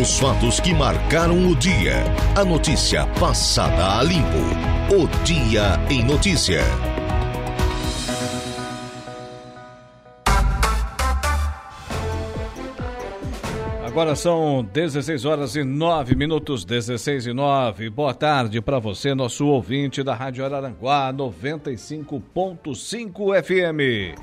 Os fatos que marcaram o dia. A notícia passada a limpo. O Dia em Notícia. Agora são 16 horas e 9 minutos, 16 e 9. Boa tarde para você, nosso ouvinte da Rádio Araranguá 95.5 FM.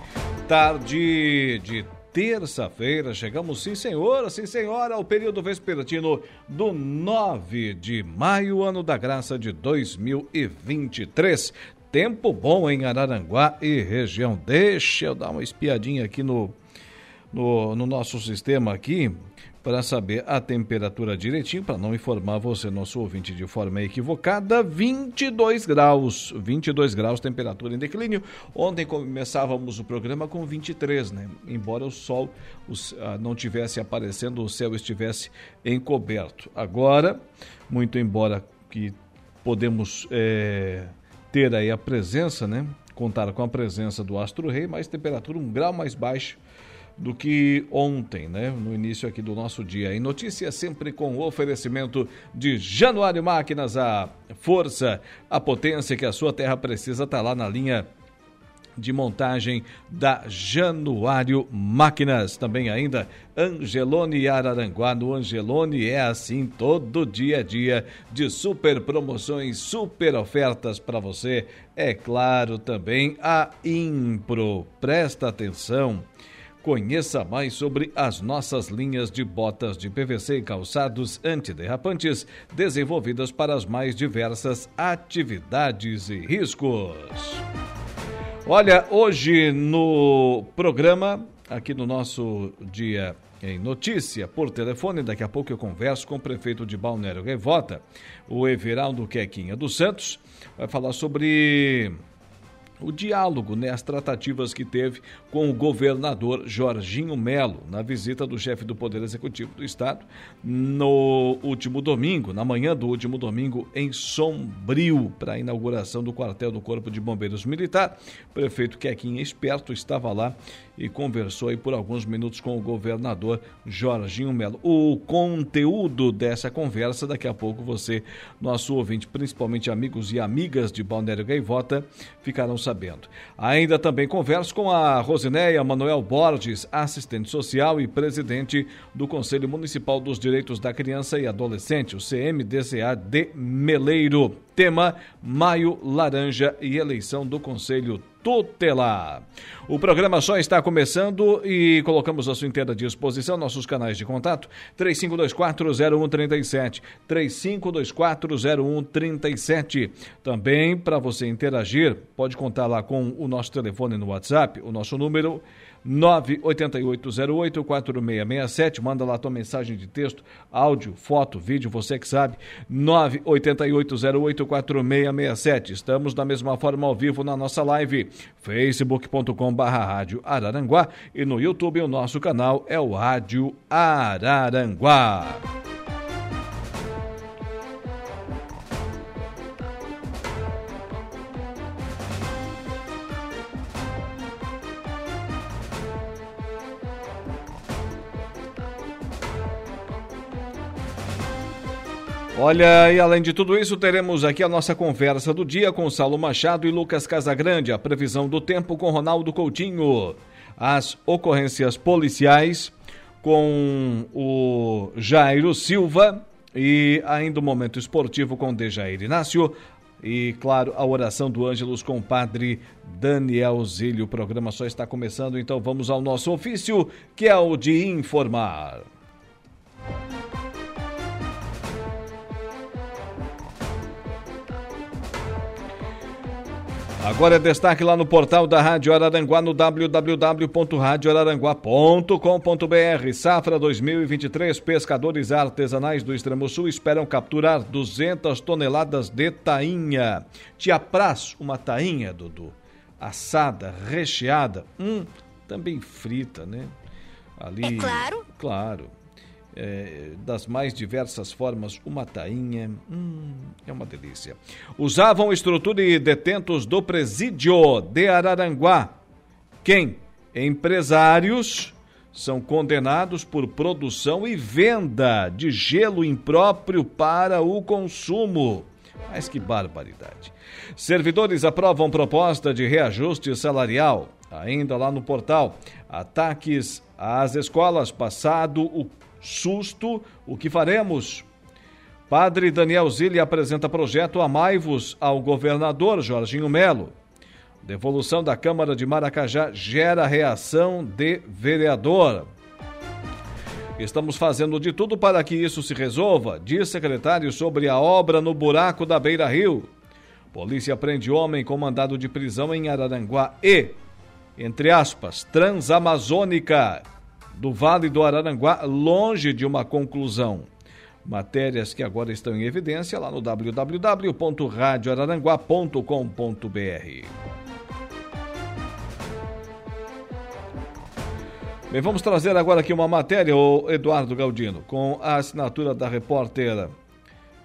Tarde de terça-feira, chegamos, sim senhora, sim senhora, ao período vespertino do 9 de maio, ano da graça de 2023. Tempo bom em Araranguá e região. Deixa eu dar uma espiadinha aqui no, no, no nosso sistema aqui para saber a temperatura direitinho, para não informar você, nosso ouvinte, de forma equivocada, 22 graus, 22 graus, temperatura em declínio. Ontem começávamos o programa com 23, né? Embora o sol os, ah, não tivesse aparecendo, o céu estivesse encoberto. Agora, muito embora que podemos é, ter aí a presença, né? Contar com a presença do astro rei, mas temperatura um grau mais baixo do que ontem, né? No início aqui do nosso dia. Em notícia sempre com o oferecimento de Januário Máquinas, a força, a potência que a sua terra precisa está lá na linha de montagem da Januário Máquinas. Também ainda Angelone e Araranguá. No Angelone é assim todo dia a dia de super promoções, super ofertas para você. É claro também a Impro. Presta atenção. Conheça mais sobre as nossas linhas de botas de PVC e calçados antiderrapantes desenvolvidas para as mais diversas atividades e riscos. Olha, hoje no programa, aqui no nosso dia em notícia por telefone, daqui a pouco eu converso com o prefeito de Balneário Gaivota, o Everaldo Quequinha dos Santos, vai falar sobre o diálogo, né, as tratativas que teve com o governador Jorginho Melo na visita do chefe do Poder Executivo do Estado no último domingo, na manhã do último domingo, em Sombrio, para a inauguração do quartel do Corpo de Bombeiros Militar. O prefeito Quequinha Esperto estava lá e conversou aí por alguns minutos com o governador Jorginho Melo. O conteúdo dessa conversa, daqui a pouco você, nosso ouvinte, principalmente amigos e amigas de Balneário Gaivota, ficarão sabendo. Ainda também converso com a Rosineia Manuel Borges, assistente social e presidente do Conselho Municipal dos Direitos da Criança e Adolescente, o CMDCA de Meleiro. Tema: Maio Laranja e eleição do Conselho tutelar. O programa só está começando e colocamos à sua inteira disposição nossos canais de contato 35240137, 35240137. Também para você interagir, pode contar lá com o nosso telefone no WhatsApp, o nosso número 988084667. Manda lá tua mensagem de texto, áudio, foto, vídeo, você que sabe. 988084667. Estamos da mesma forma ao vivo na nossa live, facebook.com.br Rádio Araranguá e no YouTube o nosso canal é o Rádio Araranguá. Olha, e além de tudo isso, teremos aqui a nossa conversa do dia com Saulo Machado e Lucas Casagrande, a previsão do tempo com Ronaldo Coutinho, as ocorrências policiais com o Jairo Silva e ainda o momento esportivo com Dejair Inácio e, claro, a oração do Ângelos com o padre Daniel Zílio. O programa só está começando, então vamos ao nosso ofício, que é o de informar. Agora é destaque lá no portal da Rádio Araranguá no www.radioararanguá.com.br. Safra 2023, pescadores artesanais do Extremo Sul esperam capturar 200 toneladas de tainha. Te apraz uma tainha, Dudu? Assada, recheada, hum, também frita, né? Ali, é claro. Claro é, das mais diversas formas, uma tainha, hum, é uma delícia. Usavam estrutura e detentos do presídio de Araranguá. Quem? Empresários são condenados por produção e venda de gelo impróprio para o consumo. Mas que barbaridade. Servidores aprovam proposta de reajuste salarial. Ainda lá no portal, ataques às escolas, passado o susto, o que faremos? Padre Daniel Zilli apresenta projeto Amaivos ao governador Jorginho Melo. Devolução da Câmara de Maracajá gera reação de vereador. Estamos fazendo de tudo para que isso se resolva, diz secretário sobre a obra no buraco da Beira Rio. Polícia prende homem com mandado de prisão em Araranguá e, entre aspas, Transamazônica do Vale do Araranguá, longe de uma conclusão. Matérias que agora estão em evidência lá no www.radioararanguá.com.br. Bem, vamos trazer agora aqui uma matéria, o Eduardo Galdino, com a assinatura da repórter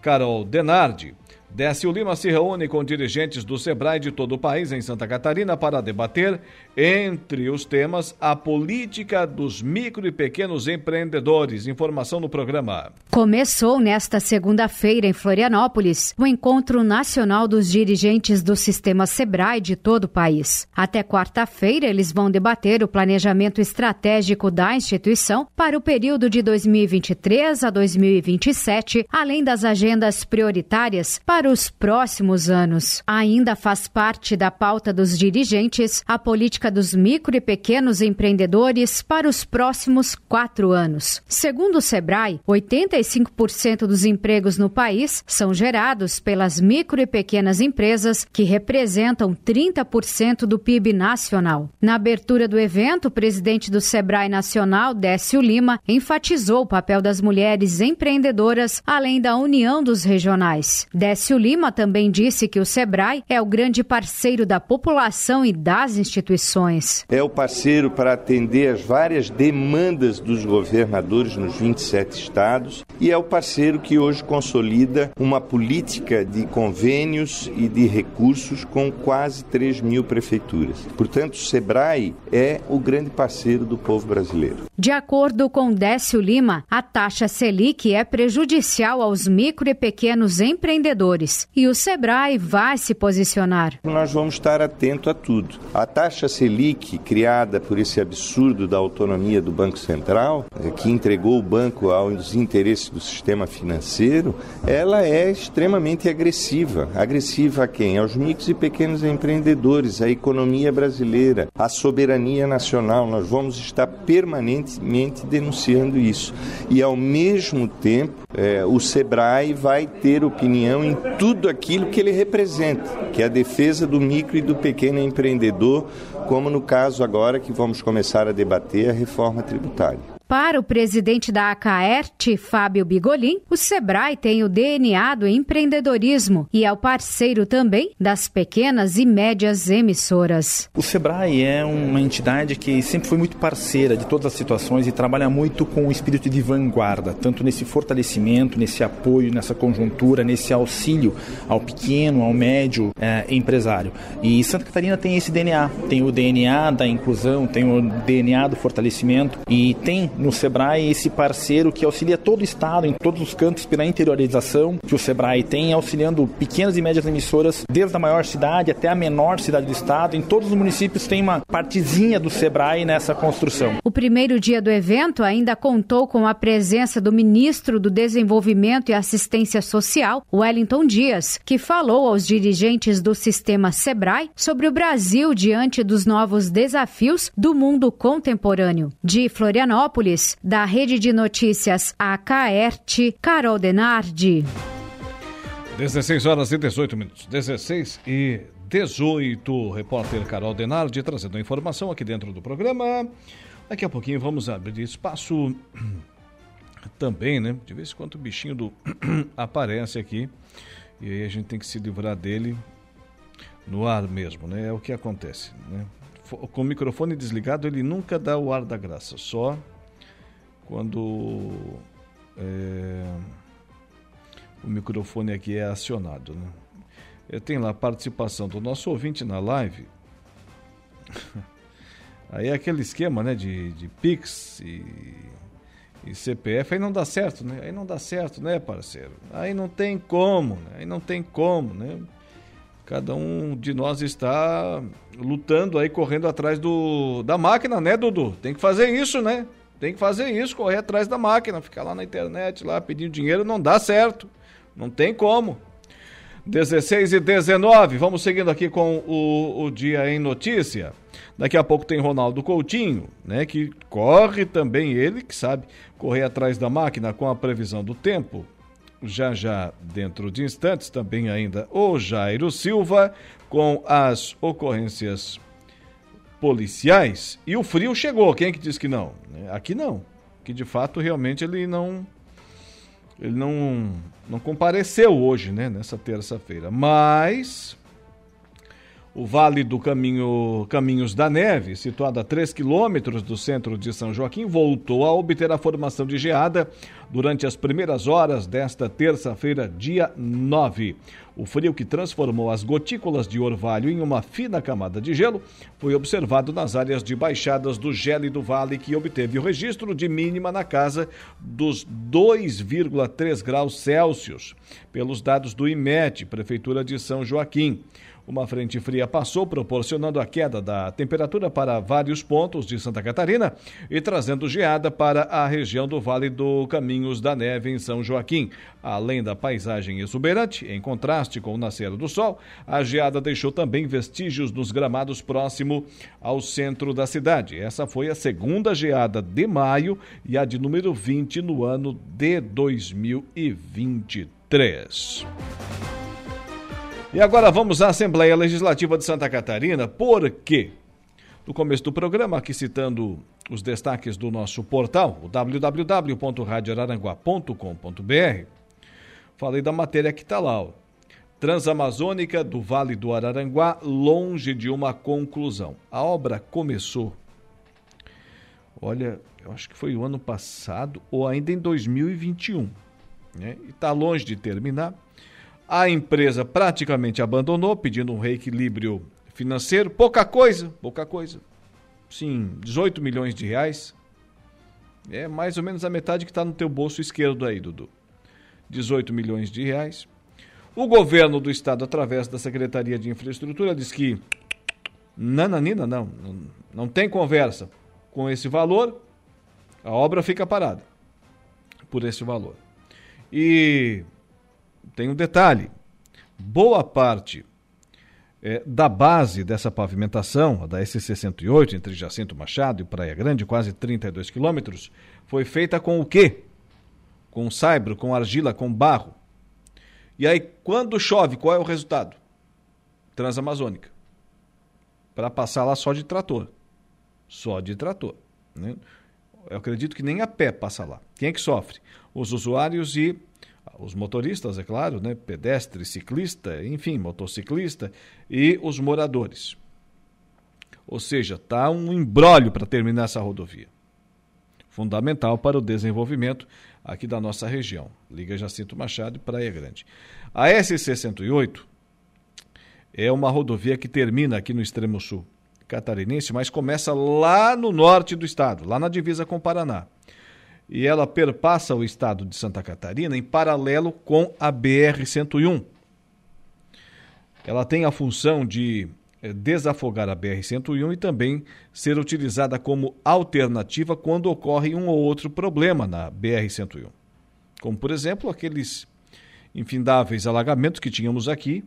Carol Denardi. Décio Lima se reúne com dirigentes do Sebrae de todo o país em Santa Catarina para debater, entre os temas, a política dos micro e pequenos empreendedores. Informação no programa. Começou nesta segunda-feira em Florianópolis o Encontro Nacional dos Dirigentes do Sistema Sebrae de todo o país. Até quarta-feira, eles vão debater o planejamento estratégico da instituição para o período de 2023 a 2027, além das agendas prioritárias para para os próximos anos. Ainda faz parte da pauta dos dirigentes a política dos micro e pequenos empreendedores para os próximos quatro anos. Segundo o Sebrae, 85% dos empregos no país são gerados pelas micro e pequenas empresas, que representam 30% do PIB nacional. Na abertura do evento, o presidente do Sebrae Nacional, Décio Lima, enfatizou o papel das mulheres empreendedoras, além da união dos regionais. Décio Márcio Lima também disse que o SEBRAE é o grande parceiro da população e das instituições. É o parceiro para atender as várias demandas dos governadores nos 27 estados e é o parceiro que hoje consolida uma política de convênios e de recursos com quase 3 mil prefeituras. Portanto, o SEBRAE é o grande parceiro do povo brasileiro. De acordo com Décio Lima, a taxa Selic é prejudicial aos micro e pequenos empreendedores e o Sebrae vai se posicionar. Nós vamos estar atento a tudo. A taxa Selic, criada por esse absurdo da autonomia do Banco Central, eh, que entregou o banco aos interesses do sistema financeiro, ela é extremamente agressiva. Agressiva a quem? Aos micros e pequenos empreendedores, à economia brasileira, à soberania nacional. Nós vamos estar permanentemente denunciando isso. E, ao mesmo tempo, é, o SEBRAE vai ter opinião em tudo aquilo que ele representa, que é a defesa do micro e do pequeno empreendedor, como no caso agora que vamos começar a debater a reforma tributária. Para o presidente da ACAERT, Fábio Bigolin, o Sebrae tem o DNA do empreendedorismo e é o parceiro também das pequenas e médias emissoras. O Sebrae é uma entidade que sempre foi muito parceira de todas as situações e trabalha muito com o espírito de vanguarda, tanto nesse fortalecimento, nesse apoio, nessa conjuntura, nesse auxílio ao pequeno, ao médio é, empresário. E Santa Catarina tem esse DNA, tem o DNA da inclusão, tem o DNA do fortalecimento e tem no Sebrae esse parceiro que auxilia todo o estado, em todos os cantos, pela interiorização que o Sebrae tem, auxiliando pequenas e médias emissoras, desde a maior cidade até a menor cidade do estado. Em todos os municípios tem uma partezinha do Sebrae nessa construção. O primeiro dia do evento ainda contou com a presença do ministro do Desenvolvimento e Assistência Social, Wellington Dias, que falou aos dirigentes do sistema Sebrae sobre o Brasil diante dos novos desafios do mundo contemporâneo. De Florianópolis, da Rede de Notícias AKERT, Carol Denardi. 16 horas e 18 minutos. 16 e 18. Repórter Carol Denardi trazendo informação aqui dentro do programa. Daqui a pouquinho vamos abrir espaço também, né? De vez em quando o bichinho do aparece aqui. E aí a gente tem que se livrar dele no ar mesmo, né? É o que acontece, né? Com o microfone desligado, ele nunca dá o ar da graça, só quando é, o microfone aqui é acionado. Né? Eu tenho lá a participação do nosso ouvinte na live. Aí é aquele esquema, né, de, de Pix e, e CPF, aí não dá certo, né? Aí não dá certo, né, parceiro? Aí não tem como, né? Aí não tem como, né? Cada um de nós está lutando aí, correndo atrás do, da máquina, né, Dudu? Tem que fazer isso, né? Tem que fazer isso, correr atrás da máquina, ficar lá na internet, lá pedindo dinheiro, não dá certo. Não tem como. 16 e 19, vamos seguindo aqui com o, o Dia em Notícia. Daqui a pouco tem Ronaldo Coutinho, né, que corre também ele, que sabe correr atrás da máquina com a previsão do tempo. Já já, dentro de instantes, também ainda o Jairo Silva com as ocorrências policiais. E o frio chegou, quem é que disse que não? Aqui não, que de fato realmente ele não ele não não compareceu hoje, né, nessa terça-feira, mas o Vale do Caminho, Caminhos da Neve, situado a 3 quilômetros do centro de São Joaquim, voltou a obter a formação de geada durante as primeiras horas desta terça-feira, dia 9. O frio que transformou as gotículas de orvalho em uma fina camada de gelo foi observado nas áreas de baixadas do gélido vale, que obteve o registro de mínima na casa dos 2,3 graus Celsius, pelos dados do IMET, Prefeitura de São Joaquim. Uma frente fria passou, proporcionando a queda da temperatura para vários pontos de Santa Catarina e trazendo geada para a região do Vale do Caminhos da Neve, em São Joaquim. Além da paisagem exuberante, em contraste com o nascer do sol, a geada deixou também vestígios nos gramados próximo ao centro da cidade. Essa foi a segunda geada de maio e a de número 20 no ano de 2023. E agora vamos à Assembleia Legislativa de Santa Catarina, porque no começo do programa, aqui citando os destaques do nosso portal, o www.radioararanguá.com.br, falei da matéria que está lá, ó. Transamazônica do Vale do Araranguá, longe de uma conclusão. A obra começou, olha, eu acho que foi o ano passado ou ainda em 2021, né? E está longe de terminar. A empresa praticamente abandonou, pedindo um reequilíbrio financeiro. Pouca coisa, pouca coisa. Sim, 18 milhões de reais. É mais ou menos a metade que está no teu bolso esquerdo aí, Dudu. 18 milhões de reais. O governo do estado, através da Secretaria de Infraestrutura, diz que nananina, não, não, não tem conversa com esse valor, a obra fica parada por esse valor. E tem um detalhe: boa parte é, da base dessa pavimentação, a da S68, entre Jacinto Machado e Praia Grande, quase 32 quilômetros, foi feita com o quê? Com saibro, com argila, com barro. E aí, quando chove, qual é o resultado? Transamazônica. Para passar lá só de trator. Só de trator. Né? Eu acredito que nem a pé passa lá. Quem é que sofre? Os usuários e os motoristas, é claro, né? pedestre, ciclista, enfim, motociclista e os moradores. Ou seja, está um embrólio para terminar essa rodovia. Fundamental para o desenvolvimento aqui da nossa região. Liga Jacinto Machado e Praia Grande. A SC-108 é uma rodovia que termina aqui no extremo sul catarinense, mas começa lá no norte do estado, lá na divisa com o Paraná e ela perpassa o estado de Santa Catarina em paralelo com a BR-101. Ela tem a função de eh, desafogar a BR-101 e também ser utilizada como alternativa quando ocorre um ou outro problema na BR-101. Como, por exemplo, aqueles infindáveis alagamentos que tínhamos aqui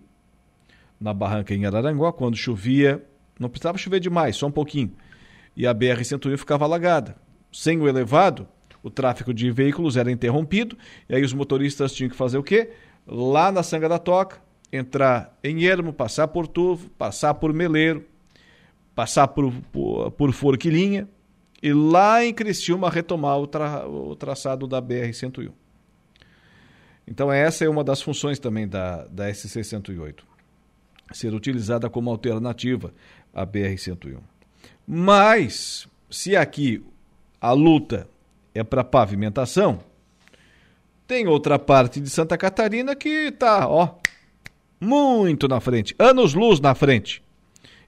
na barranca em Araranguá, quando chovia, não precisava chover demais, só um pouquinho, e a BR-101 ficava alagada. Sem o elevado, o tráfego de veículos era interrompido, e aí os motoristas tinham que fazer o quê? Lá na Sanga da Toca, entrar em Ermo, passar por Turvo, passar por Meleiro, passar por, por, por Forquilinha, e lá em Criciúma retomar o, tra, o traçado da BR-101. Então essa é uma das funções também da, da SC-108, ser utilizada como alternativa à BR-101. Mas, se aqui a luta é para pavimentação. Tem outra parte de Santa Catarina que está, ó, muito na frente, anos luz na frente.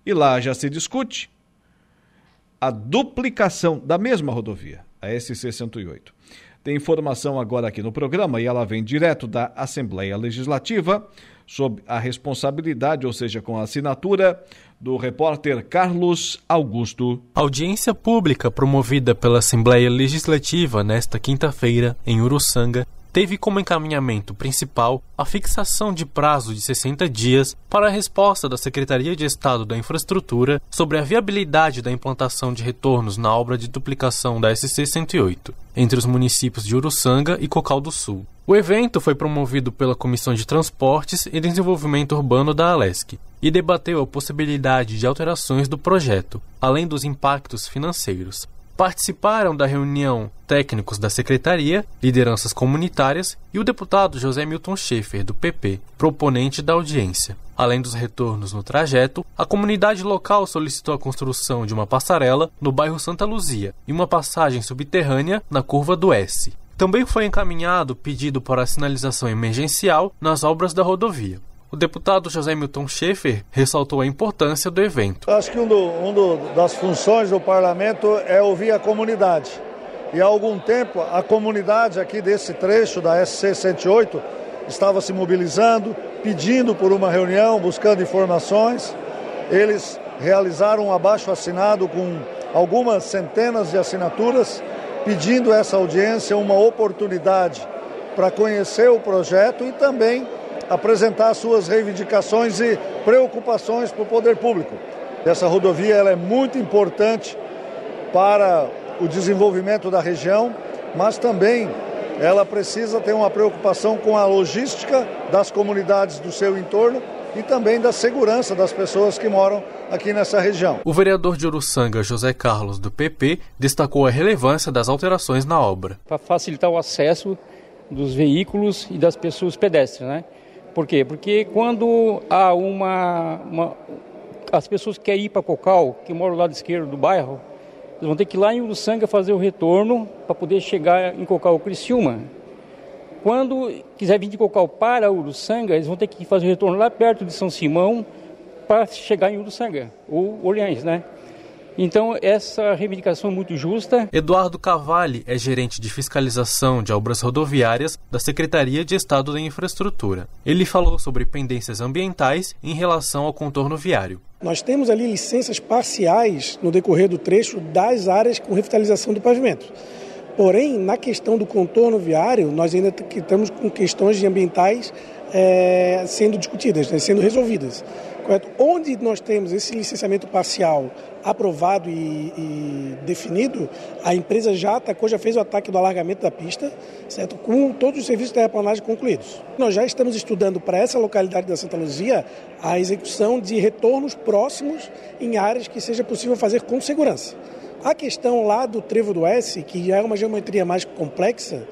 E lá já se discute a duplicação da mesma rodovia, a SC 108. Tem informação agora aqui no programa e ela vem direto da Assembleia Legislativa sob a responsabilidade, ou seja, com a assinatura do repórter Carlos Augusto. Audiência pública promovida pela Assembleia Legislativa nesta quinta-feira em Uruçanga teve como encaminhamento principal a fixação de prazo de 60 dias para a resposta da Secretaria de Estado da Infraestrutura sobre a viabilidade da implantação de retornos na obra de duplicação da SC 108 entre os municípios de Uruçanga e Cocal do Sul. O evento foi promovido pela Comissão de Transportes e Desenvolvimento Urbano da Alesc e debateu a possibilidade de alterações do projeto, além dos impactos financeiros. Participaram da reunião técnicos da secretaria, lideranças comunitárias e o deputado José Milton Schaefer, do PP, proponente da audiência. Além dos retornos no trajeto, a comunidade local solicitou a construção de uma passarela no bairro Santa Luzia e uma passagem subterrânea na curva do S. Também foi encaminhado pedido para sinalização emergencial nas obras da rodovia. O deputado José Milton Schaefer ressaltou a importância do evento. Acho que uma um das funções do parlamento é ouvir a comunidade. E há algum tempo a comunidade aqui desse trecho da SC 108 estava se mobilizando, pedindo por uma reunião, buscando informações. Eles realizaram um abaixo assinado com algumas centenas de assinaturas, pedindo essa audiência uma oportunidade para conhecer o projeto e também apresentar suas reivindicações e preocupações para o poder público. Essa rodovia ela é muito importante para o desenvolvimento da região, mas também ela precisa ter uma preocupação com a logística das comunidades do seu entorno e também da segurança das pessoas que moram aqui nessa região. O vereador de Uruçanga, José Carlos, do PP, destacou a relevância das alterações na obra. Para facilitar o acesso dos veículos e das pessoas pedestres, né? Por quê? Porque quando há uma, uma as pessoas que querem ir para Cocal, que moram do lado esquerdo do bairro, eles vão ter que ir lá em Uruçanga fazer o retorno para poder chegar em Cocal Criciúma. Quando quiser vir de Cocal para Uruçanga, eles vão ter que fazer o retorno lá perto de São Simão para chegar em Uruçanga, ou Orleans, né? Então, essa reivindicação é muito justa. Eduardo Cavalli é gerente de fiscalização de obras rodoviárias da Secretaria de Estado da Infraestrutura. Ele falou sobre pendências ambientais em relação ao contorno viário. Nós temos ali licenças parciais no decorrer do trecho das áreas com revitalização do pavimento. Porém, na questão do contorno viário, nós ainda estamos com questões ambientais é, sendo discutidas, né, sendo resolvidas. Correto? Onde nós temos esse licenciamento parcial aprovado e, e, definido, a empresa já atacou, já fez o ataque do alargamento da pista, certo? com todos os serviços de terraplanagem concluídos. Nós já estamos estudando para essa localidade da Santa Luzia a execução de retornos próximos em áreas que seja possível fazer com segurança. A questão lá do Trevo do S, que já é uma geometria mais complexa,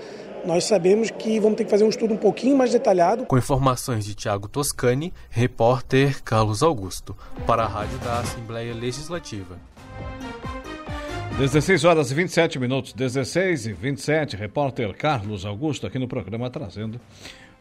nós sabemos que vamos ter que fazer um estudo um pouquinho mais detalhado. Com informações de Tiago Toscani, repórter Carlos Augusto, para a Rádio da Assembleia Legislativa. 16 horas e 27 minutos, 16 e 27, repórter Carlos Augusto aqui no programa trazendo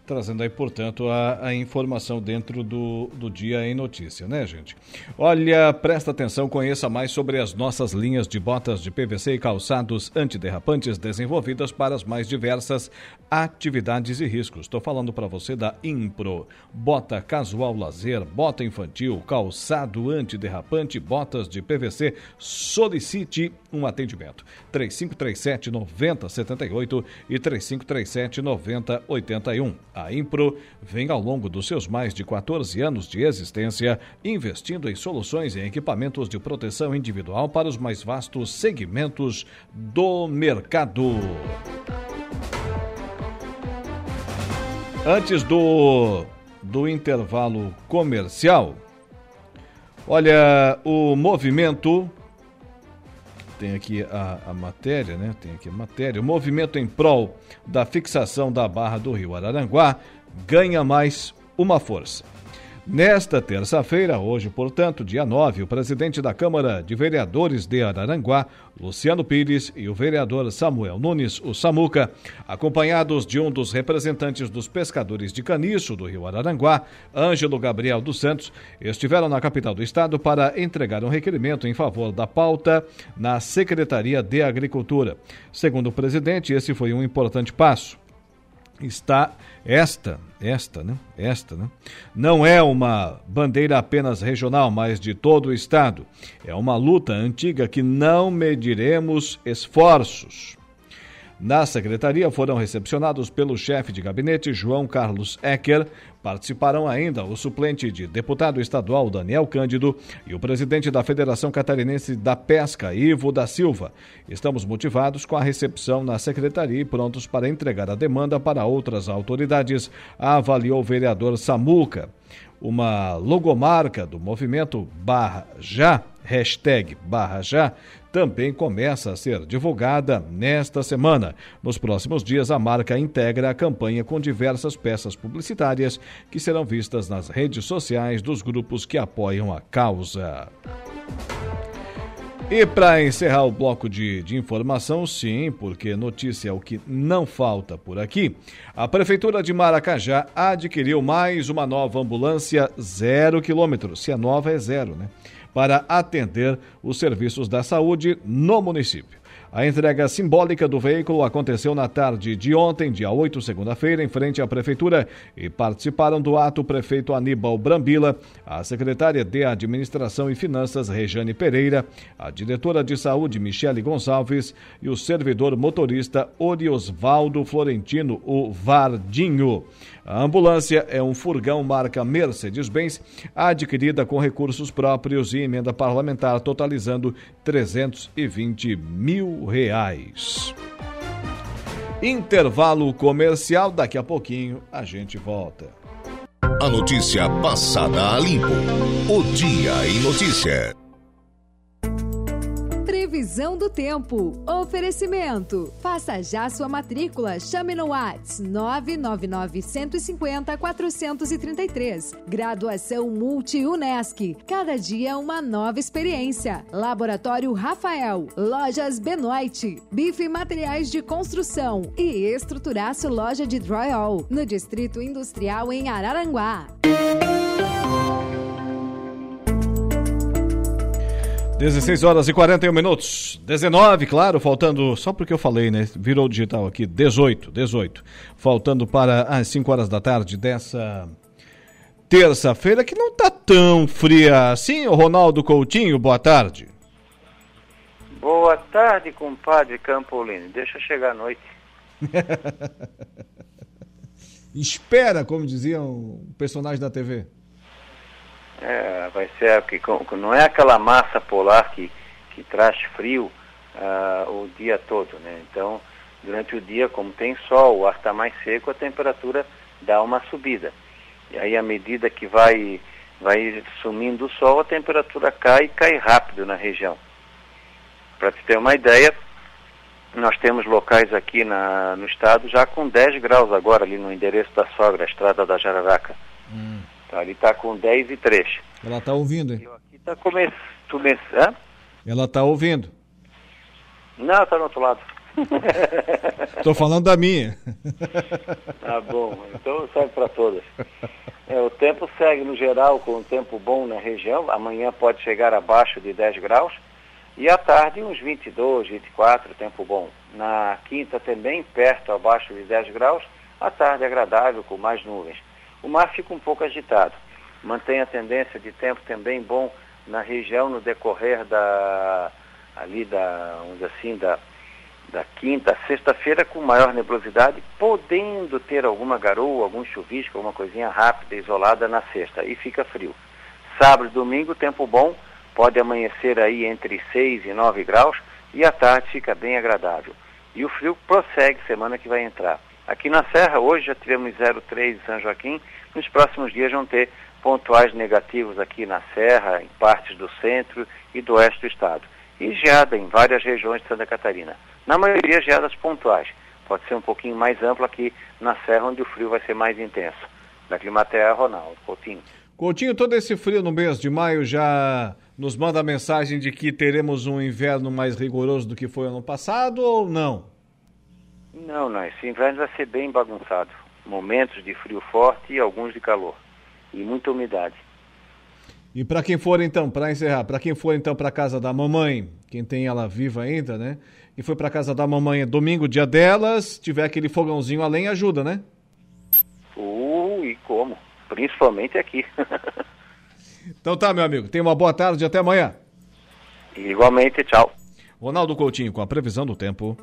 trazendo aí, portanto, a, a informação dentro do, do Dia em Notícia, né, gente? Olha, presta atenção, conheça mais sobre as nossas linhas de botas de PVC e calçados antiderrapantes desenvolvidas para as mais diversas atividades e riscos. Estou falando para você da Impro. Bota casual lazer, bota infantil, calçado antiderrapante, botas de PVC. Solicite um atendimento. 3537 9078 e 3537 9081. A Impro vem ao longo dos seus mais de 14 anos de existência investindo em soluções e equipamentos de proteção individual para os mais vastos segmentos do mercado. Antes do, do intervalo comercial, olha, o movimento tem aqui a, a, matéria, né? Tem aqui a matéria. O movimento em prol da fixação da barra do rio Araranguá ganha mais uma força. Nesta terça-feira, hoje, portanto, dia 9, o presidente da Câmara de Vereadores de Araranguá, Luciano Pires, e o vereador Samuel Nunes, o Samuca, acompanhados de um dos representantes dos pescadores de caniço do Rio Araranguá, Ângelo Gabriel dos Santos, estiveram na capital do estado para entregar um requerimento em favor da pauta na Secretaria de Agricultura. Segundo o presidente, esse foi um importante passo está esta, esta, né? Esta, né? Não é uma bandeira apenas regional, mas de todo o estado. É uma luta antiga que não mediremos esforços. Na secretaria foram recepcionados pelo chefe de gabinete João Carlos Ecker, Participaram ainda o suplente de deputado estadual Daniel Cândido e o presidente da Federação Catarinense da Pesca, Ivo da Silva. Estamos motivados com a recepção na secretaria e prontos para entregar a demanda para outras autoridades, avaliou o vereador Samuca. Uma logomarca do movimento Barra Já, hashtag Barra Já, também começa a ser divulgada nesta semana. Nos próximos dias, a marca integra a campanha com diversas peças publicitárias que serão vistas nas redes sociais dos grupos que apoiam a causa. E para encerrar o bloco de, de, informação, sim, porque notícia é o que não falta por aqui, a Prefeitura de Maracajá adquiriu mais uma nova ambulância zero quilômetro. Se é nova, é zero, né? Para atender os serviços da saúde no município. A entrega simbólica do veículo aconteceu na tarde de ontem, dia 8, segunda-feira, em frente à Prefeitura, e participaram do ato o prefeito Aníbal Brambila, a secretária de Administração e Finanças, Rejane Pereira, a diretora de Saúde, Michele Gonçalves, e o servidor motorista Oriosvaldo Florentino, o Vardinho. A ambulância é um furgão marca Mercedes-Benz, adquirida com recursos próprios e emenda parlamentar, totalizando 320 mil reais. Intervalo comercial, daqui a pouquinho a gente volta. A notícia passada a limpo. O Dia em Notícia. Previsão do tempo. Oferecimento. Faça já sua matrícula. Chame no Whats 999 150 433. Graduação Multi-UNESC. Cada dia uma nova experiência. Laboratório Rafael. Lojas Benoit. Bife Materiais de Construção. E Estruturaço Loja de Drywall. No Distrito Industrial em Araranguá. 16 horas e 41 minutos. 19, claro, faltando. Só porque eu falei, né? Virou digital aqui. 18, 18. Faltando para as 5 horas da tarde dessa terça-feira, que não tá tão fria assim, o Ronaldo Coutinho. Boa tarde. Boa tarde, compadre Campolino. Deixa chegar à noite. Espera, como dizia um personagem da TV. É, vai ser que não é aquela massa polar que, que traz frio uh, o dia todo, né? Então, durante o dia, como tem sol, o ar está mais seco, a temperatura dá uma subida. E aí, à medida que vai, vai sumindo o sol, a temperatura cai e cai rápido na região. Para te ter uma ideia, nós temos locais aqui na, no estado já com 10 graus agora, ali no endereço da sogra, a estrada da Jararaca. Hum. Tá, ele está com 10 e 3. Ela está ouvindo, hein? Eu aqui está começando. Ela está ouvindo. Não, está no outro lado. Estou falando da minha. Tá bom, então serve para todas. É, o tempo segue no geral com um tempo bom na região. Amanhã pode chegar abaixo de 10 graus. E à tarde uns 22, 24, tempo bom. Na quinta também, perto abaixo de 10 graus. À tarde agradável, com mais nuvens o mar fica um pouco agitado. Mantém a tendência de tempo também bom na região no decorrer da ali da, vamos assim, da, da quinta, sexta-feira com maior nebulosidade, podendo ter alguma garoa, algum chuvisco, alguma coisinha rápida, isolada na sexta, e fica frio. Sábado e domingo, tempo bom, pode amanhecer aí entre 6 e 9 graus, e à tarde fica bem agradável. E o frio prossegue semana que vai entrar. Aqui na Serra, hoje já tivemos 0,3 em São Joaquim, nos próximos dias vão ter pontuais negativos aqui na Serra, em partes do centro e do oeste do estado. E geada em várias regiões de Santa Catarina. Na maioria, geadas pontuais. Pode ser um pouquinho mais amplo aqui na Serra, onde o frio vai ser mais intenso. Da Climatea, Ronaldo Coutinho. Coutinho, todo esse frio no mês de maio já nos manda a mensagem de que teremos um inverno mais rigoroso do que foi ano passado ou não? Não, não. Esse inverno vai ser bem bagunçado. Momentos de frio forte e alguns de calor. E muita umidade. E para quem for então, para encerrar, para quem for então para casa da mamãe, quem tem ela viva ainda, né? E foi para casa da mamãe domingo, dia delas, tiver aquele fogãozinho além, ajuda, né? Uh, e como? Principalmente aqui. então tá, meu amigo. Tenha uma boa tarde e até amanhã. Igualmente, tchau. Ronaldo Coutinho com a previsão do tempo.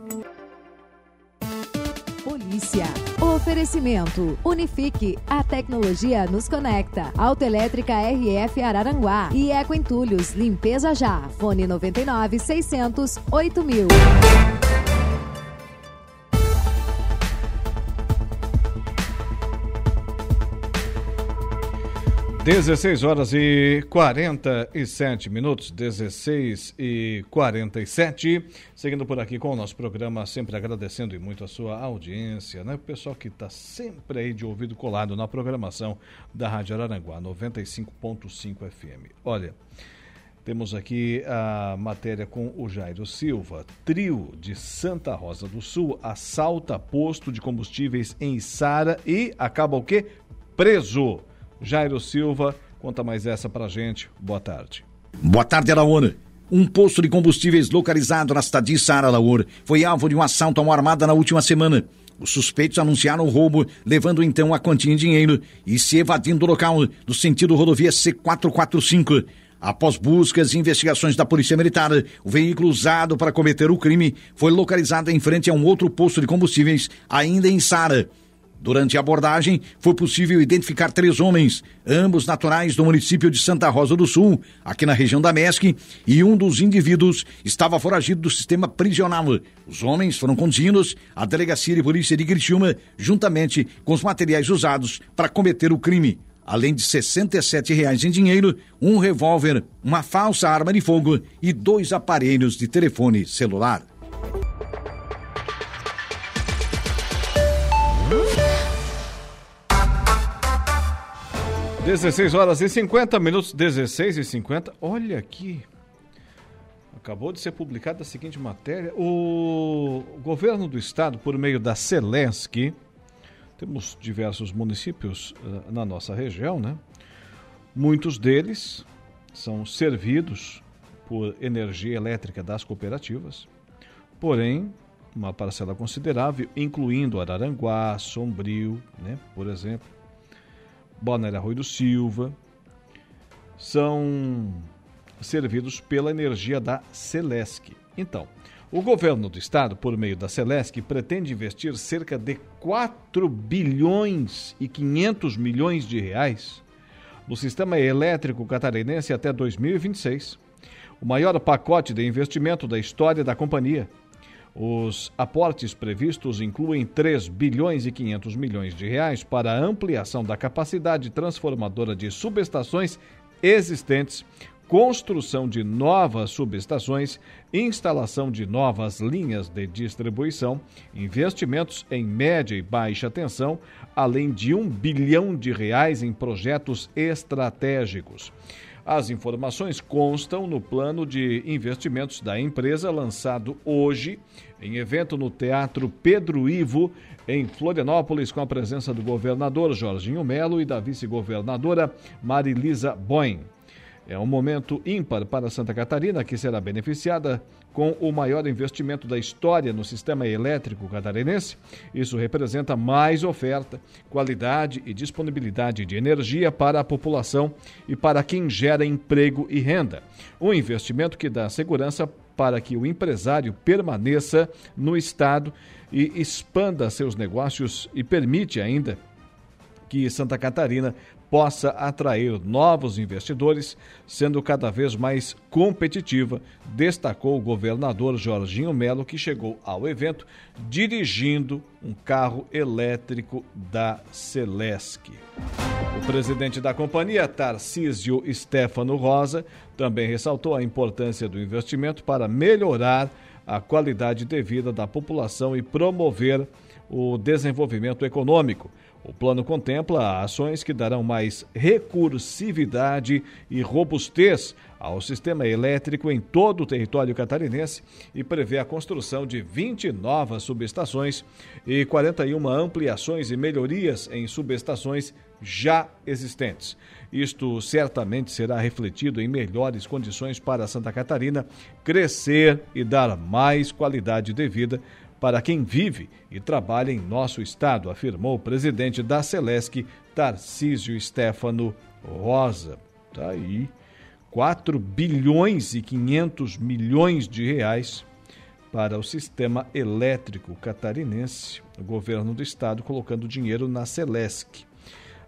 Oferecimento. Unifique. A tecnologia nos conecta. Autoelétrica RF Araranguá. E Eco Entulhos. Limpeza já. Fone 99 600 8000. 16 horas e 47 minutos, 16 e 47. Seguindo por aqui com o nosso programa, sempre agradecendo e muito a sua audiência, né? O pessoal que está sempre aí de ouvido colado na programação da Rádio Araranguá, 95.5 FM. Olha, temos aqui a matéria com o Jairo Silva. Trio de Santa Rosa do Sul assalta posto de combustíveis em Sara e acaba o quê? Preso. Jairo Silva, conta mais essa pra gente. Boa tarde. Boa tarde, Araúna. Um posto de combustíveis localizado na cidade de Saralaor foi alvo de um assalto a uma armada na última semana. Os suspeitos anunciaram o roubo, levando então a quantia em dinheiro e se evadindo do local no sentido rodovia C445. Após buscas e investigações da Polícia Militar, o veículo usado para cometer o crime foi localizado em frente a um outro posto de combustíveis, ainda em Sara. Durante a abordagem, foi possível identificar três homens, ambos naturais do município de Santa Rosa do Sul, aqui na região da MESC, e um dos indivíduos estava foragido do sistema prisional. Os homens foram conduzidos à delegacia de polícia de Criciúma, juntamente com os materiais usados para cometer o crime. Além de 67 reais em dinheiro, um revólver, uma falsa arma de fogo e dois aparelhos de telefone celular. 16 horas e 50 minutos, 16 e 50. Olha aqui. Acabou de ser publicada a seguinte matéria. O governo do estado, por meio da Celesc, temos diversos municípios uh, na nossa região, né? Muitos deles são servidos por energia elétrica das cooperativas, porém, uma parcela considerável, incluindo Araranguá, Sombrio, né, por exemplo, Balneário Arroio do Silva, são servidos pela energia da Celesc. Então, o governo do estado, por meio da Celesc, pretende investir cerca de 4 bilhões e 500 milhões de reais no sistema elétrico catarinense até 2026, o maior pacote de investimento da história da companhia. Os aportes previstos incluem 3 bilhões e 500 milhões de reais para a ampliação da capacidade transformadora de subestações existentes, construção de novas subestações, instalação de novas linhas de distribuição, investimentos em média e baixa tensão, além de um bilhão de reais em projetos estratégicos. As informações constam no plano de investimentos da empresa lançado hoje em evento no Teatro Pedro Ivo, em Florianópolis, com a presença do governador Jorginho Melo e da vice-governadora Marilisa Boim. É um momento ímpar para Santa Catarina, que será beneficiada com o maior investimento da história no sistema elétrico catarinense. Isso representa mais oferta, qualidade e disponibilidade de energia para a população e para quem gera emprego e renda. Um investimento que dá segurança para que o empresário permaneça no estado e expanda seus negócios e permite ainda que Santa Catarina possa atrair novos investidores, sendo cada vez mais competitiva, destacou o governador Jorginho Melo, que chegou ao evento dirigindo um carro elétrico da Celesc. O presidente da companhia, Tarcísio Stefano Rosa, também ressaltou a importância do investimento para melhorar a qualidade de vida da população e promover o desenvolvimento econômico. O plano contempla ações que darão mais recursividade e robustez ao sistema elétrico em todo o território catarinense e prevê a construção de 20 novas subestações e 41 ampliações e melhorias em subestações já existentes. Isto certamente será refletido em melhores condições para Santa Catarina crescer e dar mais qualidade de vida para quem vive e trabalha em nosso estado, afirmou o presidente da Celesc, Tarcísio Stefano Rosa. Tá aí, 4 bilhões e 500 milhões de reais para o sistema elétrico catarinense. O governo do estado colocando dinheiro na Celesc.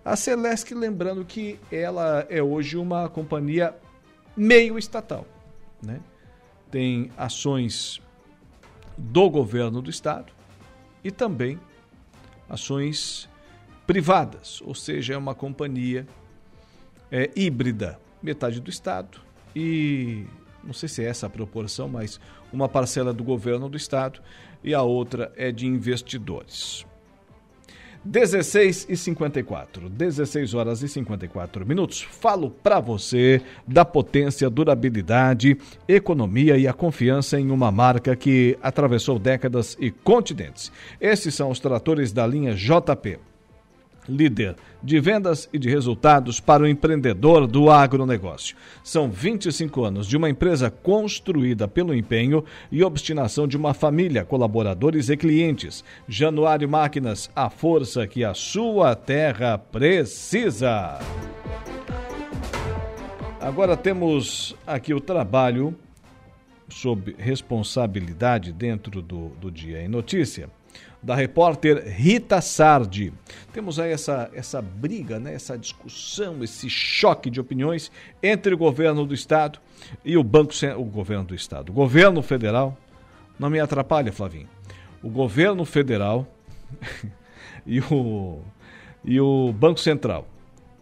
A Celesc, lembrando que ela é hoje uma companhia meio estatal, né? Tem ações do governo do estado e também ações privadas, ou seja, é uma companhia é, híbrida, metade do estado e não sei se é essa a proporção, mas uma parcela do governo do estado e a outra é de investidores. 16 e 54, 16 horas e 54 minutos. Falo para você da potência, durabilidade, economia e a confiança em uma marca que atravessou décadas e continentes. Esses são os tratores da linha JP líder de vendas e de resultados para o empreendedor do agronegócio. São 25 anos de uma empresa construída pelo empenho e obstinação de uma família, colaboradores e clientes. Januário Máquinas, a força que a sua terra precisa. Agora temos aqui o trabalho sob responsabilidade dentro do, do Dia em Notícia da repórter Rita Sardi. Temos aí essa, essa briga, né, essa discussão, esse choque de opiniões entre o governo do estado e o Banco o governo do estado, o governo federal. Não me atrapalha, Flavinho. O governo federal e o e o Banco Central.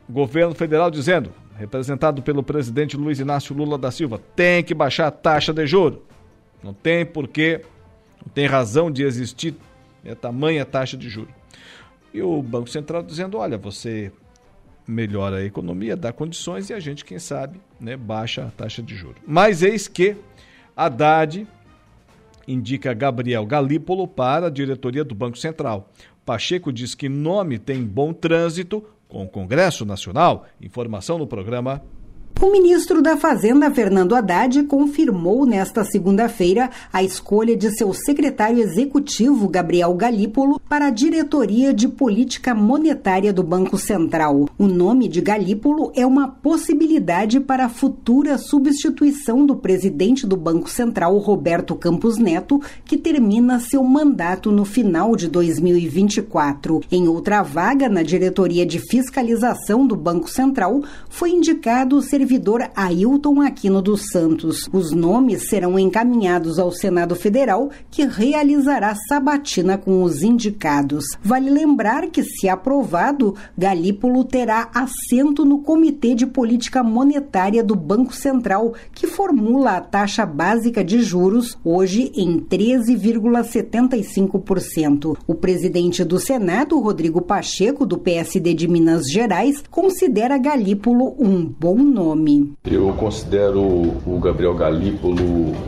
O governo federal dizendo, representado pelo presidente Luiz Inácio Lula da Silva, tem que baixar a taxa de juro. Não tem porquê, não tem razão de existir é tamanha taxa de juros. E o Banco Central dizendo: olha, você melhora a economia, dá condições e a gente, quem sabe, né, baixa a taxa de juros. Mas eis que Haddad indica Gabriel Galípolo para a diretoria do Banco Central. Pacheco diz que nome tem bom trânsito com o Congresso Nacional. Informação no programa o ministro da Fazenda, Fernando Haddad, confirmou nesta segunda-feira a escolha de seu secretário executivo, Gabriel Galípolo, para a diretoria de política monetária do Banco Central. O nome de Galípolo é uma possibilidade para a futura substituição do presidente do Banco Central, Roberto Campos Neto, que termina seu mandato no final de 2024. Em outra vaga na diretoria de fiscalização do Banco Central, foi indicado o servidor Ailton Aquino dos Santos. Os nomes serão encaminhados ao Senado Federal, que realizará sabatina com os indicados. Vale lembrar que, se aprovado, Galípolo terá assento no Comitê de Política Monetária do Banco Central, que formula a taxa básica de juros, hoje em 13,75%. O presidente do Senado, Rodrigo Pacheco, do PSD de Minas Gerais, considera Galípolo um bom nome nome? Eu considero o Gabriel Galípolo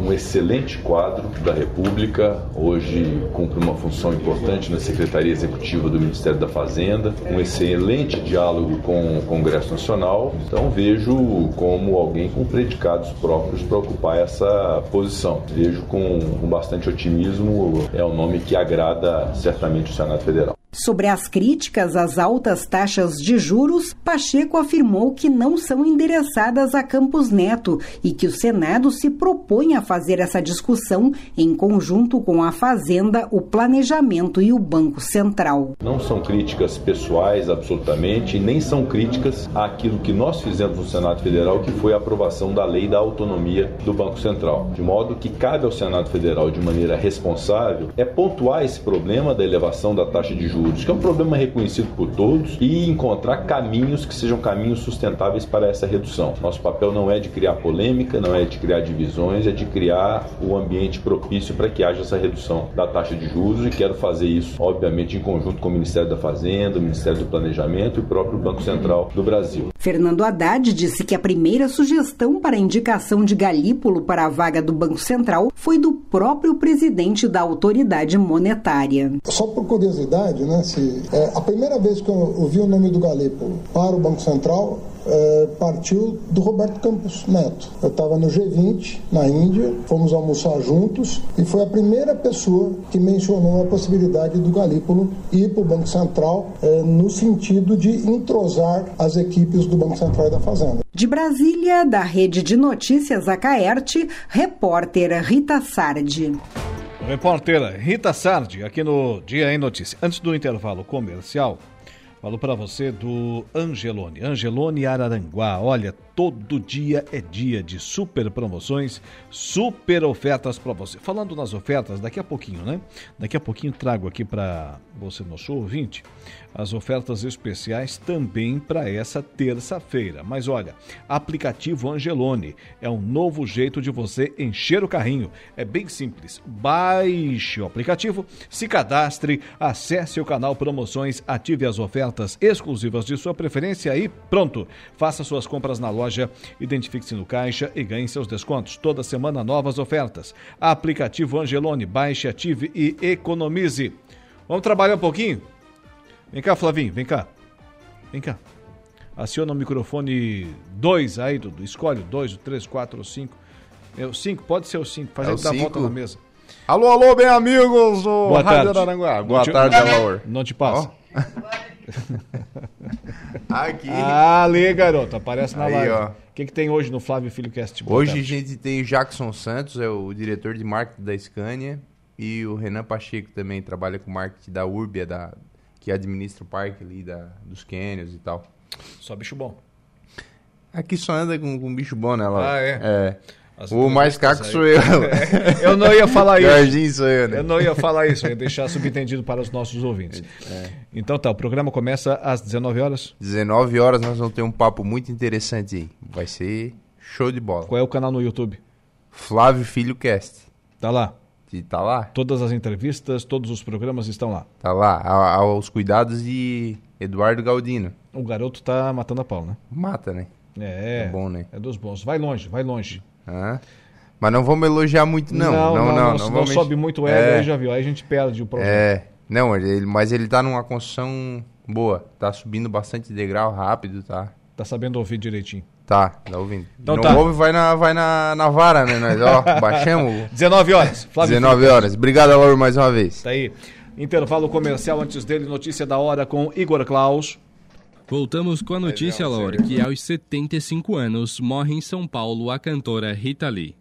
um excelente quadro da República. Hoje cumpre uma função importante na Secretaria Executiva do Ministério da Fazenda, um excelente diálogo com o Congresso Nacional. Então vejo como alguém com predicados próprios para ocupar essa posição. Vejo com, com bastante otimismo, é um nome que agrada certamente o Senado Federal. Sobre as críticas às altas taxas de juros, Pacheco afirmou que não são endereçadas a Campos Neto e que o Senado se propõe a fazer essa discussão em conjunto com a Fazenda, o Planejamento e o Banco Central. Não são críticas pessoais, absolutamente, nem são críticas àquilo que nós fizemos no Senado Federal, que foi a aprovação da lei da autonomia do Banco Central. De modo que cabe ao Senado Federal, de maneira responsável, é pontuar esse problema da elevação da taxa de juros juros, que é um problema reconhecido por todos, e encontrar caminhos que sejam caminhos sustentáveis para essa redução. Nosso papel não é de criar polêmica, não é de criar divisões, é de criar o ambiente propício para que haja essa redução da taxa de juros e quero fazer isso, obviamente, em conjunto com o Ministério da Fazenda, o Ministério do Planejamento e o próprio Banco Central do Brasil. Fernando Haddad disse que a primeira sugestão para a indicação de Galípolo para a vaga do Banco Central foi do próprio presidente da autoridade monetária. Só por curiosidade, né, se, é, a primeira vez que eu ouvi o nome do Galípolo para o Banco Central é, partiu do Roberto Campos Neto. Eu estava no G20, na Índia, fomos almoçar juntos e foi a primeira pessoa que mencionou a possibilidade do Galípolo ir para o Banco Central é, no sentido de entrosar as equipes do Banco Central e da Fazenda. De Brasília, da Rede de Notícias Acaerte, repórter Rita Sardi. Repórter Rita Sardi, aqui no Dia em Notícia. Antes do intervalo comercial, Falo para você do Angelone. Angelone Araranguá. Olha, todo dia é dia de super promoções, super ofertas para você. Falando nas ofertas, daqui a pouquinho, né? Daqui a pouquinho trago aqui para você, nosso ouvinte, as ofertas especiais também para essa terça-feira. Mas olha, aplicativo Angelone é um novo jeito de você encher o carrinho. É bem simples. Baixe o aplicativo, se cadastre, acesse o canal Promoções, ative as ofertas exclusivas de sua preferência e pronto. Faça suas compras na loja, identifique-se no caixa e ganhe seus descontos. Toda semana novas ofertas. Aplicativo Angelone, baixe, ative e economize. Vamos trabalhar um pouquinho? Vem cá, Flavinho, vem cá. Vem cá. Aciona o microfone 2 aí, Dudu. Escolhe o 2, o 3, 4 ou 5. O 5, pode ser o 5. Faz é ele dar volta na mesa. Alô, alô, bem amigos do Boa Rádio tarde. Aranguá. Boa te- tarde, Alaor. Não te passa. Aqui. Ah, ali, garoto. Aparece na Aí, live. ó. O que, que tem hoje no Flávio Filho Cast? Hoje a gente tem o Jackson Santos, é o diretor de marketing da Scania, e o Renan Pacheco também trabalha com marketing da Urbia, da, que administra o parque ali da, dos Canyons e tal. Só bicho bom. Aqui só anda com, com bicho bom, né, Laura? Ah, é? É. As O mais caco aí. sou eu. É, eu não ia falar isso. Jorginho sou eu, né? Eu não ia falar isso, eu ia deixar subentendido para os nossos ouvintes. Então tá, o programa começa às 19 horas. 19 horas nós vamos ter um papo muito interessante aí. Vai ser show de bola. Qual é o canal no YouTube? Flávio Filho Cast. Tá lá. E tá lá? Todas as entrevistas, todos os programas estão lá. Tá lá, a- aos cuidados de Eduardo Galdino. O garoto tá matando a pau, né? Mata, né? É. É bom, né? É dos bons. Vai longe, vai longe. Hã? Mas não vamos elogiar muito, não. não, Não, não. não, não, não vamos- sobe muito o ego, É, aí já viu. Aí a gente perde o projeto. É, não, ele, mas ele tá numa construção boa. Tá subindo bastante degrau rápido, tá? Tá sabendo ouvir direitinho. Tá, tá ouvindo. Então não tá. ouve, vai na, vai na, na vara, né? Nós, ó, baixamos. 19 horas. Flávio 19 Filho. horas. Obrigado, Lauro, mais uma vez. Tá aí. Intervalo comercial antes dele, notícia da hora com Igor Klaus. Voltamos com a notícia, Laura, que aos 75 anos morre em São Paulo a cantora Rita Lee.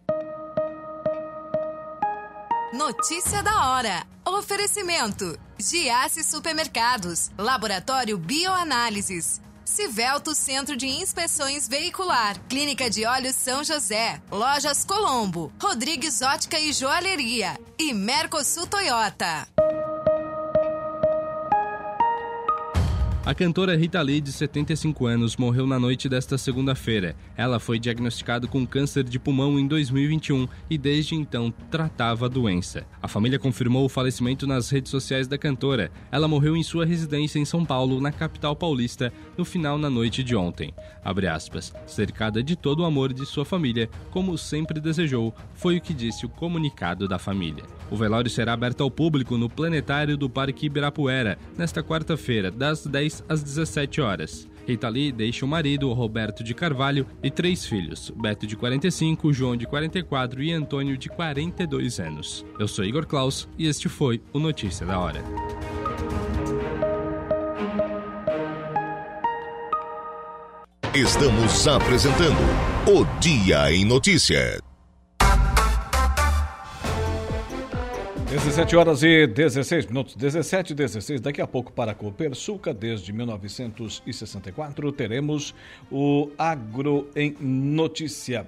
Notícia da hora. Oferecimento: Giasse Supermercados, Laboratório Bioanálises, Civelto Centro de Inspeções Veicular, Clínica de Olhos São José, Lojas Colombo, Rodrigues Ótica e Joalheria. E Mercosul Toyota. A cantora Rita Lee, de 75 anos, morreu na noite desta segunda-feira. Ela foi diagnosticada com câncer de pulmão em 2021 e desde então tratava a doença. A família confirmou o falecimento nas redes sociais da cantora. Ela morreu em sua residência em São Paulo, na capital paulista, no final na noite de ontem. Aspas, cercada de todo o amor de sua família, como sempre desejou, foi o que disse o comunicado da família. O velório será aberto ao público no planetário do Parque Ibirapuera, nesta quarta-feira, das 10 às 17 horas. Rita Lee deixa o marido, Roberto de Carvalho, e três filhos, Beto de 45, João de 44 e Antônio de 42 anos. Eu sou Igor Klaus e este foi o Notícia da Hora. Estamos apresentando o Dia em Notícia. 17 horas e 16 minutos, 17 e 16. Daqui a pouco para a Copersuca, desde 1964, teremos o Agro em Notícia.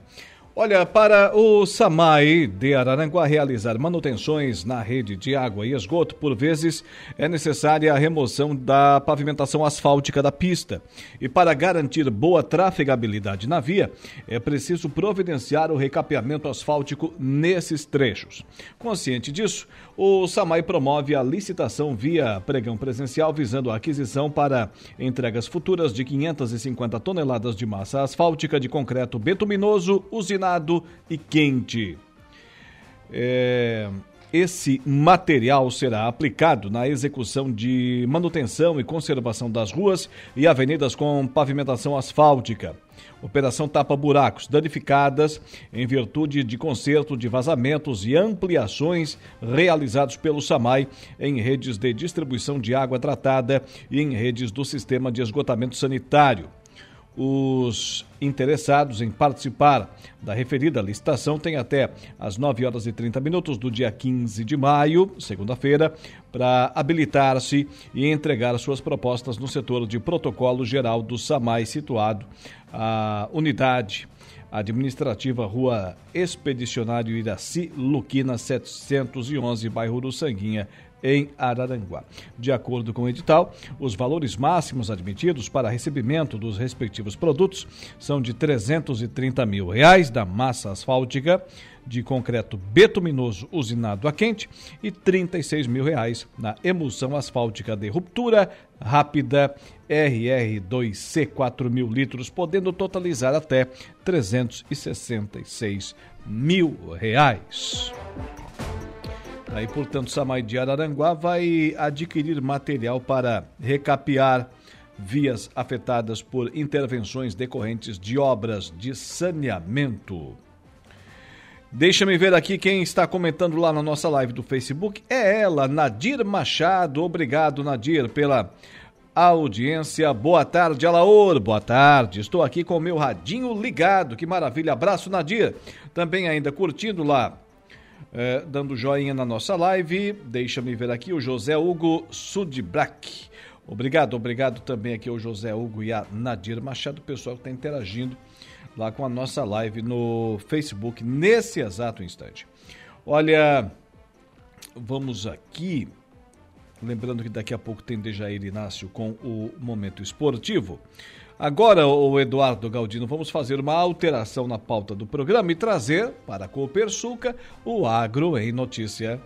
Olha, para o SAMAI de Araranguá realizar manutenções na rede de água e esgoto, por vezes é necessária a remoção da pavimentação asfáltica da pista. E para garantir boa trafegabilidade na via, é preciso providenciar o recapeamento asfáltico nesses trechos. Consciente disso, o SAMAI promove a licitação via pregão presencial visando a aquisição para entregas futuras de 550 toneladas de massa asfáltica de concreto betuminoso, usinado e quente. É, esse material será aplicado na execução de manutenção e conservação das ruas e avenidas com pavimentação asfáltica. Operação Tapa Buracos, danificadas em virtude de conserto de vazamentos e ampliações realizados pelo SAMAI em redes de distribuição de água tratada e em redes do sistema de esgotamento sanitário. Os interessados em participar da referida licitação têm até às 9 horas e 30 minutos do dia 15 de maio, segunda-feira, para habilitar-se e entregar suas propostas no setor de protocolo geral do SAMAI, situado a unidade administrativa Rua Expedicionário Iraci, Luquina 711, bairro Uruçanguinha, em Araranguá. De acordo com o edital, os valores máximos admitidos para recebimento dos respectivos produtos são de 330 mil reais da massa asfáltica de concreto betuminoso usinado a quente e 36 mil reais na emulsão asfáltica de ruptura rápida RR2C 4 mil litros, podendo totalizar até 366 mil reais. Aí, portanto, Samai de Araranguá vai adquirir material para recapear vias afetadas por intervenções decorrentes de obras de saneamento. Deixa-me ver aqui quem está comentando lá na nossa live do Facebook. É ela, Nadir Machado. Obrigado, Nadir, pela audiência. Boa tarde, Alaor. Boa tarde. Estou aqui com o meu radinho ligado. Que maravilha. Abraço, Nadir. Também ainda curtindo lá é, dando joinha na nossa live. Deixa-me ver aqui o José Hugo Sudbrack. Obrigado, obrigado também aqui ao José Hugo e a Nadir Machado, pessoal que está interagindo lá com a nossa live no Facebook nesse exato instante. Olha, vamos aqui. Lembrando que daqui a pouco tem Dejair Inácio com o Momento Esportivo. Agora, o Eduardo Galdino, vamos fazer uma alteração na pauta do programa e trazer para a Copersuca o Agro em Notícia.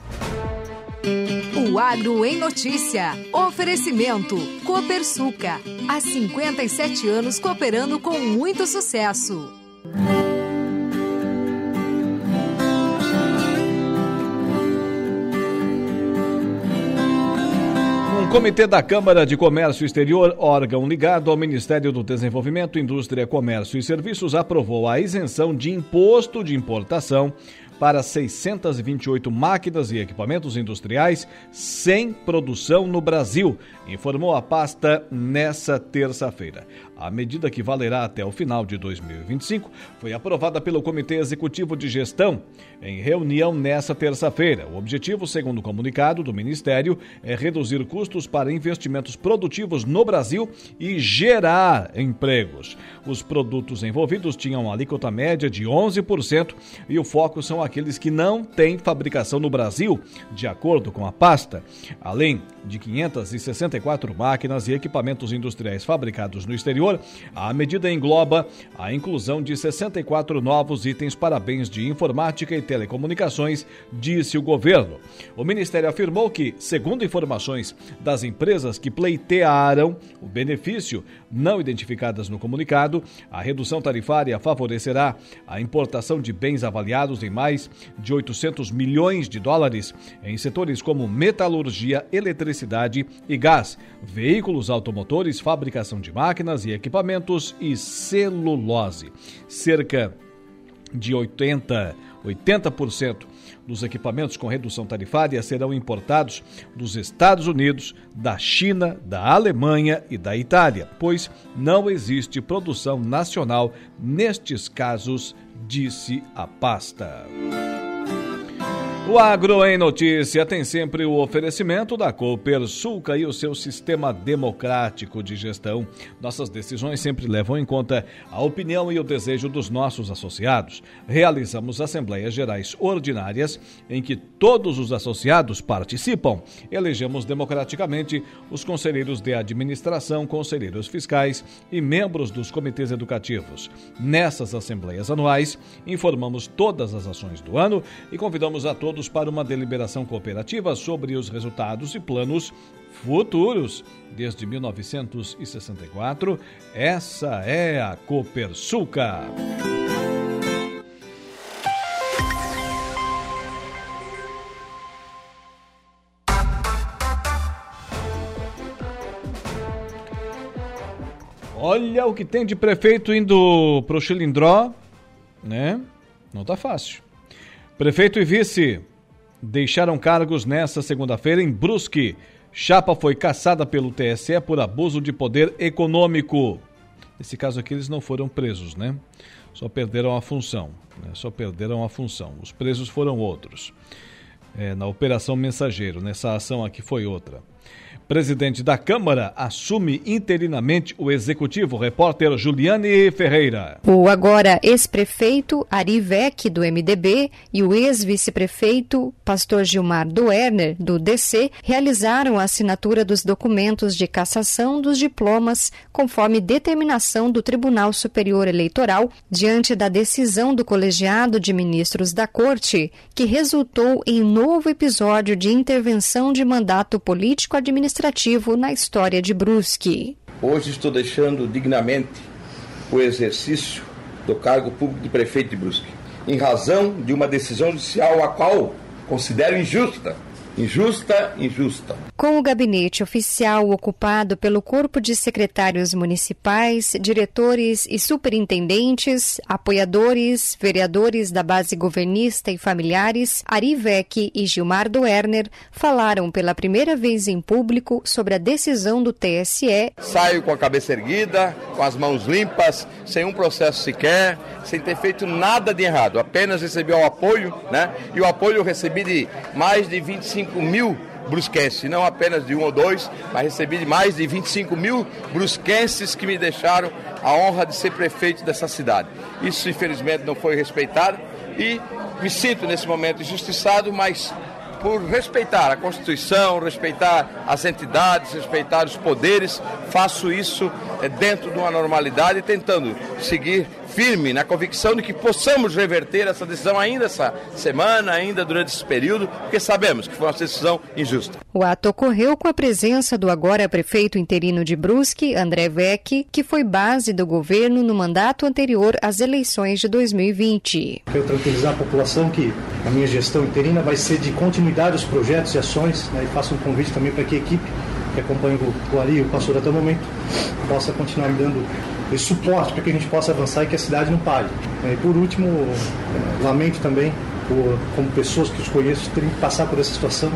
O Agro em Notícia. Oferecimento. Copersuca. Há 57 anos cooperando com muito sucesso. Comitê da Câmara de Comércio Exterior, órgão ligado ao Ministério do Desenvolvimento, Indústria, Comércio e Serviços, aprovou a isenção de imposto de importação para 628 máquinas e equipamentos industriais sem produção no Brasil, informou a pasta nessa terça-feira. A medida que valerá até o final de 2025 foi aprovada pelo Comitê Executivo de Gestão em reunião nessa terça-feira. O objetivo, segundo o comunicado do Ministério, é reduzir custos para investimentos produtivos no Brasil e gerar empregos. Os produtos envolvidos tinham alíquota média de 11% e o foco são aqueles que não têm fabricação no Brasil, de acordo com a pasta. Além de 564 máquinas e equipamentos industriais fabricados no exterior, a medida engloba a inclusão de 64 novos itens para bens de informática e telecomunicações, disse o governo. O ministério afirmou que, segundo informações das empresas que pleitearam o benefício, não identificadas no comunicado, a redução tarifária favorecerá a importação de bens avaliados em mais de 800 milhões de dólares em setores como metalurgia, eletricidade e gás, veículos automotores, fabricação de máquinas e equipamentos e celulose. Cerca de 80, 80% dos equipamentos com redução tarifária serão importados dos Estados Unidos, da China, da Alemanha e da Itália, pois não existe produção nacional nestes casos, disse a pasta. O Agro em Notícia tem sempre o oferecimento da Copersuca e o seu sistema democrático de gestão. Nossas decisões sempre levam em conta a opinião e o desejo dos nossos associados. Realizamos assembleias gerais ordinárias em que todos os associados participam. Elegemos democraticamente os conselheiros de administração, conselheiros fiscais e membros dos comitês educativos. Nessas assembleias anuais, informamos todas as ações do ano e convidamos a todos para uma deliberação cooperativa sobre os resultados e planos futuros. Desde 1964, essa é a Copersuca. Olha o que tem de prefeito indo pro Chilindró, né? Não tá fácil. Prefeito e vice deixaram cargos nesta segunda-feira em Brusque. Chapa foi caçada pelo TSE por abuso de poder econômico. Nesse caso aqui, eles não foram presos, né? Só perderam a função. Né? Só perderam a função. Os presos foram outros. É, na Operação Mensageiro, nessa ação aqui foi outra. Presidente da Câmara assume interinamente o executivo. Repórter Juliane Ferreira. O agora ex-prefeito Ari Vec, do MDB, e o ex-vice-prefeito Pastor Gilmar Duerner, do DC, realizaram a assinatura dos documentos de cassação dos diplomas, conforme determinação do Tribunal Superior Eleitoral, diante da decisão do colegiado de ministros da Corte, que resultou em novo episódio de intervenção de mandato político-administrativo administrativo na história de Brusque. Hoje estou deixando dignamente o exercício do cargo público de prefeito de Brusque, em razão de uma decisão judicial a qual considero injusta Injusta, injusta. Com o gabinete oficial ocupado pelo Corpo de Secretários Municipais, diretores e superintendentes, apoiadores, vereadores da base governista e familiares, Ari Vec e Gilmar Duerner falaram pela primeira vez em público sobre a decisão do TSE. Saio com a cabeça erguida, com as mãos limpas, sem um processo sequer, sem ter feito nada de errado, apenas recebi o apoio, né? E o apoio eu recebi de mais de 25 mil brusquenses, não apenas de um ou dois, mas recebi de mais de 25 mil brusquenses que me deixaram a honra de ser prefeito dessa cidade. Isso, infelizmente, não foi respeitado e me sinto nesse momento injustiçado, mas por respeitar a Constituição, respeitar as entidades, respeitar os poderes, faço isso eh, dentro de uma normalidade, tentando seguir firme na convicção de que possamos reverter essa decisão ainda essa semana, ainda durante esse período, porque sabemos que foi uma decisão injusta. O ato ocorreu com a presença do agora prefeito interino de Brusque, André Vec, que foi base do governo no mandato anterior às eleições de 2020. Quero tranquilizar a população que a minha gestão interina vai ser de continuidade dos projetos e ações, né, e faço um convite também para que a equipe que acompanha o Ari e o pastor até o momento possa continuar me dando esse suporte para que a gente possa avançar e que a cidade não pare. E por último, lamento também, por, como pessoas que os conheço, terem que passar por essa situação.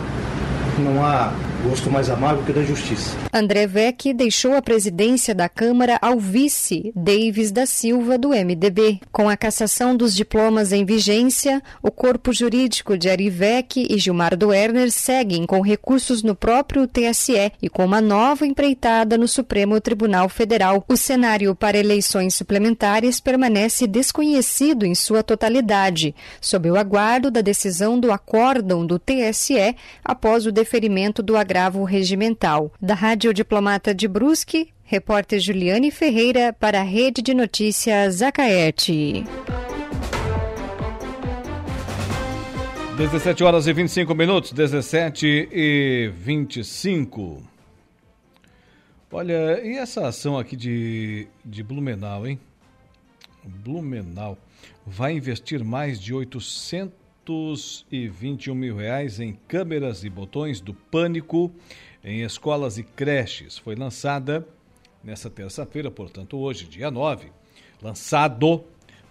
Não há gosto mais amargo que da justiça. André Vec deixou a presidência da Câmara ao vice Davis da Silva, do MDB. Com a cassação dos diplomas em vigência, o corpo jurídico de Arivec e Gilmar Duerner seguem com recursos no próprio TSE e com uma nova empreitada no Supremo Tribunal Federal. O cenário para eleições suplementares permanece desconhecido em sua totalidade, sob o aguardo da decisão do acórdão do TSE após o deferimento do agravo regimental. Da Rádio Diplomata de Brusque, repórter Juliane Ferreira para a Rede de Notícias Acaete. 17 horas e 25 minutos, 17 e 25. Olha, e essa ação aqui de, de Blumenau, hein? Blumenau vai investir mais de 800 221 mil reais em câmeras e botões do pânico em escolas e creches. Foi lançada nessa terça-feira, portanto hoje, dia 9, lançado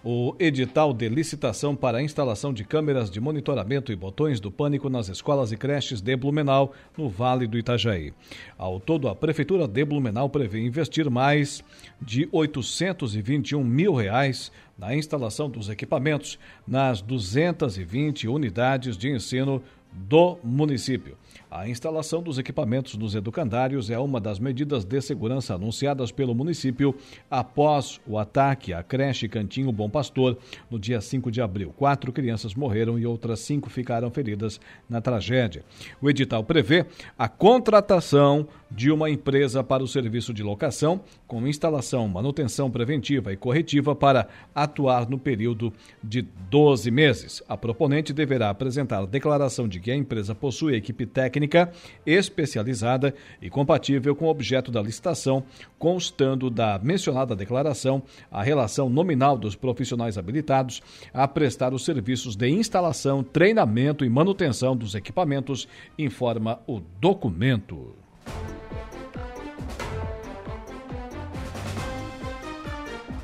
o edital de licitação para a instalação de câmeras de monitoramento e botões do pânico nas escolas e creches de Blumenau, no Vale do Itajaí. Ao todo, a Prefeitura de Blumenau prevê investir mais de 821 mil reais na instalação dos equipamentos nas 220 unidades de ensino do município. A instalação dos equipamentos nos educandários é uma das medidas de segurança anunciadas pelo município após o ataque à creche Cantinho Bom Pastor no dia 5 de abril. Quatro crianças morreram e outras cinco ficaram feridas na tragédia. O edital prevê a contratação de uma empresa para o serviço de locação, com instalação, manutenção preventiva e corretiva para atuar no período de 12 meses. A proponente deverá apresentar declaração de que a empresa possui equipe técnica especializada e compatível com o objeto da licitação, constando da mencionada declaração a relação nominal dos profissionais habilitados a prestar os serviços de instalação, treinamento e manutenção dos equipamentos, informa o documento.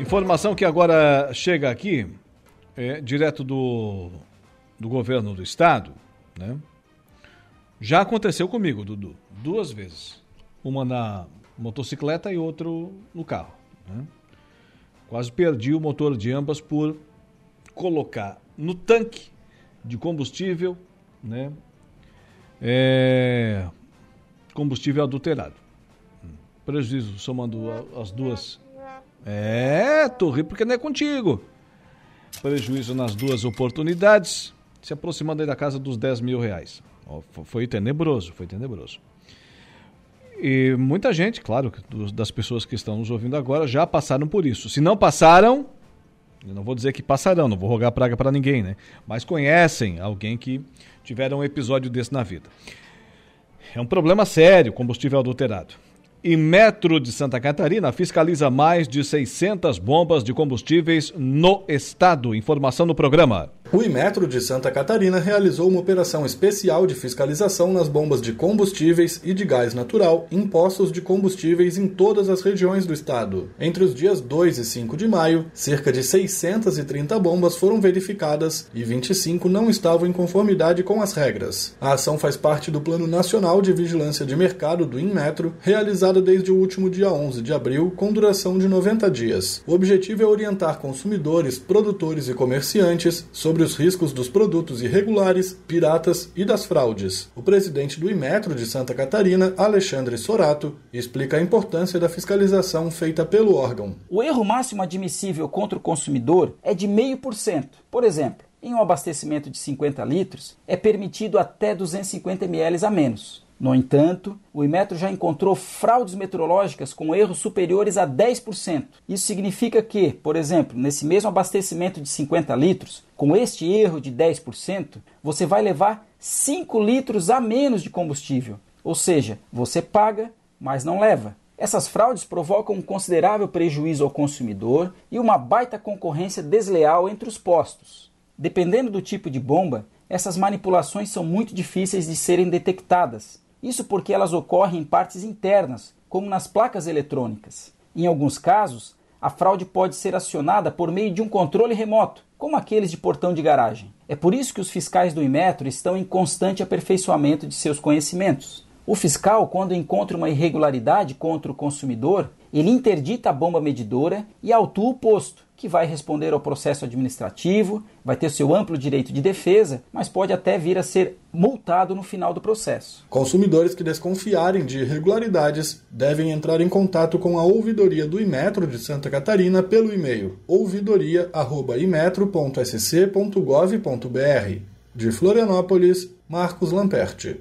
Informação que agora chega aqui, é, direto do, do governo do estado, né? Já aconteceu comigo, Dudu, duas vezes. Uma na motocicleta e outro no carro. Né? Quase perdi o motor de ambas por colocar no tanque de combustível, né? É, combustível adulterado. Prejuízo somando as duas é, rindo porque não é contigo. Prejuízo nas duas oportunidades, se aproximando aí da casa dos 10 mil reais. Foi tenebroso, foi tenebroso. E muita gente, claro, das pessoas que estão nos ouvindo agora já passaram por isso. Se não passaram, eu não vou dizer que passarão, não vou rogar praga para ninguém, né? Mas conhecem alguém que tiveram um episódio desse na vida. É um problema sério, combustível adulterado. E Metro de Santa Catarina fiscaliza mais de 600 bombas de combustíveis no estado. Informação no programa. O Imetro de Santa Catarina realizou uma operação especial de fiscalização nas bombas de combustíveis e de gás natural em postos de combustíveis em todas as regiões do estado. Entre os dias 2 e 5 de maio, cerca de 630 bombas foram verificadas e 25 não estavam em conformidade com as regras. A ação faz parte do Plano Nacional de Vigilância de Mercado do Inmetro, realizado desde o último dia 11 de abril, com duração de 90 dias. O objetivo é orientar consumidores, produtores e comerciantes sobre sobre os riscos dos produtos irregulares, piratas e das fraudes. O presidente do Imetro de Santa Catarina, Alexandre Sorato, explica a importância da fiscalização feita pelo órgão. O erro máximo admissível contra o consumidor é de 0,5%. Por exemplo, em um abastecimento de 50 litros, é permitido até 250 ml a menos. No entanto, o Imetro já encontrou fraudes meteorológicas com erros superiores a 10%. Isso significa que, por exemplo, nesse mesmo abastecimento de 50 litros, com este erro de 10%, você vai levar 5 litros a menos de combustível. Ou seja, você paga, mas não leva. Essas fraudes provocam um considerável prejuízo ao consumidor e uma baita concorrência desleal entre os postos. Dependendo do tipo de bomba, essas manipulações são muito difíceis de serem detectadas isso porque elas ocorrem em partes internas, como nas placas eletrônicas. Em alguns casos, a fraude pode ser acionada por meio de um controle remoto, como aqueles de portão de garagem. É por isso que os fiscais do Imetro estão em constante aperfeiçoamento de seus conhecimentos. O fiscal, quando encontra uma irregularidade contra o consumidor, ele interdita a bomba medidora e autua o posto, que vai responder ao processo administrativo, vai ter seu amplo direito de defesa, mas pode até vir a ser multado no final do processo. Consumidores que desconfiarem de irregularidades devem entrar em contato com a ouvidoria do Imetro de Santa Catarina pelo e-mail ouvidoria@imetro.sc.gov.br. De Florianópolis, Marcos Lamperti.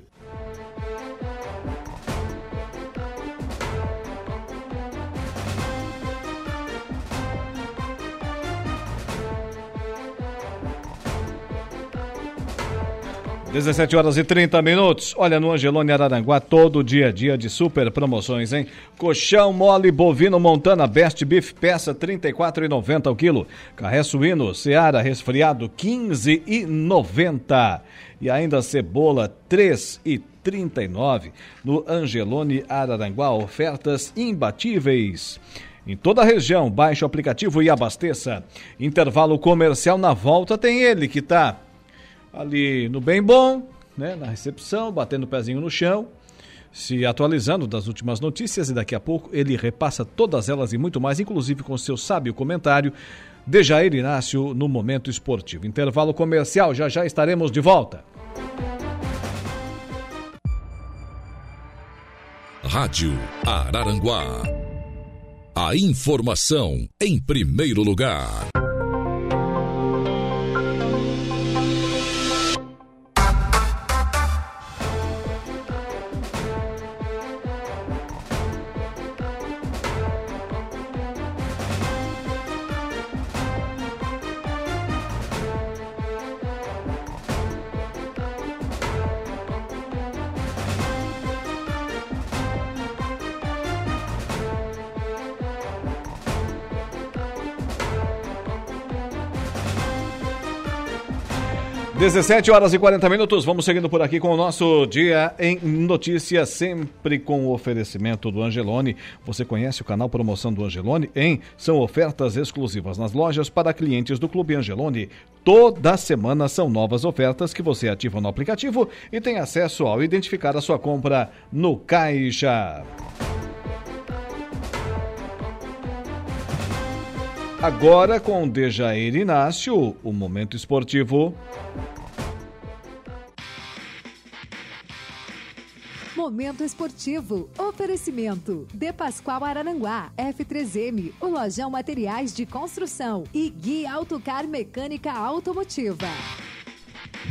17 horas e 30 minutos. Olha, no Angelone Araranguá, todo dia a dia de super promoções, hein? Colchão mole bovino Montana Best Beef, peça R$ 34,90 ao quilo. Carré suíno Seara resfriado, R$ 15,90. E ainda cebola, R$ 3,39. No Angelone Araranguá, ofertas imbatíveis. Em toda a região, baixe o aplicativo e abasteça. Intervalo comercial na volta tem ele que está ali no bem bom, né, na recepção, batendo o pezinho no chão, se atualizando das últimas notícias e daqui a pouco ele repassa todas elas e muito mais, inclusive com seu sábio comentário de Jair Inácio no Momento Esportivo. Intervalo comercial, já já estaremos de volta. Rádio Araranguá. A informação em primeiro lugar. Dezessete horas e 40 minutos, vamos seguindo por aqui com o nosso Dia em Notícias, sempre com o oferecimento do Angelone. Você conhece o canal Promoção do Angelone? Em são ofertas exclusivas nas lojas para clientes do Clube Angelone. Toda semana são novas ofertas que você ativa no aplicativo e tem acesso ao identificar a sua compra no caixa. Agora com Dejair Inácio, o momento esportivo. Momento esportivo. Oferecimento. De Pascoal Araranguá. F3M. O Lojão Materiais de Construção. E Guia Autocar Mecânica Automotiva.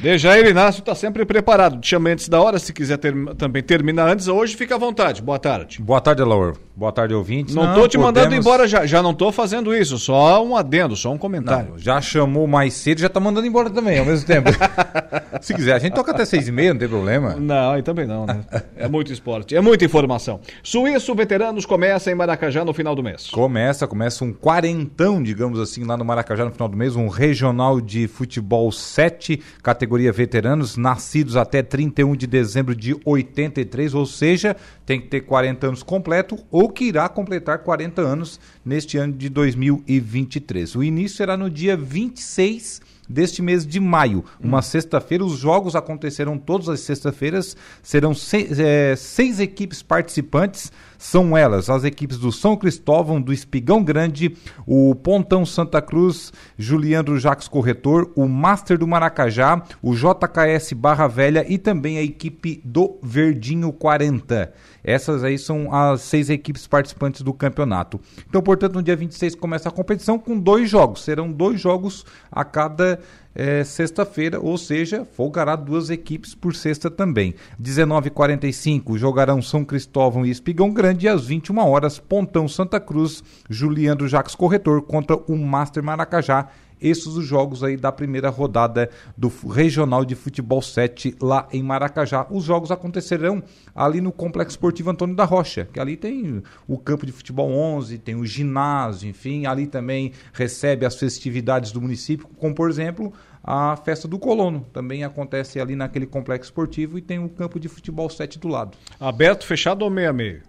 Dejair Inácio está sempre preparado. Te chama antes da hora, se quiser ter, também terminar antes. Hoje fica à vontade. Boa tarde. Boa tarde, Laur. Boa tarde, ouvintes. Não, estou te mandando embora já. Já não estou fazendo isso. Só um adendo, só um comentário. Não, já chamou mais cedo, já está mandando embora também, ao mesmo tempo. se quiser, a gente toca até seis e meia, não tem problema. Não, aí também não, né? É muito esporte, é muita informação. Suíço Veteranos começa em Maracajá no final do mês. Começa, começa um quarentão, digamos assim, lá no Maracajá no final do mês, um regional de futebol 7, categoria veteranos, nascidos até 31 de dezembro de 83, ou seja, tem que ter 40 anos completo ou que irá completar 40 anos neste ano de 2023. O início será no dia 26 deste mês de maio, uma hum. sexta-feira. Os jogos acontecerão todas as sextas-feiras. Serão seis, é, seis equipes participantes. São elas as equipes do São Cristóvão, do Espigão Grande, o Pontão Santa Cruz, Juliano Jacques Corretor, o Master do Maracajá, o JKS Barra Velha e também a equipe do Verdinho 40. Essas aí são as seis equipes participantes do campeonato. Então, portanto, no dia 26 começa a competição com dois jogos. Serão dois jogos a cada é, sexta-feira, ou seja, folgará duas equipes por sexta também. 19h45 jogarão São Cristóvão e Espigão Grande e às 21 horas Pontão Santa Cruz, Juliano Jacques Corretor contra o Master Maracajá esses os jogos aí da primeira rodada do Regional de Futebol 7 lá em Maracajá. Os jogos acontecerão ali no Complexo Esportivo Antônio da Rocha, que ali tem o campo de futebol 11, tem o ginásio, enfim, ali também recebe as festividades do município, como por exemplo a festa do colono. Também acontece ali naquele complexo esportivo e tem o campo de futebol 7 do lado. Aberto, fechado ou meia meio?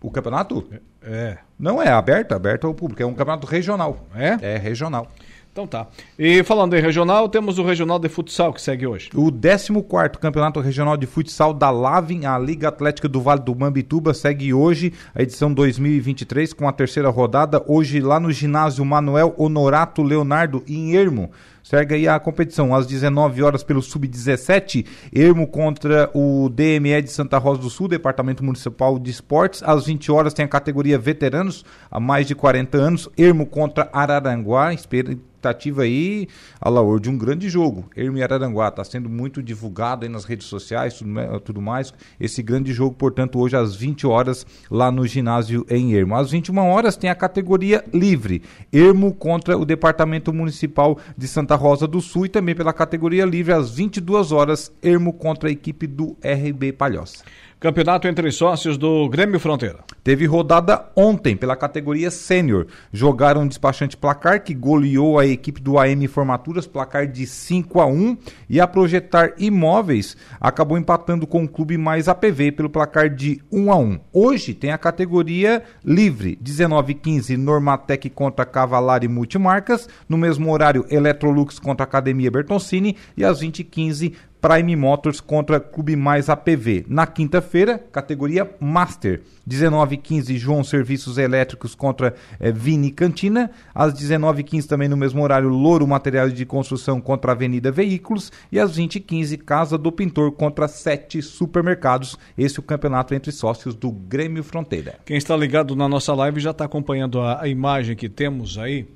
O campeonato? É. Não é aberto, aberto ao público. É um campeonato regional. É? É regional. Então tá. E falando em regional, temos o Regional de Futsal que segue hoje. O 14 Campeonato Regional de Futsal da Lavin, a Liga Atlética do Vale do Mambituba, segue hoje a edição 2023 com a terceira rodada. Hoje lá no ginásio Manuel Honorato Leonardo, em Ermo. Segue aí a competição às 19 horas pelo Sub-17, Ermo contra o DME de Santa Rosa do Sul, Departamento Municipal de Esportes. Às 20 horas tem a categoria Veteranos, há mais de 40 anos, Ermo contra Araranguá, expectativa aí, Alaor, de um grande jogo. Ermo e Araranguá está sendo muito divulgado aí nas redes sociais, tudo, tudo mais. Esse grande jogo, portanto, hoje às 20 horas lá no ginásio em Ermo. Às 21 horas tem a categoria livre. Ermo contra o Departamento Municipal de Santa Rosa do Sul e também pela categoria livre às 22 horas, Ermo contra a equipe do RB Palhoça. Campeonato entre sócios do Grêmio Fronteira. Teve rodada ontem pela categoria sênior. Jogaram um despachante placar que goleou a equipe do AM Formaturas, placar de 5 a 1 e a Projetar Imóveis acabou empatando com o clube mais APV pelo placar de 1 a 1. Hoje tem a categoria livre, 19 e 15 Normatec contra Cavalari Multimarcas, no mesmo horário Electrolux contra Academia Bertoncini e às 20 e 15 Prime Motors contra Clube Mais APV. Na quinta-feira, categoria Master. 19h15, João Serviços Elétricos contra eh, Vini Cantina. Às 19h15, também no mesmo horário, Louro Materiais de Construção contra Avenida Veículos. E às 20h15, Casa do Pintor contra Sete Supermercados. Esse é o campeonato entre sócios do Grêmio Fronteira. Quem está ligado na nossa live já está acompanhando a, a imagem que temos aí.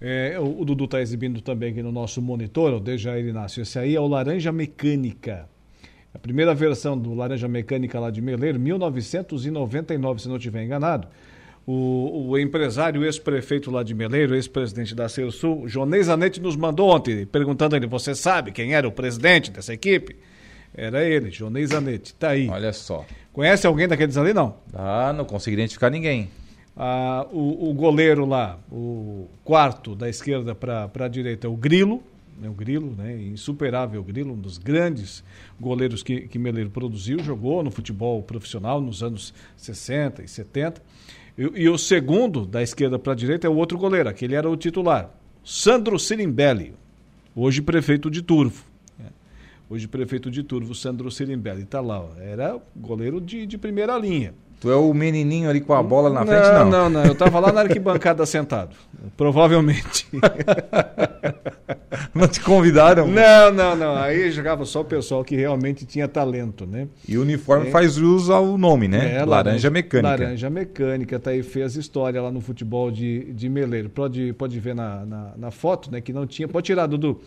É, o, o Dudu está exibindo também aqui no nosso monitor, o Dejair Inácio. Esse aí é o Laranja Mecânica. A primeira versão do Laranja Mecânica lá de Meleiro, 1999, se não estiver enganado. O, o empresário, ex-prefeito lá de Meleiro, ex-presidente da Cersul, Jonei Zanetti nos mandou ontem, perguntando a ele, você sabe quem era o presidente dessa equipe? Era ele, Jonei Zanetti, tá aí. Olha só. Conhece alguém daqueles ali, não? Ah, não consegui identificar ninguém. Ah, o, o goleiro lá, o quarto da esquerda para a direita, o Grilo, né, o Grilo, né, insuperável Grilo, um dos grandes goleiros que, que Meleiro produziu, jogou no futebol profissional nos anos 60 e 70. E, e o segundo, da esquerda para a direita, é o outro goleiro, aquele era o titular, Sandro Sirimbelli, hoje prefeito de Turvo. né. Hoje prefeito de Turvo, Sandro Sirimbelli, está lá, ó, era goleiro de, de primeira linha. Tu é o menininho ali com a bola na frente, não? Não, não, eu tava lá na arquibancada sentado. Provavelmente. Não te convidaram? Não, não, não. Aí jogava só o pessoal que realmente tinha talento, né? E o uniforme É. faz jus ao nome, né? É, Laranja Mecânica. Laranja Mecânica, tá aí, fez história lá no futebol de, de Meleiro. Pode, pode ver na, na, na foto, né? Que não tinha. Pode tirar, Dudu.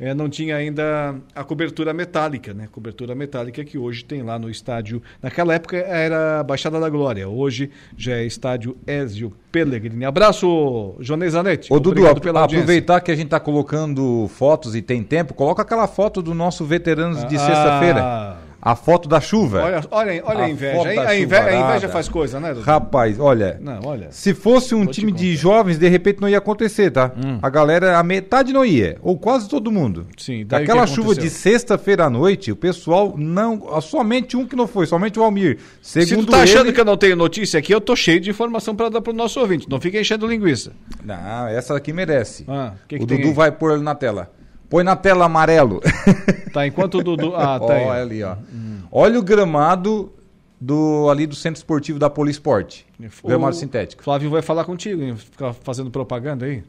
É, não tinha ainda a cobertura metálica, né? Cobertura metálica que hoje tem lá no estádio. Naquela época era Baixada da Glória, hoje já é estádio Ezio Pellegrini. Abraço, Jonei Zanetti. Ô, Dudu, aproveitar que a gente tá colocando fotos e tem tempo, coloca aquela foto do nosso veteranos de Ah. sexta-feira. A foto da chuva. Olha, olha, olha a, A inveja. A, a inveja. a inveja faz coisa, né, Dudu? Rapaz, olha. Não, olha. Se fosse um time de jovens, de repente não ia acontecer, tá? A galera, a metade não ia, ou quase todo mundo. Sim, daí que chuva de sexta-feira à noite, o pessoal não. Somente um que não foi, somente o Almir. Se Segundo tu tá achando ele- que eu não tenho notícia aqui, eu tô cheio de informação para dar pro nosso ouvinte. Não fica enchendo linguiça. Não, essa aqui merece. Ah, que que o tem Dudu aí? vai pôr ali na tela. Põe na tela amarelo. Tá, enquanto o Dudu. Ah, tá aí. Olha ali, ó. Olha o gramado do ali do Centro Esportivo da Polisport. Gramado sintético. Flávio vai falar contigo, hein? Ficar fazendo propaganda aí.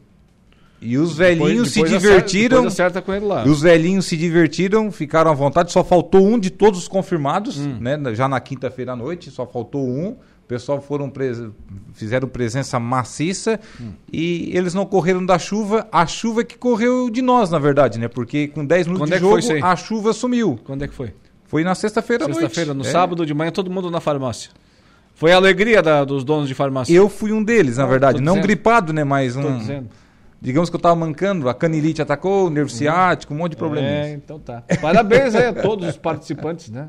E os velhinhos Depois- se depois divertiram. acerta- depois acerta com ele lá. E os velhinhos se divertiram, ficaram à vontade. Só faltou um de todos os confirmados, Hum. né? Já na quinta-feira à noite, só faltou um. O pessoal foram pres... fizeram presença maciça Hum. e eles não correram da chuva. A chuva é que correu de nós, na verdade, né? Porque com 10 minutos Quando é de foi jogo, a chuva sumiu. Quando é que foi? Foi na sexta-feira à noite. Sexta-feira, no É. sábado de manhã, todo mundo na farmácia. Foi a alegria da- dos donos de farmácia. Eu fui um deles, na Ah, verdade. Não dizendo. gripado, né? Mas Tô um. dizendo. Digamos que eu tava mancando, a canilite atacou, o nervo ciático, um monte de probleminhas. É, então tá. Parabéns aí a todos os participantes, né?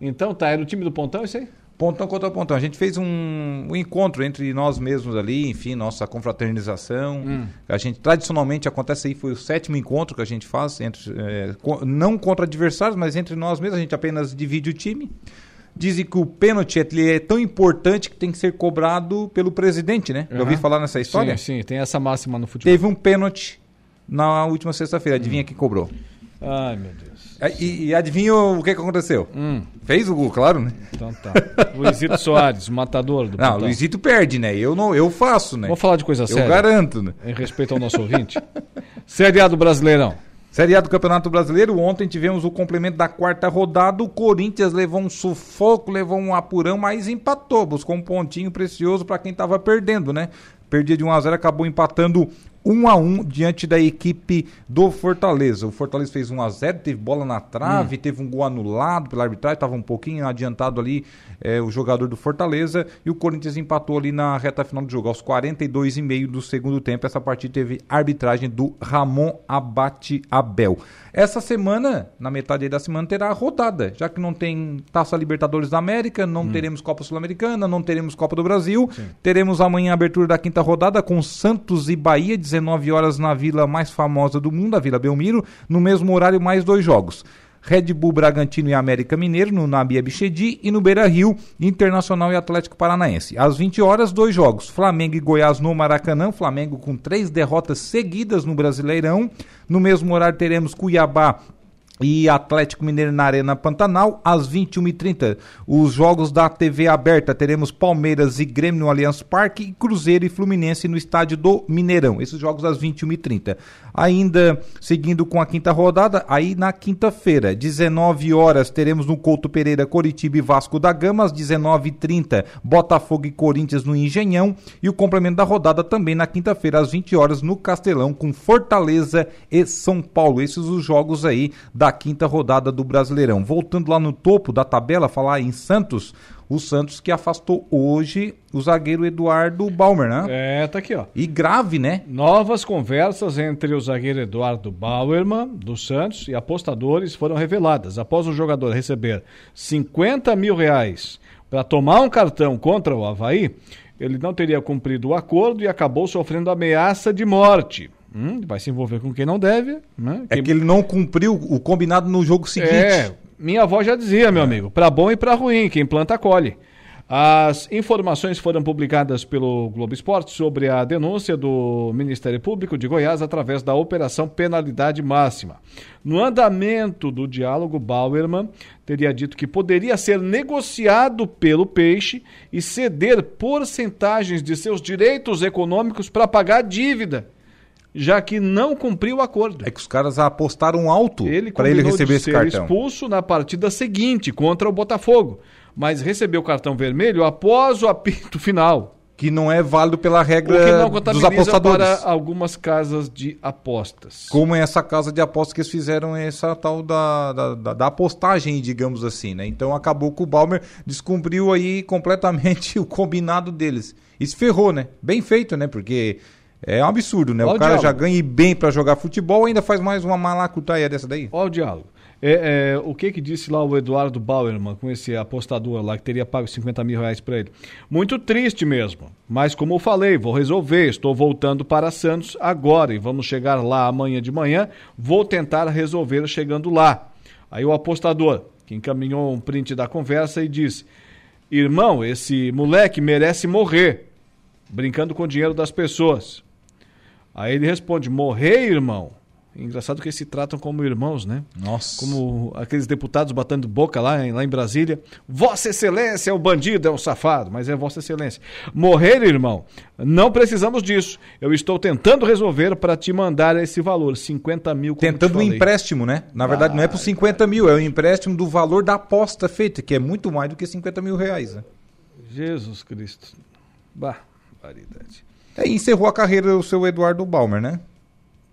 Então tá, era o time do Pontão isso aí? Pontão contra Pontão. A gente fez um, um encontro entre nós mesmos ali, enfim, nossa confraternização. Hum. A gente, tradicionalmente, acontece aí, foi o sétimo encontro que a gente faz, entre, é, co- não contra adversários, mas entre nós mesmos, a gente apenas divide o time. Dizem que o pênalti é tão importante que tem que ser cobrado pelo presidente, né? Já ouvi falar nessa história? Sim, sim, tem essa máxima no futebol. Teve um pênalti na última sexta-feira. Adivinha quem cobrou? Ai, meu Deus. E, e adivinha o que, que aconteceu? Fez o gol, claro, né? Então tá. Luizito Soares, matador do Não, Pontão. Luizito perde, né? Eu não, eu faço, né? Vamos falar de coisa eu séria. Eu garanto, né? Em respeito ao nosso ouvinte. Série A do Brasileirão. Série A do Campeonato Brasileiro, ontem tivemos o complemento da quarta rodada. O Corinthians levou um sufoco, levou um apurão, mas empatou. Buscou um pontinho precioso para quem estava perdendo, né? Perdia de 1 a 0 acabou empatando 1 a 1 diante da equipe do Fortaleza. O Fortaleza fez 1 a 0 teve bola na trave, hum. teve um gol anulado pela arbitragem, estava um pouquinho adiantado ali é, o jogador do Fortaleza e o Corinthians empatou ali na reta final do jogo, aos 42 e meio do segundo tempo. Essa partida teve arbitragem do Ramon Abate Abel. Essa semana, na metade da semana, terá rodada, já que não tem Taça Libertadores da América, não hum. teremos Copa Sul-Americana, não teremos Copa do Brasil. Sim. Teremos amanhã a abertura da quinta rodada com Santos e Bahia, 19 horas na vila mais famosa do mundo, a Vila Belmiro, no mesmo horário mais dois jogos. Red Bull Bragantino e América Mineiro no Nabi Abichedi e no Beira Rio, Internacional e Atlético Paranaense. Às 20 horas, dois jogos: Flamengo e Goiás no Maracanã. Flamengo com três derrotas seguidas no Brasileirão. No mesmo horário, teremos Cuiabá e Atlético Mineiro na Arena Pantanal, às 21h30. Os jogos da TV aberta teremos Palmeiras e Grêmio no Allianz Parque e Cruzeiro e Fluminense no estádio do Mineirão. Esses jogos às 21h30. Ainda seguindo com a quinta rodada, aí na quinta-feira, 19 horas, teremos no Couto Pereira Coritiba e Vasco da Gama, às 19h30, Botafogo e Corinthians no Engenhão. E o complemento da rodada também na quinta-feira, às 20 horas, no Castelão, com Fortaleza e São Paulo. Esses os jogos aí da quinta rodada do Brasileirão. Voltando lá no topo da tabela, falar em Santos, o Santos que afastou hoje o zagueiro Eduardo Balmer, né? É, tá aqui, ó. E grave, né? Novas conversas entre o zagueiro Eduardo Bauerman, do Santos, e apostadores foram reveladas. Após o jogador receber 50 mil reais para tomar um cartão contra o Havaí, ele não teria cumprido o acordo e acabou sofrendo ameaça de morte. Hum, vai se envolver com quem não deve. Né? É que ele não cumpriu o combinado no jogo seguinte. É, minha avó já dizia, meu é. amigo, para bom e para ruim, quem planta colhe. As informações foram publicadas pelo Globo Esporte sobre a denúncia do Ministério Público de Goiás através da Operação Penalidade Máxima. No andamento do diálogo, Bauerman teria dito que poderia ser negociado pelo peixe e ceder porcentagens de seus direitos econômicos para pagar a dívida já que não cumpriu o acordo. É que os caras apostaram alto para ele receber esse cartão. Ele expulso na partida seguinte contra o Botafogo, mas recebeu o cartão vermelho após o apito final. Que não é válido pela regra dos apostadores. para algumas casas de apostas. Como é essa casa de apostas que eles fizeram essa tal da, da, da, da apostagem, digamos assim, né? Então acabou que o Balmer descumpriu aí completamente o combinado deles. E se ferrou, né? Bem feito, né? Porque é um absurdo, né? Olha o cara já ganha bem para jogar futebol ainda faz mais uma malacutaia dessa daí. Olha o diálogo. É, é, o que que disse lá o Eduardo Bauerman com esse apostador lá que teria pago 50 mil reais para ele? Muito triste mesmo, mas como eu falei, vou resolver. Estou voltando para Santos agora e vamos chegar lá amanhã de manhã. Vou tentar resolver chegando lá. Aí o apostador, que encaminhou um print da conversa e disse: Irmão, esse moleque merece morrer, brincando com o dinheiro das pessoas. Aí ele responde: morrer, irmão? Engraçado que eles se tratam como irmãos, né? Nossa. Como aqueles deputados batendo boca lá em, lá em Brasília. Vossa Excelência é o bandido, é o safado, mas é Vossa Excelência. Morrer, irmão, não precisamos disso. Eu estou tentando resolver para te mandar esse valor, 50 mil. Tentando um empréstimo, né? Na verdade, não é por 50 mil, é o empréstimo do valor da aposta feita, que é muito mais do que 50 mil reais. Né? Jesus Cristo. Bah, variedade. É, encerrou a carreira do seu Eduardo Balmer, né?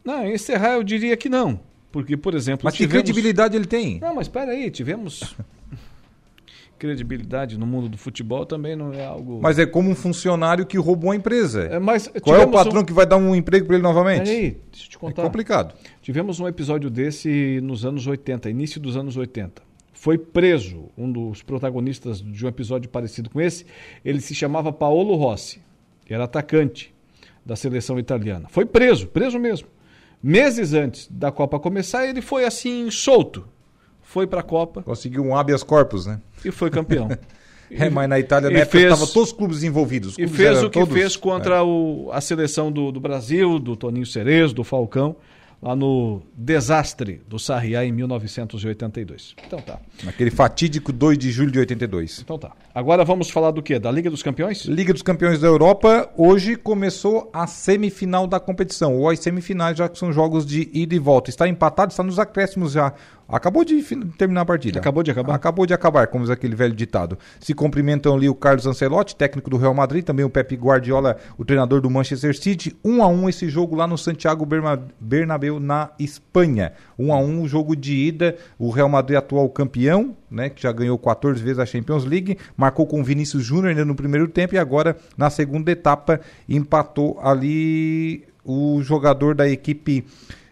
Não, encerrar eu diria que não. Porque, por exemplo. Mas tivemos... que credibilidade ele tem? Não, mas espera aí, tivemos. credibilidade no mundo do futebol também não é algo. Mas é como um funcionário que roubou a empresa. É, mas Qual é o patrão um... que vai dar um emprego para ele novamente? Aí, deixa eu te contar. É complicado. Tivemos um episódio desse nos anos 80, início dos anos 80. Foi preso um dos protagonistas de um episódio parecido com esse. Ele se chamava Paolo Rossi, era atacante da seleção italiana. Foi preso, preso mesmo. Meses antes da Copa começar, ele foi assim, solto. Foi para a Copa. Conseguiu um habeas corpus, né? E foi campeão. é, mas na Itália, na época, estavam todos os clubes envolvidos. Os e fez o que todos... fez contra é. o, a seleção do, do Brasil, do Toninho Cerezo, do Falcão lá no desastre do Sarriá em 1982. Então tá. Naquele fatídico 2 de julho de 82. Então tá. Agora vamos falar do quê? Da Liga dos Campeões? Liga dos Campeões da Europa. Hoje começou a semifinal da competição, ou as semifinais, já que são jogos de ida e volta. Está empatado, está nos acréscimos já Acabou de terminar a partida. Acabou de acabar? Acabou de acabar, como diz aquele velho ditado. Se cumprimentam ali o Carlos Ancelotti, técnico do Real Madrid, também o Pepe Guardiola, o treinador do Manchester City. 1 a 1 esse jogo lá no Santiago Bernabéu, na Espanha. 1 a 1 o jogo de ida. O Real Madrid atual campeão, né, que já ganhou 14 vezes a Champions League, marcou com o Vinícius Júnior ainda no primeiro tempo e agora na segunda etapa empatou ali o jogador da equipe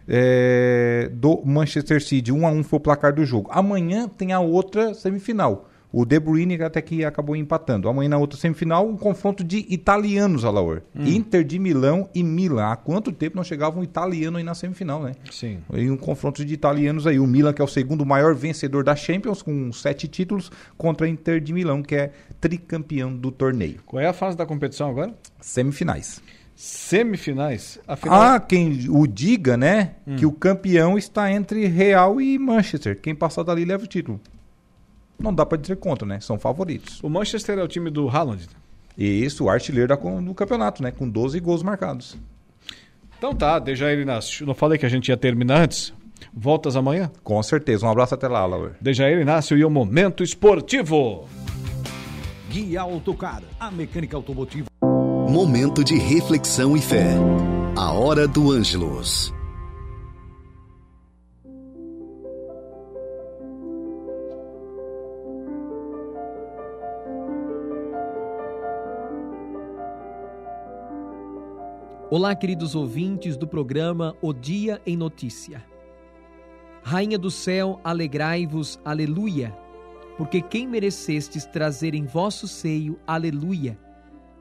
é, do Manchester City. 1 a 1 foi o placar do jogo. Amanhã tem a outra semifinal. O De Bruyne até que acabou empatando. Amanhã na outra semifinal, um confronto de italianos, Alaor. Hum. Inter de Milão e Milan. Há quanto tempo não chegava um italiano aí na semifinal, né? Sim. E um confronto de italianos aí. O Milan, que é o segundo maior vencedor da Champions, com sete títulos, contra a Inter de Milão, que é tricampeão do torneio. Qual é a fase da competição agora? Semifinais. Semifinais. Afinal, Há quem o diga, né? Hum. Que o campeão está entre Real e Manchester. Quem passar dali leva o título. Não dá pra dizer contra, né? São favoritos. o Manchester é o time do Haaland. Isso, o artilheiro da, do campeonato, né? Com 12 gols marcados. Então tá, Dejair Inácio. Não falei que a gente ia terminar antes? Voltas amanhã? Com certeza. Um abraço até lá, Laura. Dejair Inácio e o Momento Esportivo. Guia Autocar, a mecânica automotiva. Momento de reflexão e fé. A hora do Ângelos. Olá, queridos ouvintes do programa O Dia em Notícia. Rainha do céu, alegrai-vos, aleluia, porque quem merecestes trazer em vosso seio, aleluia.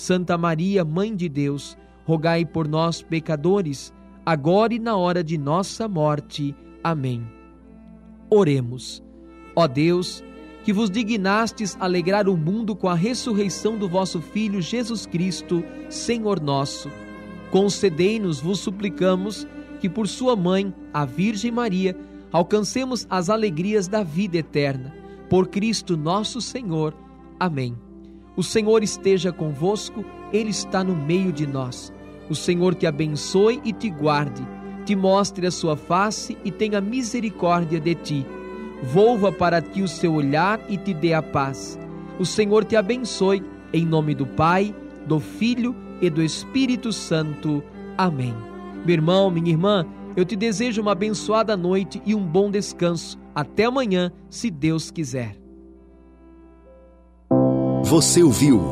Santa Maria, Mãe de Deus, rogai por nós, pecadores, agora e na hora de nossa morte. Amém. Oremos. Ó Deus, que vos dignastes alegrar o mundo com a ressurreição do vosso Filho Jesus Cristo, Senhor nosso. Concedei-nos, vos suplicamos, que por sua mãe, a Virgem Maria, alcancemos as alegrias da vida eterna. Por Cristo nosso Senhor. Amém. O Senhor esteja convosco, Ele está no meio de nós. O Senhor te abençoe e te guarde, te mostre a sua face e tenha misericórdia de ti volva para ti o seu olhar e te dê a paz. O Senhor te abençoe, em nome do Pai, do Filho e do Espírito Santo. Amém. Meu irmão, minha irmã, eu te desejo uma abençoada noite e um bom descanso. Até amanhã, se Deus quiser. Você ouviu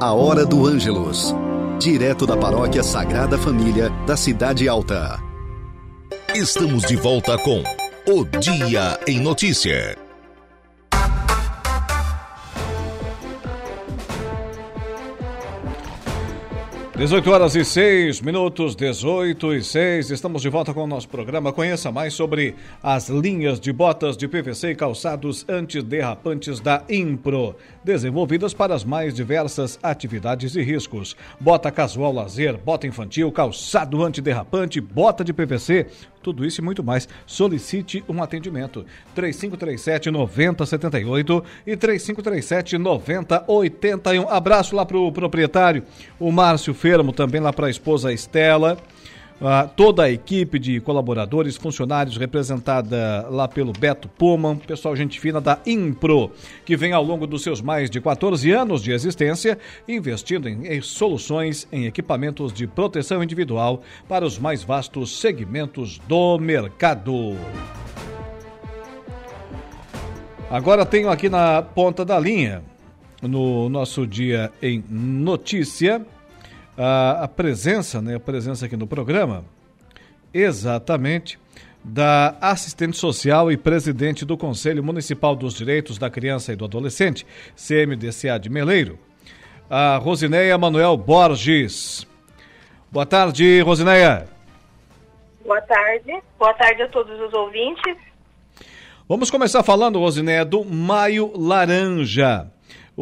A Hora do Ângelos, direto da Paróquia Sagrada Família da Cidade Alta. Estamos de volta com O Dia em Notícia. 18 horas e 6 minutos, 18 e 6. Estamos de volta com o nosso programa. Conheça mais sobre as linhas de botas de PVC e calçados antiderrapantes da Impro, desenvolvidas para as mais diversas atividades e riscos. Bota casual lazer, bota infantil, calçado antiderrapante, bota de PVC, tudo isso e muito mais. Solicite um atendimento. 3537 9078 e 3537 9081. Abraço lá pro proprietário, o Márcio Fermo, também lá para a esposa Estela. Toda a equipe de colaboradores, funcionários representada lá pelo Beto Pullman, pessoal gente fina da Impro, que vem ao longo dos seus mais de 14 anos de existência investindo em, em soluções em equipamentos de proteção individual para os mais vastos segmentos do mercado. Agora tenho aqui na ponta da linha, no nosso dia em notícia, a, a presença, né, a presença aqui no programa, exatamente, da assistente social e presidente do Conselho Municipal dos Direitos da Criança e do Adolescente, CMDCA de Meleiro, a Rosineia Manuel Borges. Boa tarde, Rosineia. Boa tarde. Boa tarde a todos os ouvintes. Vamos começar falando, Rosineia, do Maio Laranja.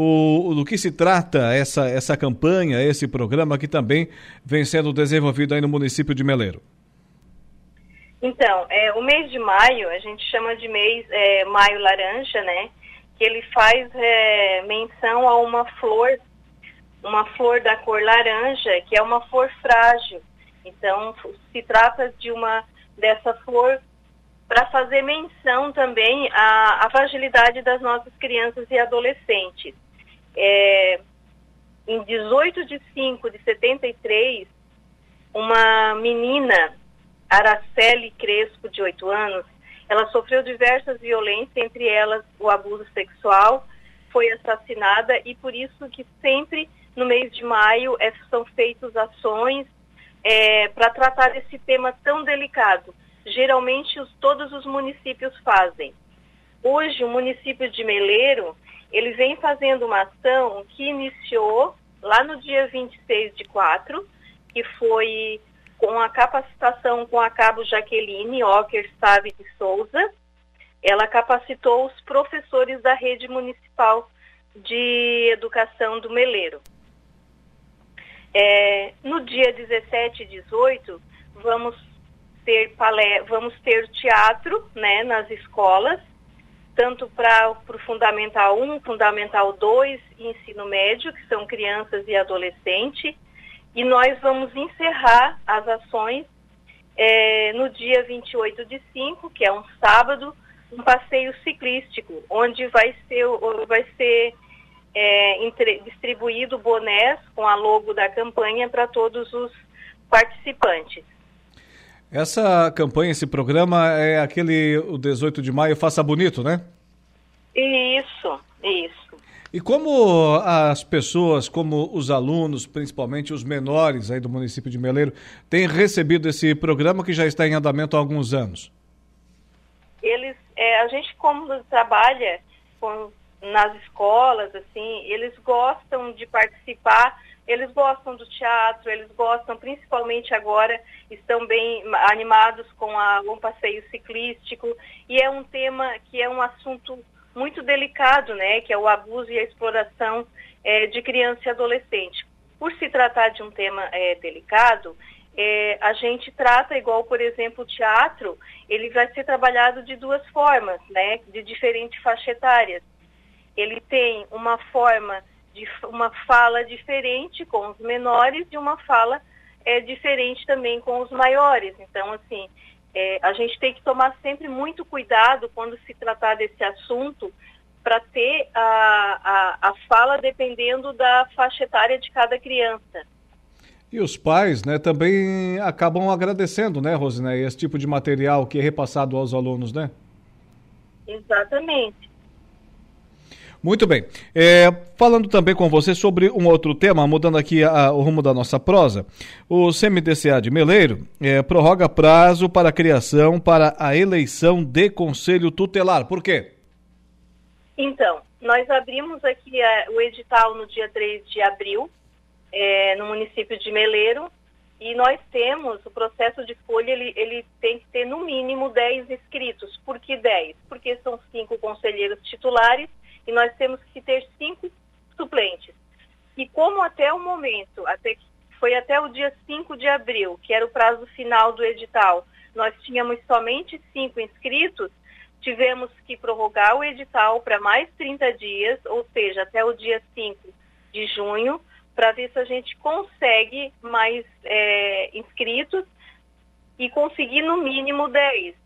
O, do que se trata essa, essa campanha, esse programa que também vem sendo desenvolvido aí no município de Meleiro? Então, é, o mês de maio, a gente chama de mês é, maio laranja, né? Que ele faz é, menção a uma flor, uma flor da cor laranja, que é uma flor frágil. Então, se trata de uma dessa flor para fazer menção também à, à, fragilidade das nossas crianças e adolescentes. É, em 18 de 5 de 73, uma menina Araceli Crespo, de 8 anos, ela sofreu diversas violências, entre elas o abuso sexual, foi assassinada e por isso que sempre no mês de maio é, são feitas ações é, para tratar desse tema tão delicado. Geralmente os, todos os municípios fazem. Hoje o município de Meleiro, ele vem fazendo uma ação que iniciou lá no dia 26 de 4, que foi com a capacitação com a cabo Jaqueline Ocker Sabe de Souza. Ela capacitou os professores da rede municipal de educação do Meleiro. É, no dia 17 e 18, vamos ter, palé vamos ter teatro né, nas escolas, tanto para o Fundamental 1, Fundamental 2 e Ensino Médio, que são crianças e adolescentes, e nós vamos encerrar as ações é, no dia 28 de 5, que é um sábado, um passeio ciclístico, onde vai ser, vai ser é, entre, distribuído bonés com a logo da campanha para todos os participantes. Essa campanha, esse programa é aquele o 18 de maio Faça Bonito, né? Isso, isso. E como as pessoas, como os alunos, principalmente os menores aí do município de Meleiro, têm recebido esse programa que já está em andamento há alguns anos? Eles, é, a gente como trabalha com, nas escolas, assim, eles gostam de participar, eles gostam do teatro, eles gostam, principalmente agora, estão bem animados com a, um passeio ciclístico, e é um tema que é um assunto muito delicado, né, que é o abuso e a exploração é, de criança e adolescente. Por se tratar de um tema é, delicado, é, a gente trata igual, por exemplo, o teatro, ele vai ser trabalhado de duas formas, né, de diferentes faixas etárias. Ele tem uma forma de uma fala diferente com os menores e uma fala é, diferente também com os maiores. Então, assim, é, a gente tem que tomar sempre muito cuidado quando se tratar desse assunto para ter a, a, a fala dependendo da faixa etária de cada criança. E os pais, né, também acabam agradecendo, né, Rosine, esse tipo de material que é repassado aos alunos, né? Exatamente. Muito bem. É, falando também com você sobre um outro tema, mudando aqui a, o rumo da nossa prosa, o CMDCA de Meleiro é, prorroga prazo para a criação para a eleição de conselho tutelar. Por quê? Então, nós abrimos aqui a, o edital no dia 3 de abril, é, no município de Meleiro, e nós temos, o processo de escolha, ele, ele tem que ter no mínimo 10 inscritos. Por que 10? Porque são cinco conselheiros titulares e nós temos que ter cinco suplentes. E como até o momento, até foi até o dia 5 de abril, que era o prazo final do edital, nós tínhamos somente cinco inscritos, tivemos que prorrogar o edital para mais 30 dias, ou seja, até o dia 5 de junho, para ver se a gente consegue mais é, inscritos e conseguir no mínimo 10.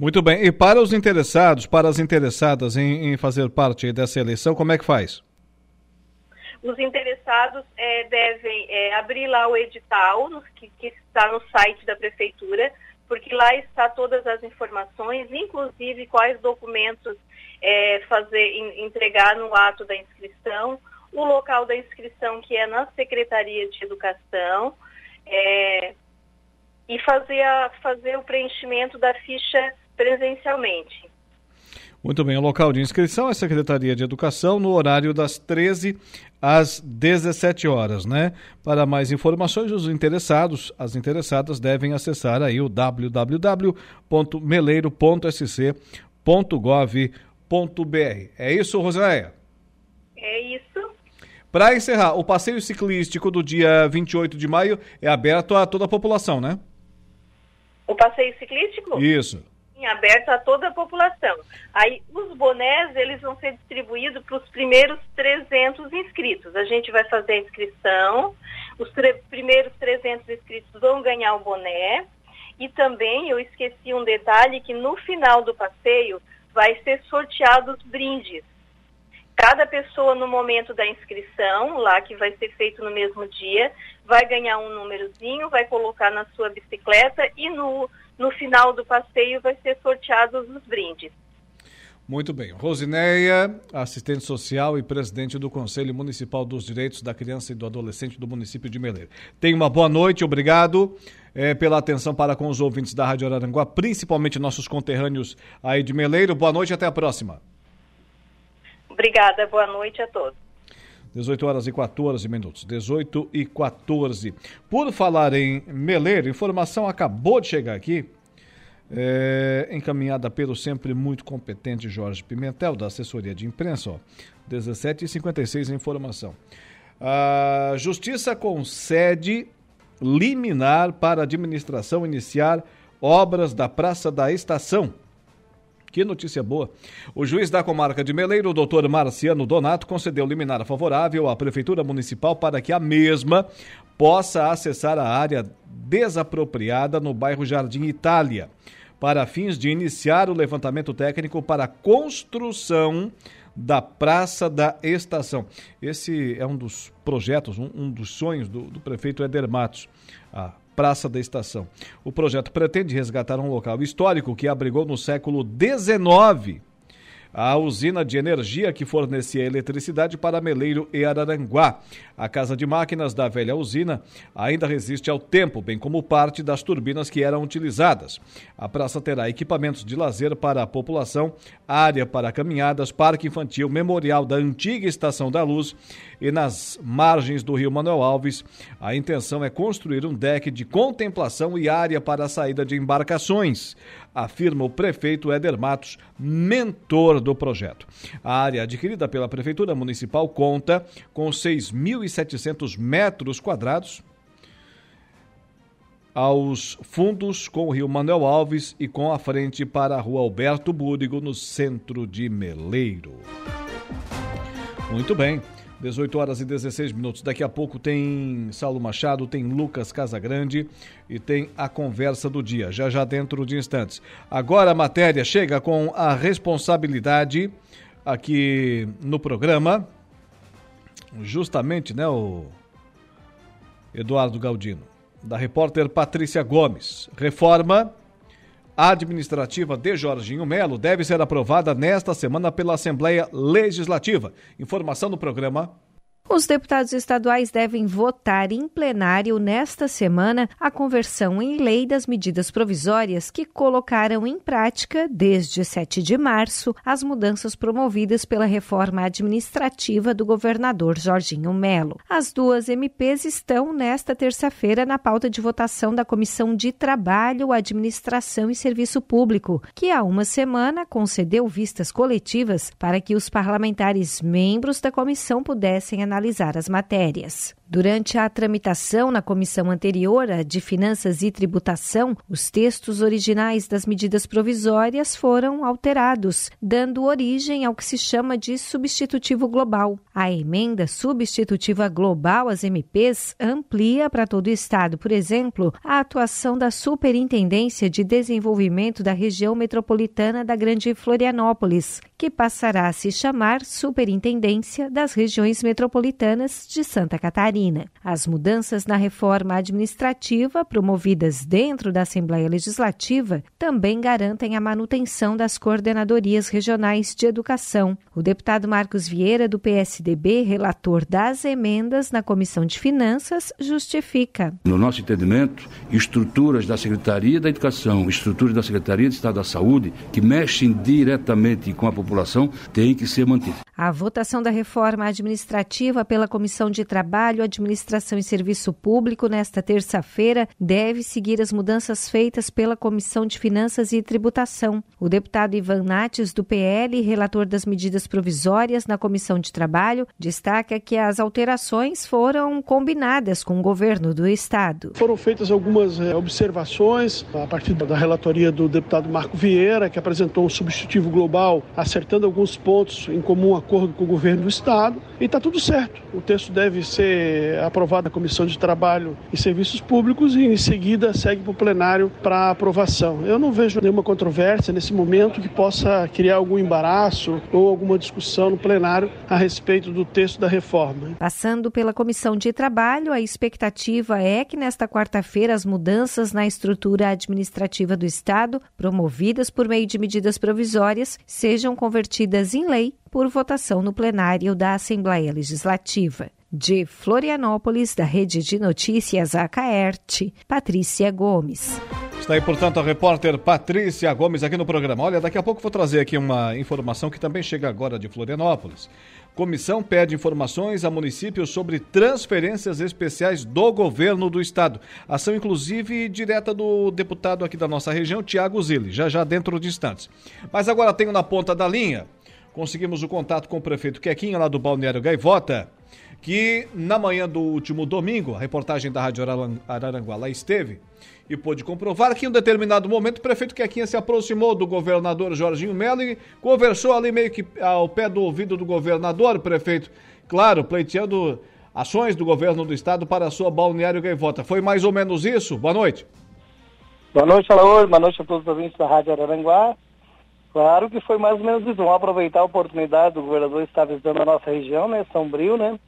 Muito bem. E para os interessados, para as interessadas em, em fazer parte dessa eleição, como é que faz? Os interessados é, devem é, abrir lá o edital no, que, que, está no site da prefeitura, porque lá está todas as informações, inclusive quais documentos é, fazer entregar no ato da inscrição, o local da inscrição que é na Secretaria de Educação é, e fazer, a, fazer o preenchimento da ficha presencialmente. Muito bem, o local de inscrição é a Secretaria de Educação no horário das 13 às 17 horas, né? Para mais informações, os interessados, as interessadas devem acessar aí o www.meleiro.sc.gov.br. É isso, Roséia? É isso. Para encerrar, o passeio ciclístico do dia 28 de maio é aberto a toda a população, né? O passeio ciclístico? Isso aberto a toda a população. Aí os bonés, eles vão ser distribuídos para os primeiros 300 inscritos. A gente vai fazer a inscrição, os primeiros 300 inscritos vão ganhar o boné. E também eu esqueci um detalhe que no final do passeio vai ser sorteado os brindes. Cada pessoa no momento da inscrição, lá que vai ser feito no mesmo dia, vai ganhar um númerozinho, vai colocar na sua bicicleta e no no final do passeio vai ser sorteados os brindes. Muito bem. Rosineia, assistente social e presidente do Conselho Municipal dos Direitos da Criança e do Adolescente do município de Meleiro. Tenha uma boa noite, obrigado é, pela atenção para com os ouvintes da Rádio Araranguá, principalmente nossos conterrâneos aí de Meleiro. Boa noite e até a próxima. Obrigada, boa noite a todos. 18 horas e 14 minutos. 18 e 14. Por falar em Meleiro, informação acabou de chegar aqui, é, encaminhada pelo sempre muito competente Jorge Pimentel, da assessoria de imprensa. Ó, 17 e 56 a informação. A Justiça concede liminar para a administração iniciar obras da Praça da Estação que notícia boa. O juiz da comarca de Meleiro, o doutor Marciano Donato, concedeu liminar favorável à Prefeitura Municipal para que a mesma possa acessar a área desapropriada no bairro Jardim Itália, para fins de iniciar o levantamento técnico para a construção da Praça da Estação. Esse é um dos projetos, um, um dos sonhos do, do prefeito Eder Matos. A Praça da Estação. O projeto pretende resgatar um local histórico que abrigou no século XIX a usina de energia que fornecia eletricidade para Meleiro e Araranguá. A casa de máquinas da velha usina ainda resiste ao tempo, bem como parte das turbinas que eram utilizadas. A praça terá equipamentos de lazer para a população, área para caminhadas, parque infantil, memorial da antiga Estação da Luz e nas margens do rio Manuel Alves. A intenção é construir um deck de contemplação e área para a saída de embarcações afirma o prefeito Éder Matos, mentor do projeto. A área adquirida pela Prefeitura Municipal conta com 6.700 metros quadrados aos fundos com o rio Manuel Alves e com a frente para a rua Alberto Búrigo, no centro de Meleiro. Muito bem. 18 horas e 16 minutos. Daqui a pouco tem Saulo Machado, tem Lucas Casagrande e tem a conversa do dia, já já dentro de instantes. Agora a matéria chega com a responsabilidade aqui no programa, justamente, né, o Eduardo Galdino, da repórter Patrícia Gomes. Reforma administrativa de Jorginho Melo deve ser aprovada nesta semana pela Assembleia Legislativa. Informação no programa os deputados estaduais devem votar em plenário nesta semana a conversão em lei das medidas provisórias que colocaram em prática, desde 7 de março, as mudanças promovidas pela reforma administrativa do governador Jorginho Melo. As duas MPs estão nesta terça-feira na pauta de votação da Comissão de Trabalho, Administração e Serviço Público, que há uma semana concedeu vistas coletivas para que os parlamentares membros da comissão pudessem analisar analisar as matérias. Durante a tramitação na comissão anterior, de Finanças e Tributação, os textos originais das medidas provisórias foram alterados, dando origem ao que se chama de substitutivo global. A emenda substitutiva global às MPs amplia para todo o Estado, por exemplo, a atuação da Superintendência de Desenvolvimento da Região Metropolitana da Grande Florianópolis, que passará a se chamar Superintendência das Regiões Metropolitanas de Santa Catarina. Catarina. As mudanças na reforma administrativa promovidas dentro da Assembleia Legislativa também garantem a manutenção das coordenadorias regionais de educação. O deputado Marcos Vieira, do PSDB, relator das emendas na Comissão de Finanças, justifica. No nosso entendimento, estruturas da Secretaria da Educação, estruturas da Secretaria de Estado da Saúde, que mexem diretamente com a população, têm que ser mantidas. A votação da reforma administrativa pela Comissão de Trabalho, Administração e Serviço Público nesta terça-feira deve seguir as mudanças feitas pela Comissão de Finanças e Tributação. O deputado Ivan Nates, do PL, relator das medidas provisórias na Comissão de Trabalho, destaca que as alterações foram combinadas com o governo do Estado. Foram feitas algumas é, observações a partir da relatoria do deputado Marco Vieira, que apresentou um substitutivo global, acertando alguns pontos em comum acordo com o governo do Estado e está tudo certo. O texto deve ser aprovado na Comissão de Trabalho e Serviços Públicos e, em seguida, segue para o plenário para aprovação. Eu não vejo nenhuma controvérsia nesse momento que possa criar algum embaraço ou alguma discussão no plenário a respeito do texto da reforma. Passando pela Comissão de Trabalho, a expectativa é que nesta quarta-feira as mudanças na estrutura administrativa do Estado, promovidas por meio de medidas provisórias, sejam convertidas em lei por votação no plenário da Assembleia Legislativa. De Florianópolis, da Rede de Notícias Acaerte, Patrícia Gomes. Está aí, portanto, a repórter Patrícia Gomes aqui no programa. Olha, daqui a pouco vou trazer aqui uma informação que também chega agora de Florianópolis. Comissão pede informações a municípios sobre transferências especiais do governo do estado. Ação, inclusive, direta do deputado aqui da nossa região, Tiago Zilli, já já dentro de instantes. Mas agora tenho na ponta da linha conseguimos o contato com o prefeito Quequinha, lá do Balneário Gaivota, que na manhã do último domingo, a reportagem da Rádio Araranguá lá esteve e pôde comprovar que em um determinado momento o prefeito Quequinha se aproximou do governador Jorginho Melo e conversou ali meio que ao pé do ouvido do governador, prefeito, claro, pleiteando ações do governo do estado para a sua Balneário Gaivota. Foi mais ou menos isso? Boa noite. Boa noite, Alaor. Boa noite a todos os ouvintes da Rádio Araranguá. Claro que foi mais ou menos isso. Vamos aproveitar a oportunidade do governador estar visitando a nossa região, né, Sombrio, né,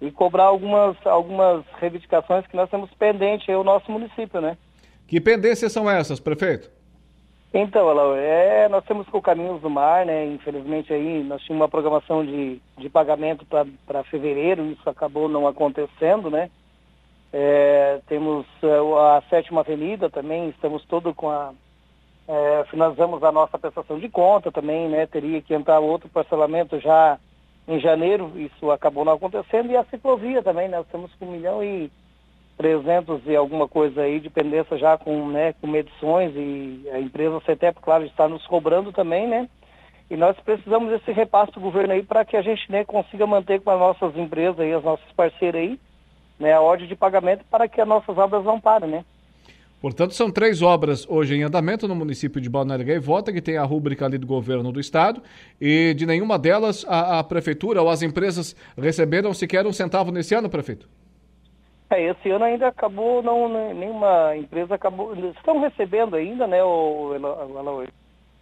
e cobrar algumas, algumas reivindicações que nós temos pendentes aí o nosso município, né. Que pendências são essas, prefeito? Então, é, nós temos com o Caminhos do Mar, né, infelizmente aí nós tínhamos uma programação de, de pagamento para fevereiro, isso acabou não acontecendo, né. É, temos uh, a Sétima Avenida também, estamos todo com a é, finalizamos a nossa prestação de conta também, né? Teria que entrar outro parcelamento já em janeiro, isso acabou não acontecendo, e a ciclovia também, né? Nós temos com um milhão e trezentos e alguma coisa aí de pendência já com, né, com medições e a empresa CETEP, claro, está nos cobrando também, né? E nós precisamos desse repasse do governo aí para que a gente né, consiga manter com as nossas empresas e as nossas parceiras aí, né, a ordem de pagamento para que as nossas obras não parem, né? Portanto, são três obras hoje em andamento no município de Balneário Gaivota, que tem a rúbrica ali do governo do estado, e de nenhuma delas a, a prefeitura ou as empresas receberam sequer um centavo nesse ano, prefeito? É, esse ano ainda acabou, não, nenhuma empresa acabou, estão recebendo ainda, né, o, o,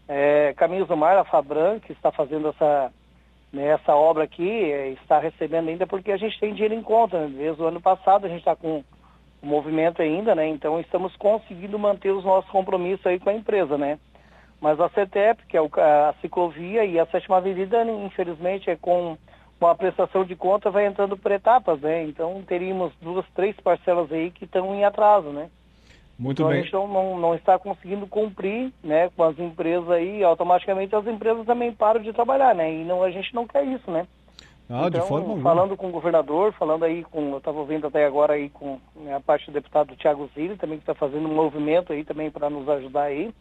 é, Caminhos do Mar, a Fabran, que está fazendo essa, né, essa obra aqui, é, está recebendo ainda porque a gente tem dinheiro em conta, né? desde o ano passado a gente está com o movimento ainda, né? Então estamos conseguindo manter os nossos compromissos aí com a empresa, né? Mas a CETEP, que é a ciclovia e a sétima avenida, infelizmente, é com uma prestação de conta vai entrando por etapas, né? Então teríamos duas, três parcelas aí que estão em atraso, né? Muito então, bem. A gente não, não está conseguindo cumprir, né, com as empresas aí, automaticamente as empresas também param de trabalhar, né? E não, a gente não quer isso, né? Ah, então, de forma alguma. falando com o governador, falando aí com, eu estava ouvindo até agora aí com né, a parte do deputado Tiago Zilli, também que está fazendo um movimento aí também para nos ajudar aí,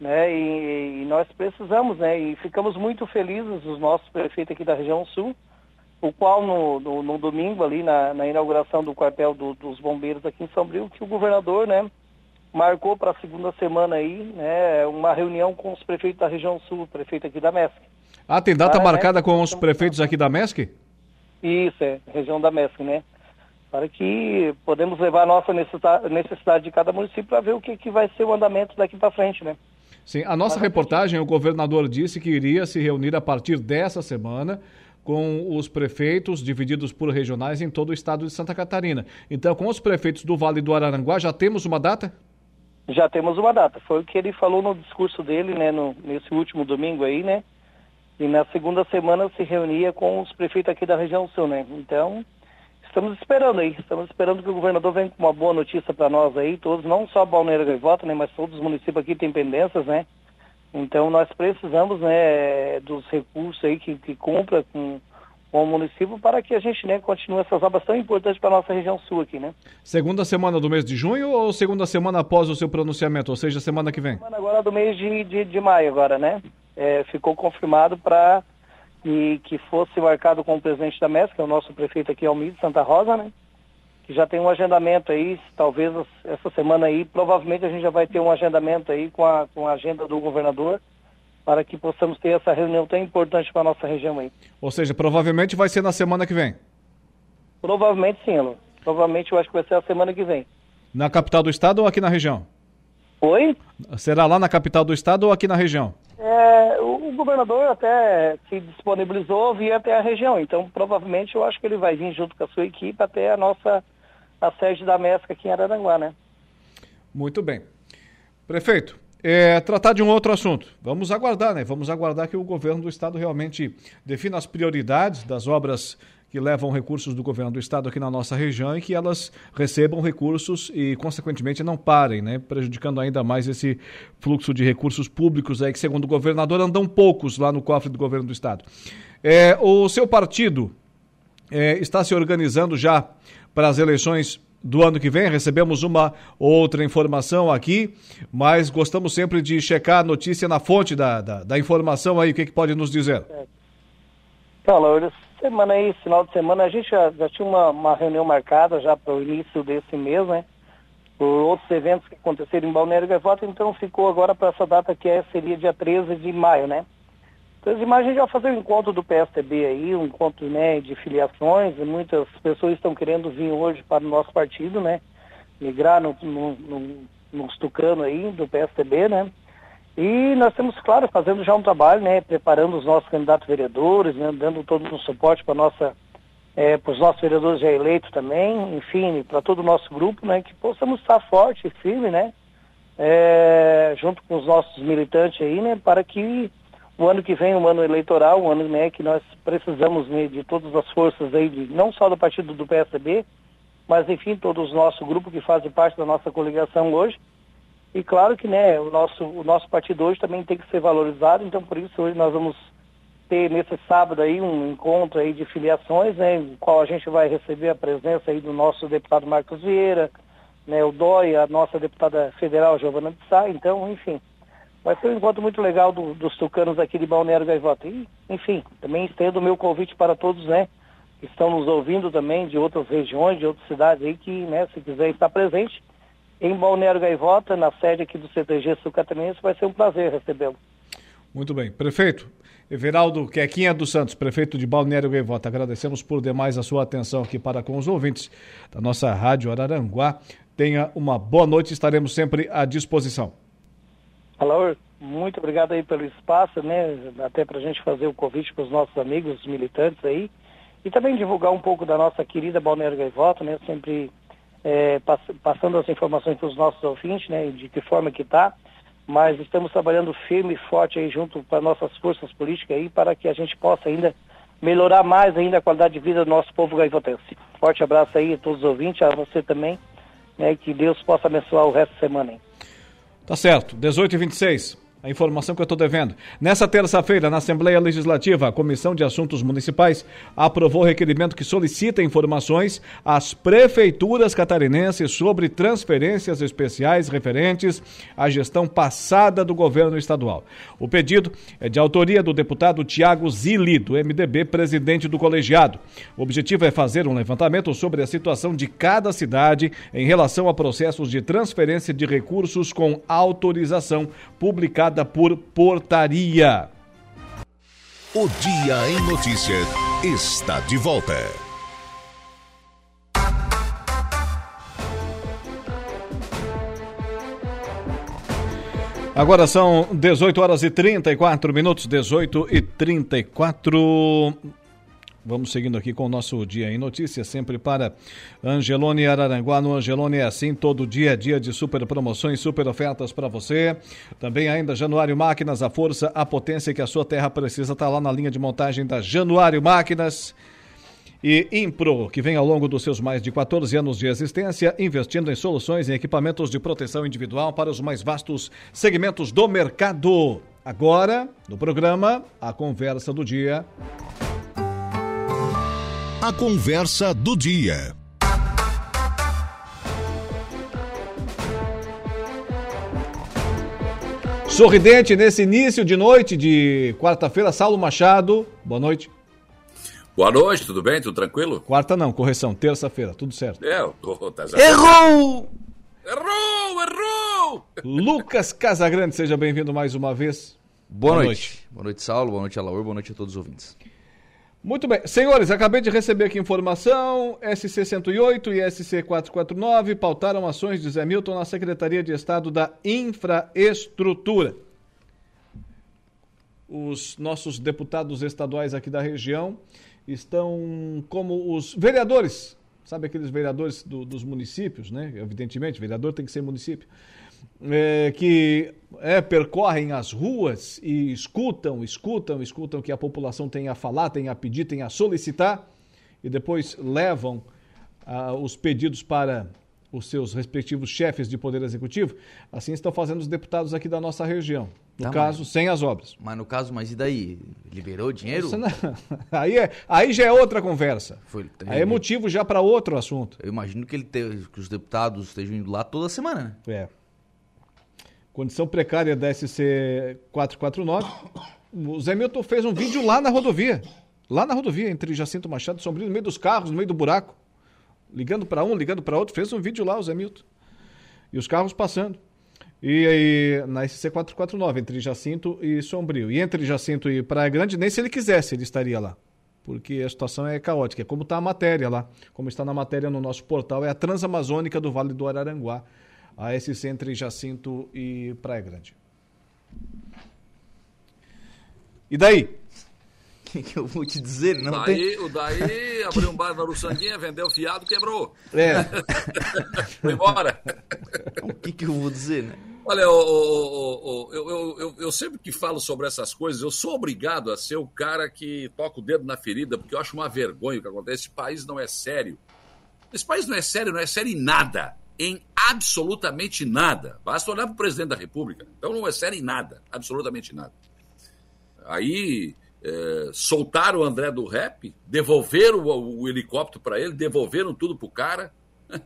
né, e, e, nós precisamos, né, e ficamos muito felizes, os nossos prefeitos aqui da região sul, o qual no, no, no domingo ali na, na, inauguração do quartel do, dos bombeiros aqui em São Bril, que o governador, né, marcou para a segunda semana aí, né, uma reunião com os prefeitos da região sul, prefeito aqui da MESC. Ah, tem data é? marcada com os prefeitos aqui da MESC? Isso, é, região da MESC, né? Para que podemos levar a nossa necessidade de cada município para ver o que, que vai ser o andamento daqui para frente, né? Sim, a nossa reportagem, o governador disse que iria se reunir a partir dessa semana com os prefeitos divididos por regionais em todo o estado de Santa Catarina. Então, com os prefeitos do Vale do Araranguá, já temos uma data? Já temos uma data. Foi o que ele falou no discurso dele, né, no, nesse último domingo aí, né? E na segunda semana se reunia com os prefeitos aqui da região sul, né? Então, estamos esperando aí. Estamos esperando que o governador venha com uma boa notícia para nós aí, todos, não só Balneário Gaivota, né, mas todos os municípios aqui têm pendências, né? Então nós precisamos, né, dos recursos aí que, que compra com, com o município para que a gente, né, continue essas obras tão importantes para a nossa região sul aqui, né? Segunda semana do mês de junho ou segunda semana após o seu pronunciamento, ou seja, semana que vem? Semana agora do mês de, de, de maio agora, né? É, ficou confirmado para que, que fosse marcado com o presidente da MES, que é o nosso prefeito aqui, Almir Santa Rosa, né? Que já tem um agendamento aí, talvez essa semana aí, provavelmente a gente já vai ter um agendamento aí com a, com a agenda do governador para que possamos ter essa reunião tão importante para a nossa região aí. Ou seja, provavelmente vai ser na semana que vem. Provavelmente sim, Alô. Provavelmente eu acho que vai ser a semana que vem. Na capital do estado ou aqui na região? Oi? Será lá na capital do estado ou aqui na região? É, o, governador até se disponibilizou vir até a região, então provavelmente eu acho que ele vai vir junto com a sua equipe até a nossa a sede da MESCA aqui em Araranguá, né? Muito bem. Prefeito, é, tratar de um outro assunto. Vamos aguardar, né? Vamos aguardar que o governo do estado realmente defina as prioridades das obras que levam recursos do governo do estado aqui na nossa região e que elas recebam recursos e, consequentemente, não parem, né? Prejudicando ainda mais esse fluxo de recursos públicos aí que, segundo o governador, andam poucos lá no cofre do governo do estado. É, o seu partido é, está se organizando já para as eleições do ano que vem. Recebemos uma outra informação aqui, mas gostamos sempre de checar a notícia na fonte da, da, da informação aí. O que, que pode nos dizer? Laura, semana aí, final de semana, a gente já, já tinha uma, uma reunião marcada já para o início desse mês, né? Por outros eventos que aconteceram em Balneário Gaivota, então ficou agora para essa data que é, seria dia 13 de maio, né? 13 de maio a gente vai fazer um encontro do PSTB aí, um encontro né, de filiações, e muitas pessoas estão querendo vir hoje para o nosso partido, né? Migrar no, no, no, nos tucano aí do PSTB, né? E nós temos, claro, fazendo já um trabalho, né, preparando os nossos candidatos vereadores, né, dando todo o suporte para nossa, é, para os nossos vereadores já eleitos também, enfim, para todo o nosso grupo, né, que possamos estar forte e firme, né, é, junto com os nossos militantes aí, né, para que o ano que vem, o um ano eleitoral, um ano né, que nós precisamos né, de todas as forças aí, de, não só do partido do PSB, mas enfim, todos os nosso grupo que fazem parte da nossa coligação hoje, e claro que né, o, nosso, o nosso partido hoje também tem que ser valorizado, então por isso hoje nós vamos ter nesse sábado aí um encontro aí de filiações, né, em qual a gente vai receber a presença aí do nosso deputado Marcos Vieira, né, o DOI, a nossa deputada federal Giovana Bissá, então, enfim, vai ser um encontro muito legal do, dos tucanos aqui de Balneário Gaivota. E, enfim, também estendo o meu convite para todos, né, que estão nos ouvindo também de outras regiões, de outras cidades aí, que, né, se quiser estar presente, em Balneário Gaivota, na sede aqui do CTG Sul Catarinense, vai ser um prazer recebê-lo. Muito bem. Prefeito, Everaldo Quequinha dos Santos, prefeito de Balneário Gaivota, agradecemos por demais a sua atenção aqui para com os ouvintes da nossa Rádio Araranguá. Tenha uma boa noite, estaremos sempre à disposição. Alô, muito obrigado aí pelo espaço, né? Até para a gente fazer o convite para os nossos amigos, os militantes aí. E também divulgar um pouco da nossa querida Balneário Gaivota, né? Sempre é, pass passando as informações para os nossos ouvintes, né, de que forma que está, mas estamos trabalhando firme e forte aí junto para nossas forças políticas aí para que a gente possa ainda melhorar mais ainda a qualidade de vida do nosso povo gaivotense. Forte abraço aí a todos os ouvintes, a você também, né, que Deus possa abençoar o resto da semana aí. Tá certo, 18 e 26. A informação que eu estou devendo. Nessa terça-feira, na Assembleia Legislativa, a Comissão de Assuntos Municipais aprovou o requerimento que solicita informações às prefeituras catarinenses sobre transferências especiais referentes à gestão passada do governo estadual. O pedido é de autoria do deputado Tiago Zilli, do MDB, presidente do colegiado. O objetivo é fazer um levantamento sobre a situação de cada cidade em relação a processos de transferência de recursos com autorização publicada por portaria. O Dia em Notícias está de volta. Agora são 18 horas e 34 minutos, 18 e 34. Vamos seguindo aqui com o nosso Dia em Notícias, sempre para Angelone Araranguá. No Angelone é assim, todo dia dia de super promoções, super ofertas para você. Também ainda Januário Máquinas, a força, a potência que a sua terra precisa está lá na linha de montagem da Januário Máquinas. E Impro, que vem ao longo dos seus mais de 14 anos de existência, investindo em soluções e equipamentos de proteção individual para os mais vastos segmentos do mercado. Agora, no programa, a conversa do dia. A conversa do dia. Sorridente nesse início de noite de quarta-feira, Saulo Machado. Boa noite. Boa noite, tudo bem? Tudo tranquilo? Quarta não, correção, terça-feira, tudo certo. É, tô, tá Errou! Errou, errou! Lucas Casagrande, seja bem-vindo mais uma vez. Boa, boa noite. noite. Boa noite, Saulo. Boa noite, Alaur. Boa noite a todos os ouvintes. Muito bem. Senhores, acabei de receber aqui informação. SC-108 e SC-449 pautaram ações de Zé Milton na Secretaria de Estado da Infraestrutura. Os nossos deputados estaduais aqui da região estão como os vereadores, sabe aqueles vereadores do, dos municípios, né? Evidentemente, vereador tem que ser município é, que é, percorrem as ruas e escutam, escutam, escutam o que a população tem a falar, tem a pedir, tem a solicitar e depois levam ah, os pedidos para os seus respectivos chefes de poder executivo. Assim estão fazendo os deputados aqui da nossa região. No tá, caso, mas, sem as obras. Mas no caso, mas e daí? Liberou o dinheiro? Não, aí, é, aí já é outra conversa. Foi, aí é motivo já para outro assunto. Eu imagino que, ele te, que os deputados estejam indo lá toda semana, né? É. Condição precária da SC 449. O Zé Milton fez um vídeo lá na rodovia. Lá na rodovia, entre Jacinto Machado e Sombrio, no meio dos carros, no meio do buraco. Ligando para um, ligando para outro. Fez um vídeo lá, o Zé Milton. E os carros passando. E aí, na SC 449, entre Jacinto e Sombrio. E entre Jacinto e Praia Grande, nem se ele quisesse, ele estaria lá. Porque a situação é caótica. É como está a matéria lá. Como está na matéria no nosso portal, é a Transamazônica do Vale do Araranguá a SC entre Jacinto e Praia Grande. E daí? O que, que, eu vou te dizer? Não daí, tem... O daí abriu um bar na Uruçanguinha, vendeu fiado, quebrou. É. Foi embora. O que, que eu vou dizer, né? Olha, eu, eu, eu, eu, eu sempre que falo sobre essas coisas, eu sou obrigado a ser o cara que toca o dedo na ferida, porque eu acho uma vergonha o que acontece. Esse país não é sério. Esse país não é sério, não é sério em nada em absolutamente nada. Basta olhar para o presidente da República. Então não é sério em nada, absolutamente nada. Aí é, soltaram o André do rap, devolveram o, o helicóptero para ele, devolveram tudo para o cara.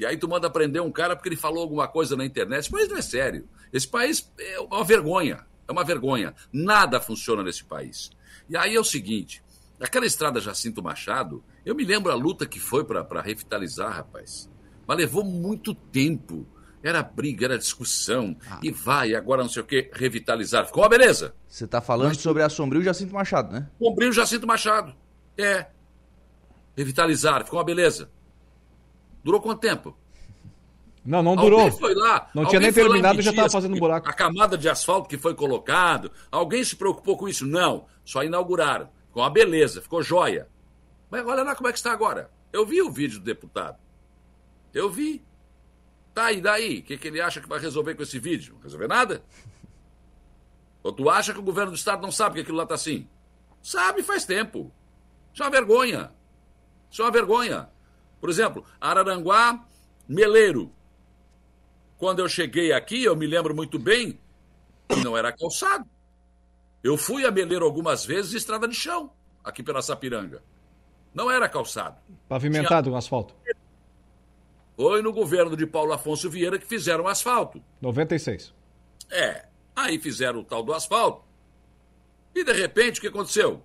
E aí tu manda prender um cara porque ele falou alguma coisa na internet. País não é sério. Esse país é uma vergonha. É uma vergonha. Nada funciona nesse país. E aí é o seguinte: aquela estrada Jacinto Machado, eu me lembro a luta que foi para revitalizar, rapaz. Mas levou muito tempo. Era briga, era discussão. Ah. E vai, agora não sei o que, revitalizar. Ficou uma beleza. Você está falando Mas... sobre a Sombrio Jacinto Machado, né? Sombrio Jacinto Machado. É. Revitalizar, ficou uma beleza. Durou quanto tempo? Não, não durou. Alguém foi lá. Não tinha nem terminado e já estava fazendo buraco. A camada de asfalto que foi colocado. Alguém se preocupou com isso? Não. Só inauguraram. Ficou uma beleza, ficou joia. Mas olha lá como é que está agora. Eu vi o vídeo do deputado. Eu vi. Tá, e daí? O que, que ele acha que vai resolver com esse vídeo? Não resolver nada? Ou tu acha que o governo do estado não sabe que aquilo lá tá assim? Sabe faz tempo. Isso é uma vergonha. Isso é uma vergonha. Por exemplo, Araranguá, Meleiro. Quando eu cheguei aqui, eu me lembro muito bem que não era calçado. Eu fui a Meleiro algumas vezes estrada de chão, aqui pela Sapiranga. Não era calçado. Pavimentado Tinha... com asfalto. Foi no governo de Paulo Afonso Vieira que fizeram o asfalto. 96. É. Aí fizeram o tal do asfalto. E de repente, o que aconteceu?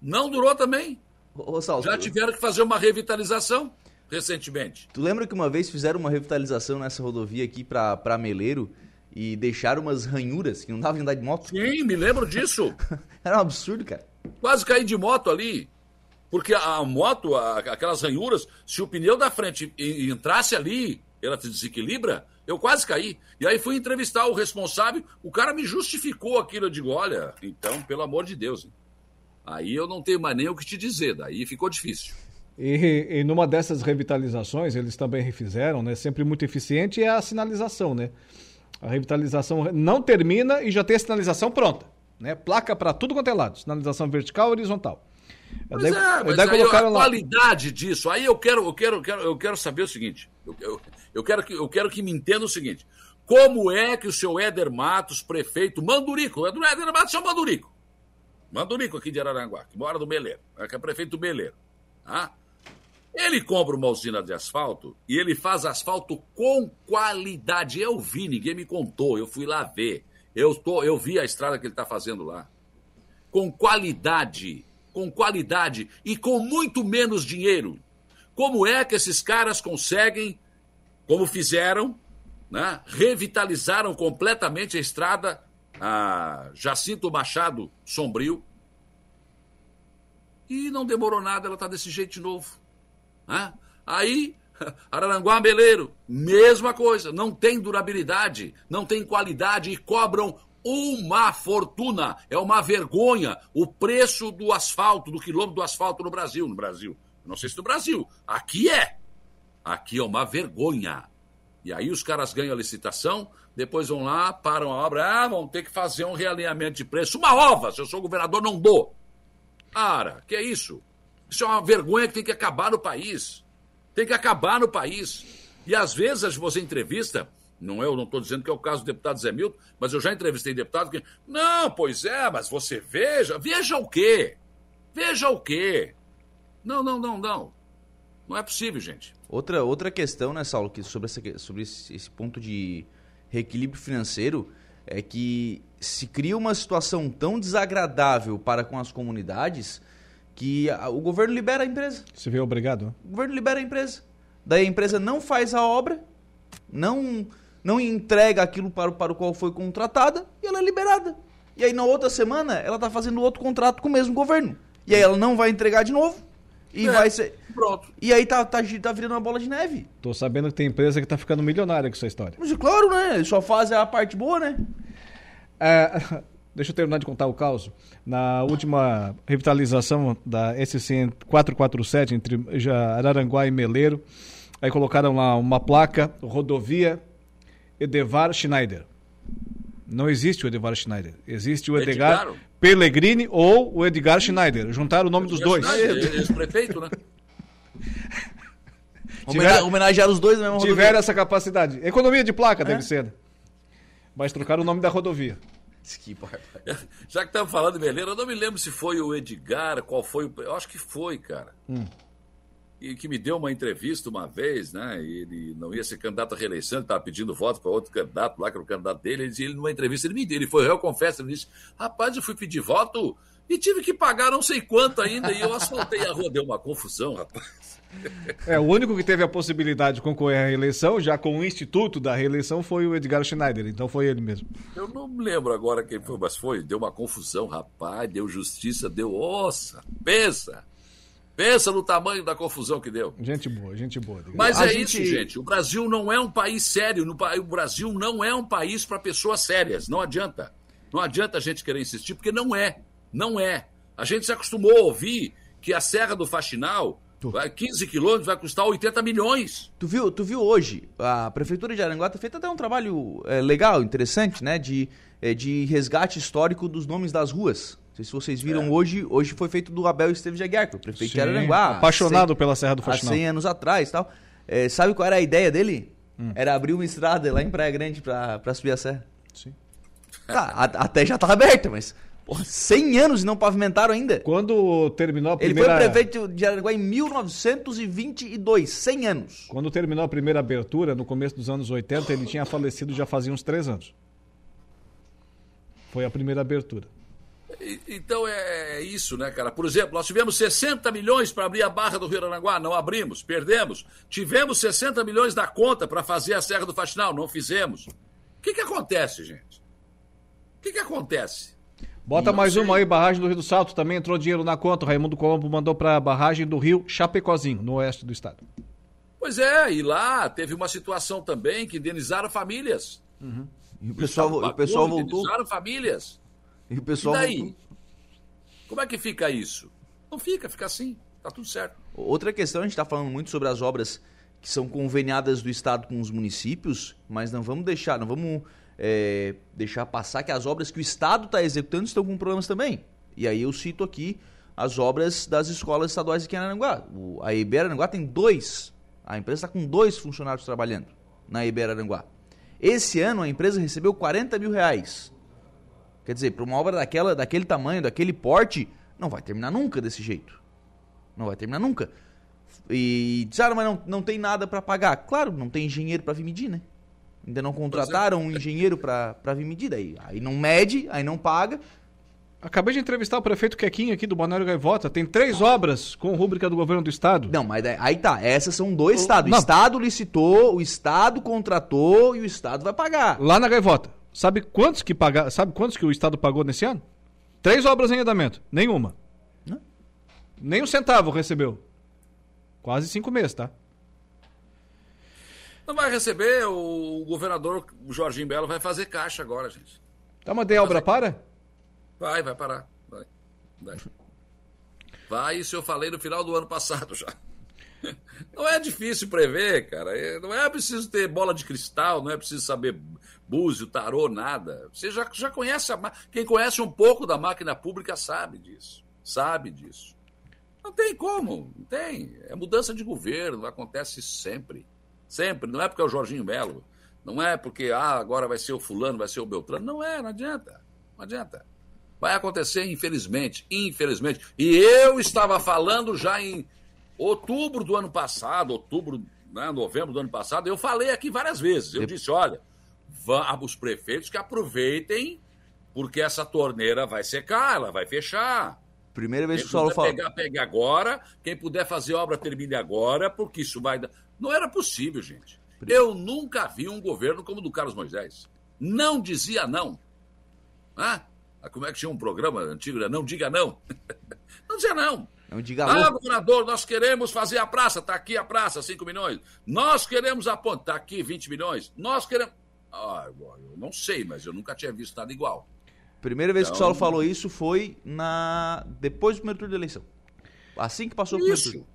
Não durou também. Ô, Salto, Já tiveram que fazer uma revitalização recentemente. Tu lembra que uma vez fizeram uma revitalização nessa rodovia aqui para Meleiro e deixaram umas ranhuras que não davam de andar de moto? Sim, me lembro disso. Era um absurdo, cara. Quase caí de moto ali. Porque a moto, a, aquelas ranhuras, se o pneu da frente entrasse ali, ela se desequilibra, eu quase caí. E aí fui entrevistar o responsável, o cara me justificou aquilo. Eu digo, olha, então, pelo amor de Deus. Aí eu não tenho mais nem o que te dizer, daí ficou difícil. E, e numa dessas revitalizações, eles também refizeram, né? Sempre muito eficiente, é a sinalização, né? A revitalização não termina e já tem a sinalização pronta, né? Placa para tudo quanto é lado, sinalização vertical e horizontal. Mas daí, é, mas daí aí a lá. qualidade disso, aí eu quero, eu quero, eu quero, eu quero saber o seguinte, eu, eu, eu, quero que, eu quero que me entenda o seguinte, como é que o seu Éder Matos, prefeito Mandurico, o Éder Matos é o Mandurico, Mandurico aqui de Araranguá, que mora no Beleiro, é que é prefeito do Beleiro, tá? Ele compra uma usina de asfalto e ele faz asfalto com qualidade. Eu vi, ninguém me contou, eu fui lá ver. Eu, tô, eu vi a estrada que ele está fazendo lá. Com qualidade, com qualidade e com muito menos dinheiro. Como é que esses caras conseguem, como fizeram, né, revitalizaram completamente a estrada a Jacinto Machado Sombrio? E não demorou nada, ela está desse jeito de novo. Né? Aí, Araranguá Beleiro, mesma coisa, não tem durabilidade, não tem qualidade e cobram uma fortuna. É uma vergonha o preço do asfalto, do quilômetro do asfalto no Brasil. No Brasil. Não sei se no Brasil. Aqui é. Aqui é uma vergonha. E aí os caras ganham a licitação, depois vão lá, param a obra, ah, vão ter que fazer um realinhamento de preço. Uma ova, se eu sou governador, não dou. Cara, que é isso? Isso é uma vergonha que tem que acabar no país. Tem que acabar no país. E às vezes você entrevista, não eu não estou dizendo que é o caso do deputado Zé Milton, mas eu já entrevistei deputado que. Não, pois é, mas você veja. Veja o quê? Veja o quê? Não, não, não, não. Não é possível, gente. Outra, outra questão, né, Saulo, que sobre, essa, sobre esse, esse ponto de reequilíbrio financeiro é que se cria uma situação tão desagradável para com as comunidades que a, o governo libera a empresa. Você vê obrigado? Né? O governo libera a empresa. Daí a empresa não faz a obra, não não entrega aquilo para, para o qual foi contratada e ela é liberada. E aí na outra semana ela está fazendo outro contrato com o mesmo governo. E aí ela não vai entregar de novo. E é, vai ser. Pronto. E aí tá, tá, tá virando uma bola de neve. Tô sabendo que tem empresa que tá ficando milionária com essa história. Mas claro, né? Eles só fazem a parte boa, né? É, Deixa eu terminar de contar o caos. Na última revitalização da SC 447 entre Araranguá e Meleiro, aí colocaram lá uma placa, rodovia Edevar Schneider. Não existe o Edevar Schneider. Existe o Edgar Edgar Pellegrini ou o Edgar Schneider. Juntaram o nome dos dois. Ex-prefeito, né? Tiver, homenagear os dois mesmo. Tiveram essa capacidade. Economia de placa, é? deve ser. Né? Mas trocaram o nome da rodovia. Que Já que estamos falando de Meleiro, eu não me lembro se foi o Edgar, qual foi o. Eu acho que foi, cara. Hum. E que me deu uma entrevista uma vez, né? Ele não ia ser candidato à reeleição, ele estava pedindo voto para outro candidato lá, que era o candidato dele. Ele disse, ele numa entrevista, ele me deu, ele foi, eu confesso, ele disse: rapaz, eu fui pedir voto e tive que pagar não sei quanto ainda, e eu asfaltei a rua, deu uma confusão, rapaz. É, o único que teve a possibilidade de concorrer à reeleição, já com o instituto da reeleição, foi o Edgar Schneider, então foi ele mesmo. Eu não me lembro agora quem foi, mas foi, deu uma confusão, rapaz, deu justiça, deu ossa, pensa. Pensa no tamanho da confusão que deu. Gente boa, gente boa. Mas a é gente... isso, gente. O Brasil não é um país sério. O Brasil não é um país para pessoas sérias. Não adianta. Não adianta a gente querer insistir, porque não é. Não é. A gente se acostumou a ouvir que a Serra do Faxinal Vai 15 quilômetros vai custar 80 milhões. Tu viu, tu viu hoje, a Prefeitura de Aranguá tem feito até um trabalho é, legal, interessante, né? De, é, de resgate histórico dos nomes das ruas. Não sei se vocês viram é. hoje, hoje foi feito do Abel Esteves de Aguiar, é prefeito Sim, de Aranguá. Apaixonado 100, pela Serra do Faxinal. Há 100 anos atrás tal. É, sabe qual era a ideia dele? Hum. Era abrir uma estrada lá em Praia Grande para subir a serra. Sim. Tá, a, até já tá aberta, mas Porra, 100 anos e não pavimentaram ainda. Quando terminou a primeira... Ele foi prefeito de Araguá em 1922, 100 anos. Quando terminou a primeira abertura, no começo dos anos 80, ele tinha falecido já fazia uns 3 anos. Foi a primeira abertura. Então é, é isso, né, cara? Por exemplo, nós tivemos 60 milhões para abrir a Barra do Rio Aranguá, não abrimos, perdemos. Tivemos 60 milhões da conta para fazer a Serra do Faxinal, não fizemos. O que, que acontece, gente? O que, que acontece? Bota não mais sei. uma aí, barragem do Rio do Salto, também entrou dinheiro na conta. O Raimundo Colombo mandou para a barragem do Rio Chapecozinho, no oeste do estado. Pois é, e lá teve uma situação também que indenizaram famílias. Uhum. E o pessoal, o pessoal voltou. Indenizaram famílias. E o pessoal e daí? Como é que fica isso? Não fica, fica assim. Tá tudo certo. Outra questão, a gente está falando muito sobre as obras que são conveniadas do Estado com os municípios, mas não vamos deixar, não vamos é, deixar passar que as obras que o Estado está executando estão com problemas também. E aí eu cito aqui as obras das escolas estaduais aqui em Aranguá. O, a EIB Aranguá tem dois, a empresa está com dois funcionários trabalhando na EIB Aranguá. Esse ano a empresa recebeu 40 mil reais. Quer dizer, para uma obra daquela, daquele tamanho, daquele porte, não vai terminar nunca desse jeito. Não vai terminar nunca. E disseram, mas não, não tem nada para pagar. Claro, não tem engenheiro para vir medir, né? Ainda não contrataram um engenheiro para vir medir. Aí, aí não mede, aí não paga. Acabei de entrevistar o prefeito Quequinho aqui do Balneário Gaivota. Tem três obras com rúbrica do governo do estado. Não, mas aí tá. Essas são dois estados. O estado licitou, o estado contratou e o estado vai pagar. Lá na Gaivota. Sabe quantos que paga... Sabe quantos que o estado pagou nesse ano? Três obras em andamento. Nenhuma. Não. Nem um centavo recebeu. Quase cinco meses, tá? Não vai receber, o governador Jorginho Belo vai fazer caixa agora, gente. Tá, mas tem obra para? Vai, vai parar. Vai. Vai. Vai, isso eu falei no final do ano passado já. Não é difícil prever, cara. É, não é preciso ter bola de cristal, não é preciso saber búzio, tarô, nada. Você já, já conhece a Quem conhece um pouco da máquina pública sabe disso. Sabe disso. Não tem como, não tem. É mudança de governo, acontece sempre. Sempre. Não é porque é o Jorginho Melo. Não é porque ah, agora vai ser o fulano, vai ser o Beltrano. Não é, não adianta. Não adianta. Vai acontecer, infelizmente. Infelizmente. E eu estava falando já em outubro do ano passado, outubro, né, novembro do ano passado, eu falei aqui várias vezes. Eu disse: olha, os prefeitos que aproveitem, porque essa torneira vai secar, ela vai fechar. Primeira vez quem que o Saulo fala. Pegar, pegue agora. Quem puder fazer obra, termine agora, porque isso vai dar. Não era possível, gente. Eu nunca vi um governo como o do Carlos Moisés. Não dizia não. Ah, como é que tinha um programa antigo? Né? Não diga não. não dizia não. Não diga ah, governador, nós queremos fazer a praça, está aqui a praça, 5 milhões. Nós queremos a ponte, está aqui 20 milhões. Nós queremos. Ah, eu não sei, mas eu nunca tinha visto nada igual. Primeira vez então... que o Saulo então- falou isso foi na depois do primeiro turno da eleição. Assim que passou o primeiro turno.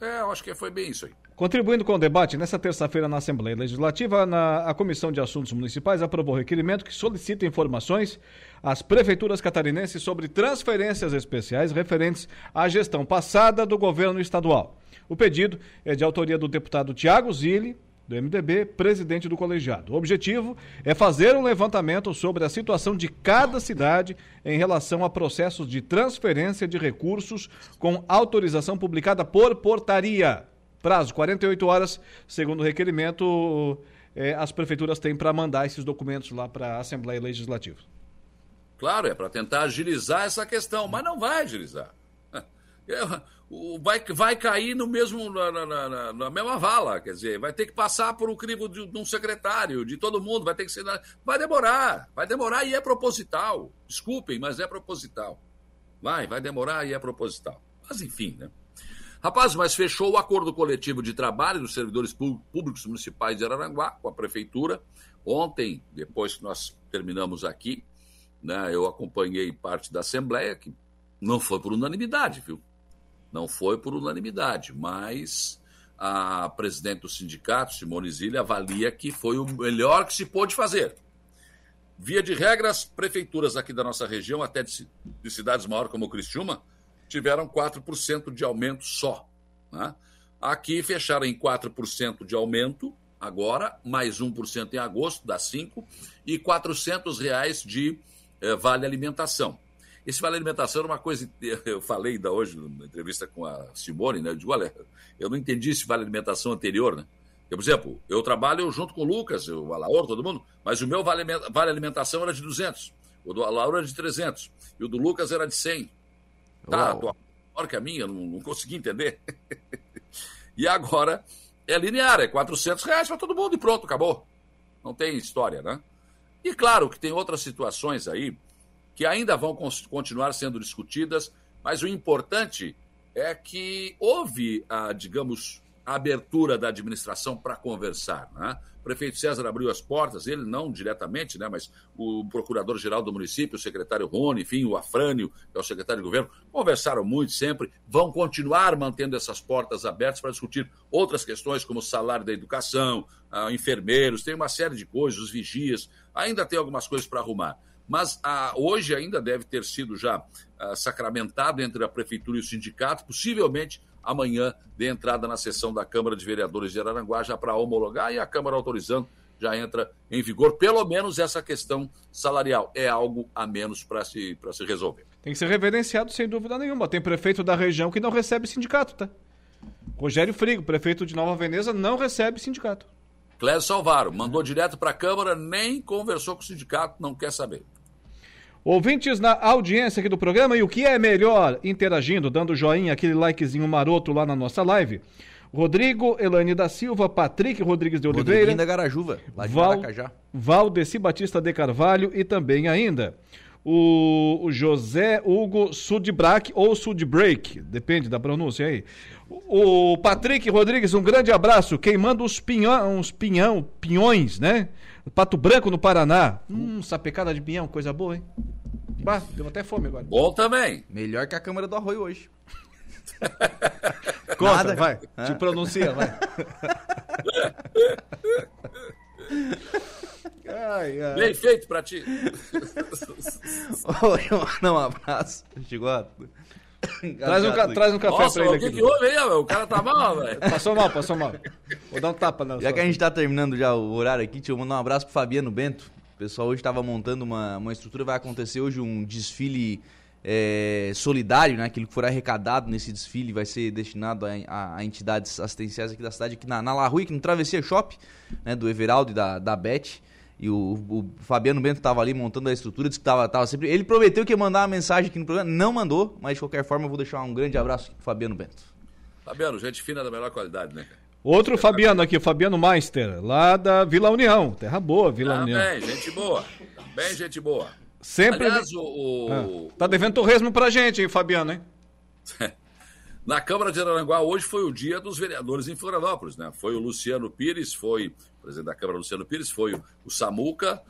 É, eu acho que foi bem isso aí. Contribuindo com o debate, nessa terça-feira na Assembleia Legislativa, na, a Comissão de Assuntos Municipais aprovou requerimento que solicita informações às prefeituras catarinenses sobre transferências especiais referentes à gestão passada do governo estadual. O pedido é de autoria do deputado Tiago Zilli, do MDB, presidente do colegiado. O objetivo é fazer um levantamento sobre a situação de cada cidade em relação a processos de transferência de recursos com autorização publicada por portaria. Prazo 48 horas, segundo o requerimento, é, as prefeituras têm para mandar esses documentos lá para a Assembleia Legislativa. Claro, é para tentar agilizar essa questão, mas não vai agilizar. vai, vai cair no mesmo, na, na, na, na, mesma vala, quer dizer, vai ter que passar por um crivo de, de, um secretário, de todo mundo, vai ter que ser. Vai demorar, vai demorar e é proposital. Desculpem, mas é proposital. Vai, vai demorar e é proposital. Mas enfim, né? Rapaz, mas fechou o acordo coletivo de trabalho dos servidores públicos municipais de Araranguá com a prefeitura. Ontem, depois que nós terminamos aqui, né, eu acompanhei parte da Assembleia, que não foi por unanimidade, viu? Não foi por unanimidade, mas a presidente do sindicato, Simone Zilli, avalia que foi o melhor que se pôde fazer. Via de regra, as prefeituras aqui da nossa região, até de, de cidades maiores como Criciúma, tiveram 4% de aumento só. Né? Aqui fecharam em 4% de aumento, agora, mais 1% em agosto, dá 5%, e 400 reais de eh, vale alimentação. Esse vale alimentação era uma coisa, eu falei ainda hoje na entrevista com a Simone, né? Eu digo, olha, eu não entendi esse vale alimentação anterior, né? Eu, por exemplo, eu trabalho junto com o Lucas, o Alaor, todo mundo, mas o meu vale, vale alimentação era de 200, o do Alaor era de 300 e o do Lucas era de 100. Tá, tua maior que a minha, não, não consegui entender. e agora é linear, é 400 reais para todo mundo e pronto, acabou. Não tem história, né? E claro que tem outras situações aí que ainda vão continuar sendo discutidas, mas o importante é que houve, a, digamos, a abertura da administração para conversar. Né? O prefeito César abriu as portas, ele não diretamente, né, mas o procurador-geral do município, o secretário Rony, enfim, o Afrânio, que é o secretário de governo, conversaram muito sempre, vão continuar mantendo essas portas abertas para discutir outras questões, como o salário da educação, ah, enfermeiros, tem uma série de coisas, os vigias, ainda tem algumas coisas para arrumar. Mas ah, hoje ainda deve ter sido já ah, sacramentado entre a prefeitura e o sindicato, possivelmente amanhã dê entrada na sessão da Câmara de Vereadores de Araranguá já para homologar e a Câmara autorizando já entra em vigor. Pelo menos essa questão salarial é algo a menos para se, se resolver. Tem que ser reverenciado sem dúvida nenhuma. Tem prefeito da região que não recebe sindicato, tá? Rogério Frigo, prefeito de Nova Veneza, não recebe sindicato. Clésio Salvaro, mandou direto para a Câmara, nem conversou com o sindicato, não quer saber. Ouvintes na audiência aqui do programa, e o que é melhor interagindo, dando joinha, aquele likezinho maroto lá na nossa live. Rodrigo Elane da Silva, Patrick Rodrigues de Oliveira. Da Garajuva, lá de Val, Maracajá. Valdeci Batista de Carvalho e também ainda o, o José Hugo Sudbrack ou Sudbreak, depende da pronúncia aí. O, o Patrick Rodrigues, um grande abraço, queimando os pinhão, uns pinhão, pinhões, né? Pato Branco, no Paraná. Hum, sapecada de pinhão, coisa boa, hein? Bah, deu até fome agora. Bom também. Melhor que a Câmara do Arroio hoje. Conta, Nada. vai. Hã? Te pronuncia, vai. ai, ai. Bem feito pra ti. Oi, manda um abraço. Chegou a... Traz um, traz um café Nossa, pra ele aqui. O que, que houve aí, O cara tá mal, velho. Passou mal, passou mal. Vou dar um tapa na Já que a gente tá terminando já o horário aqui, deixa eu mandar um abraço pro Fabiano Bento. O pessoal hoje estava montando uma, uma estrutura, vai acontecer hoje um desfile é, solidário, né? Aquilo que for arrecadado nesse desfile vai ser destinado a, a, a entidades assistenciais aqui da cidade, aqui na, na La Rue, aqui no Travessia Shop, né? Do Everaldo e da, da Beth. E o, o Fabiano Bento estava ali montando a estrutura, disse que tava, tava sempre. Ele prometeu que ia mandar uma mensagem aqui no programa, não mandou, mas de qualquer forma eu vou deixar um grande abraço pro Fabiano Bento. Fabiano, gente fina da melhor qualidade, né? Outro Fabiano aqui, o Fabiano Meister, lá da Vila União. Terra boa, Vila Também, União. Bem, gente boa. Bem, gente boa. Sempre. Aliás, o, o... Ah, tá devendo torresmo pra gente, hein, Fabiano, hein? Na Câmara de Araranguá, hoje foi o dia dos vereadores em Florianópolis, né? Foi o Luciano Pires, foi presidente da Câmara, Luciano Pires, foi o Samuca,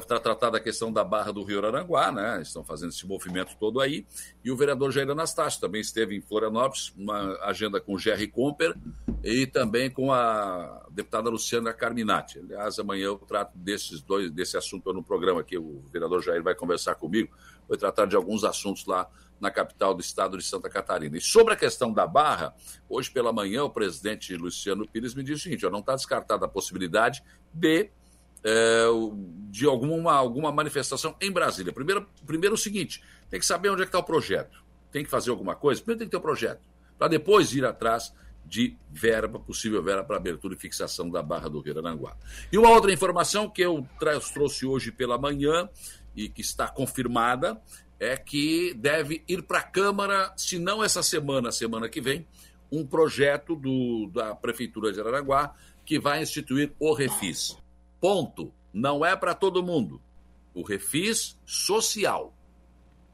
está uh, tratada a questão da Barra do Rio Aranguá, né? Estão fazendo esse movimento todo aí. E o vereador Jair Anastácio também esteve em Florianópolis, uma agenda com o Jerry Comper e também com a deputada Luciana Carminati. Aliás, amanhã eu trato desses dois, desse assunto no programa aqui. O vereador Jair vai conversar comigo, vai tratar de alguns assuntos lá na capital do estado de Santa Catarina. E sobre a questão da Barra, hoje pela manhã o presidente Luciano Pires me disse o seguinte: ó, não está descartada a possibilidade de é, de alguma, alguma manifestação em Brasília. Primeiro, primeiro o seguinte: tem que saber onde é que está o projeto. Tem que fazer alguma coisa, primeiro tem que ter o um projeto, para depois ir atrás de verba, possível verba para abertura e fixação da Barra do Rio Aranguá. E uma outra informação que eu trouxe hoje pela manhã e que está confirmada é que deve ir para a Câmara, se não essa semana, semana que vem, um projeto do, da Prefeitura de Araranguá que vai instituir o Refis. Ponto. Não é para todo mundo. O refis social.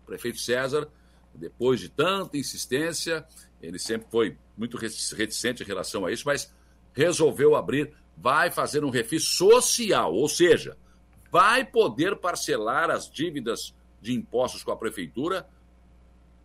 O prefeito César, depois de tanta insistência, ele sempre foi muito reticente em relação a isso, mas resolveu abrir, vai fazer um refis social, ou seja, vai poder parcelar as dívidas de impostos com a prefeitura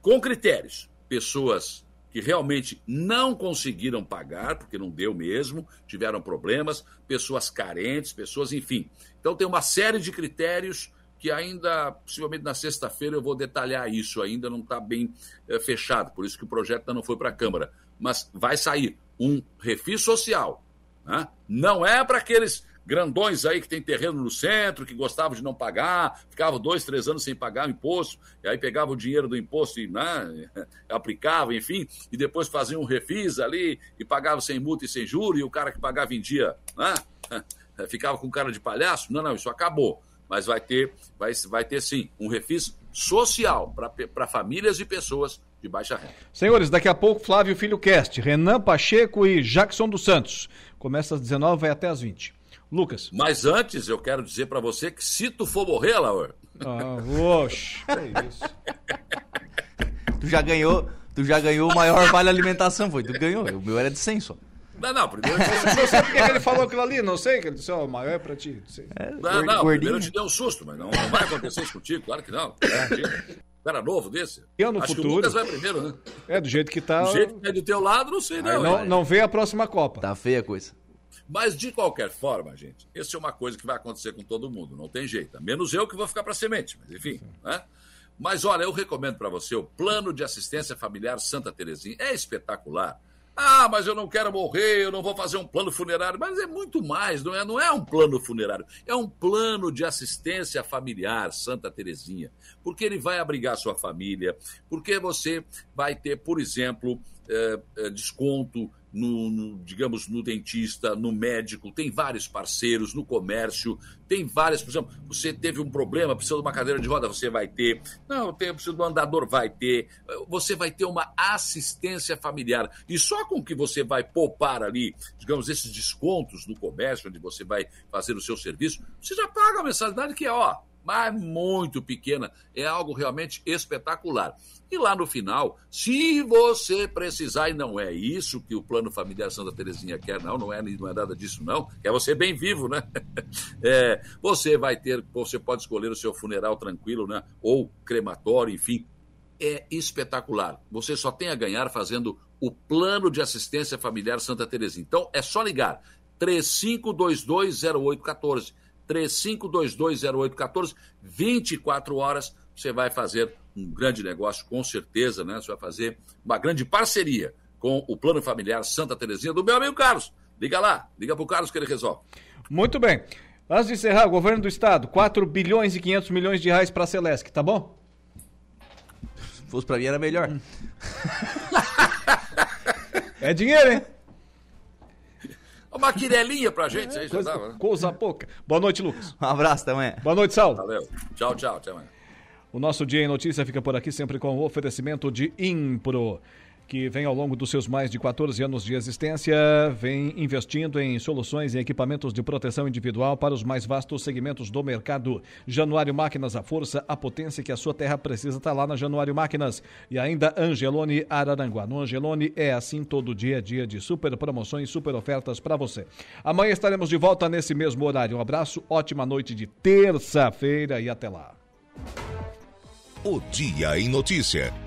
com critérios. Pessoas que realmente não conseguiram pagar, porque não deu mesmo, tiveram problemas, pessoas carentes, pessoas, enfim. Então tem uma série de critérios que ainda, possivelmente na sexta-feira, eu vou detalhar isso, ainda não está bem é, fechado, por isso que o projeto ainda não foi para a Câmara. Mas vai sair um refis social. Né? Não é para aqueles grandões aí que tem terreno no centro, que gostavam de não pagar, ficavam dois, três anos sem pagar o imposto, e aí pegava o dinheiro do imposto e né, aplicava, enfim, e depois faziam um refis ali e pagava sem multa e sem juros, e o cara que pagava vendia, né, ficava com cara de palhaço. Não, não, isso acabou. Mas vai ter, vai, vai ter sim, um refis social para famílias e pessoas de baixa renda. Senhores, daqui a pouco Flávio Filho Cast, Renan Pacheco e Jackson dos Santos. Começa às 19 vai até às 20. Lucas. Mas antes eu quero dizer para você que se tu for morrer, Laura. Ah, oxe, é isso. tu já ganhou, tu já ganhou o maior vale alimentação, foi. Tu ganhou. O meu era de 100 só. Não, não, primeiro. Não sei porque que ele falou aquilo ali, não sei, que ele disse, ó, o maior é pra ti. Não sei. Não, não, primeiro eu te dei um susto, mas não, não vai acontecer isso contigo, claro que não. Cara novo desse. E eu no Acho que o futuro. Lucas vai primeiro, né? É, do jeito que tá. Do jeito que é do teu lado, não sei, não. não, hein? não vê a próxima Copa. Tá feia a coisa. Mas de qualquer forma, gente, isso é uma coisa que vai acontecer com todo mundo, não tem jeito. Menos eu que vou ficar para semente, mas enfim, né? Mas olha, eu recomendo para você o Plano de Assistência Familiar Santa Terezinha. É espetacular. Ah, mas eu não quero morrer, eu não vou fazer um plano funerário. Mas é muito mais, não é, não é um plano funerário. É um plano de assistência familiar Santa Terezinha. Porque ele vai abrigar sua família, porque você vai ter, por exemplo, eh, eh, desconto no, no, digamos, no dentista, no médico, tem vários parceiros, no comércio, tem várias, por exemplo, você teve um problema, precisa de uma cadeira de roda, você vai ter. Não, tem, precisa de um andador, vai ter. Você vai ter uma assistência familiar. E só com que você vai poupar ali, digamos, esses descontos no comércio, onde você vai fazer o seu serviço, você já paga a mensalidade que é, ó, mas muito pequena. É algo realmente espetacular. E lá no final, se você precisar, e não é isso que o Plano Familiar Santa Terezinha quer, não, não é, não é nada disso, não, quer você bem vivo, né? É, você vai ter, você pode escolher o seu funeral tranquilo, né? Ou crematório, enfim. É espetacular. Você só tem a ganhar fazendo o Plano de Assistência Familiar Santa Terezinha. Então, é só ligar 35220814. 35220814, 24 horas, você vai fazer um grande negócio, com certeza, né? Você vai fazer uma grande parceria com o Plano Familiar Santa Terezinha do meu amigo Carlos. Liga lá, liga pro Carlos que ele resolve. Muito bem. Antes de encerrar, o governo do estado, 4 bilhões e 500 milhões de reais para a Celesc, tá bom? Se fosse pra mim era melhor. É dinheiro, hein? Uma quirelinha pra gente, isso aí já Coisa, dava, né? coisa pouca. Boa noite, Lucas. Um abraço, até amanhã. Boa noite, Saulo. Valeu. Tchau, tchau, até amanhã. O nosso Dia em Notícia fica por aqui sempre com o oferecimento de Impro, que vem ao longo dos seus mais de 14 anos de existência, vem investindo em soluções e equipamentos de proteção individual para os mais vastos segmentos do mercado. Januário Máquinas, a força, a potência que a sua terra precisa está lá na Januário Máquinas. E ainda Angelone Araranguá. No Angelone é assim todo dia, dia de super promoções, super ofertas para você. Amanhã estaremos de volta nesse mesmo horário. Um abraço, ótima noite de terça-feira e até lá. O Dia em Notícia.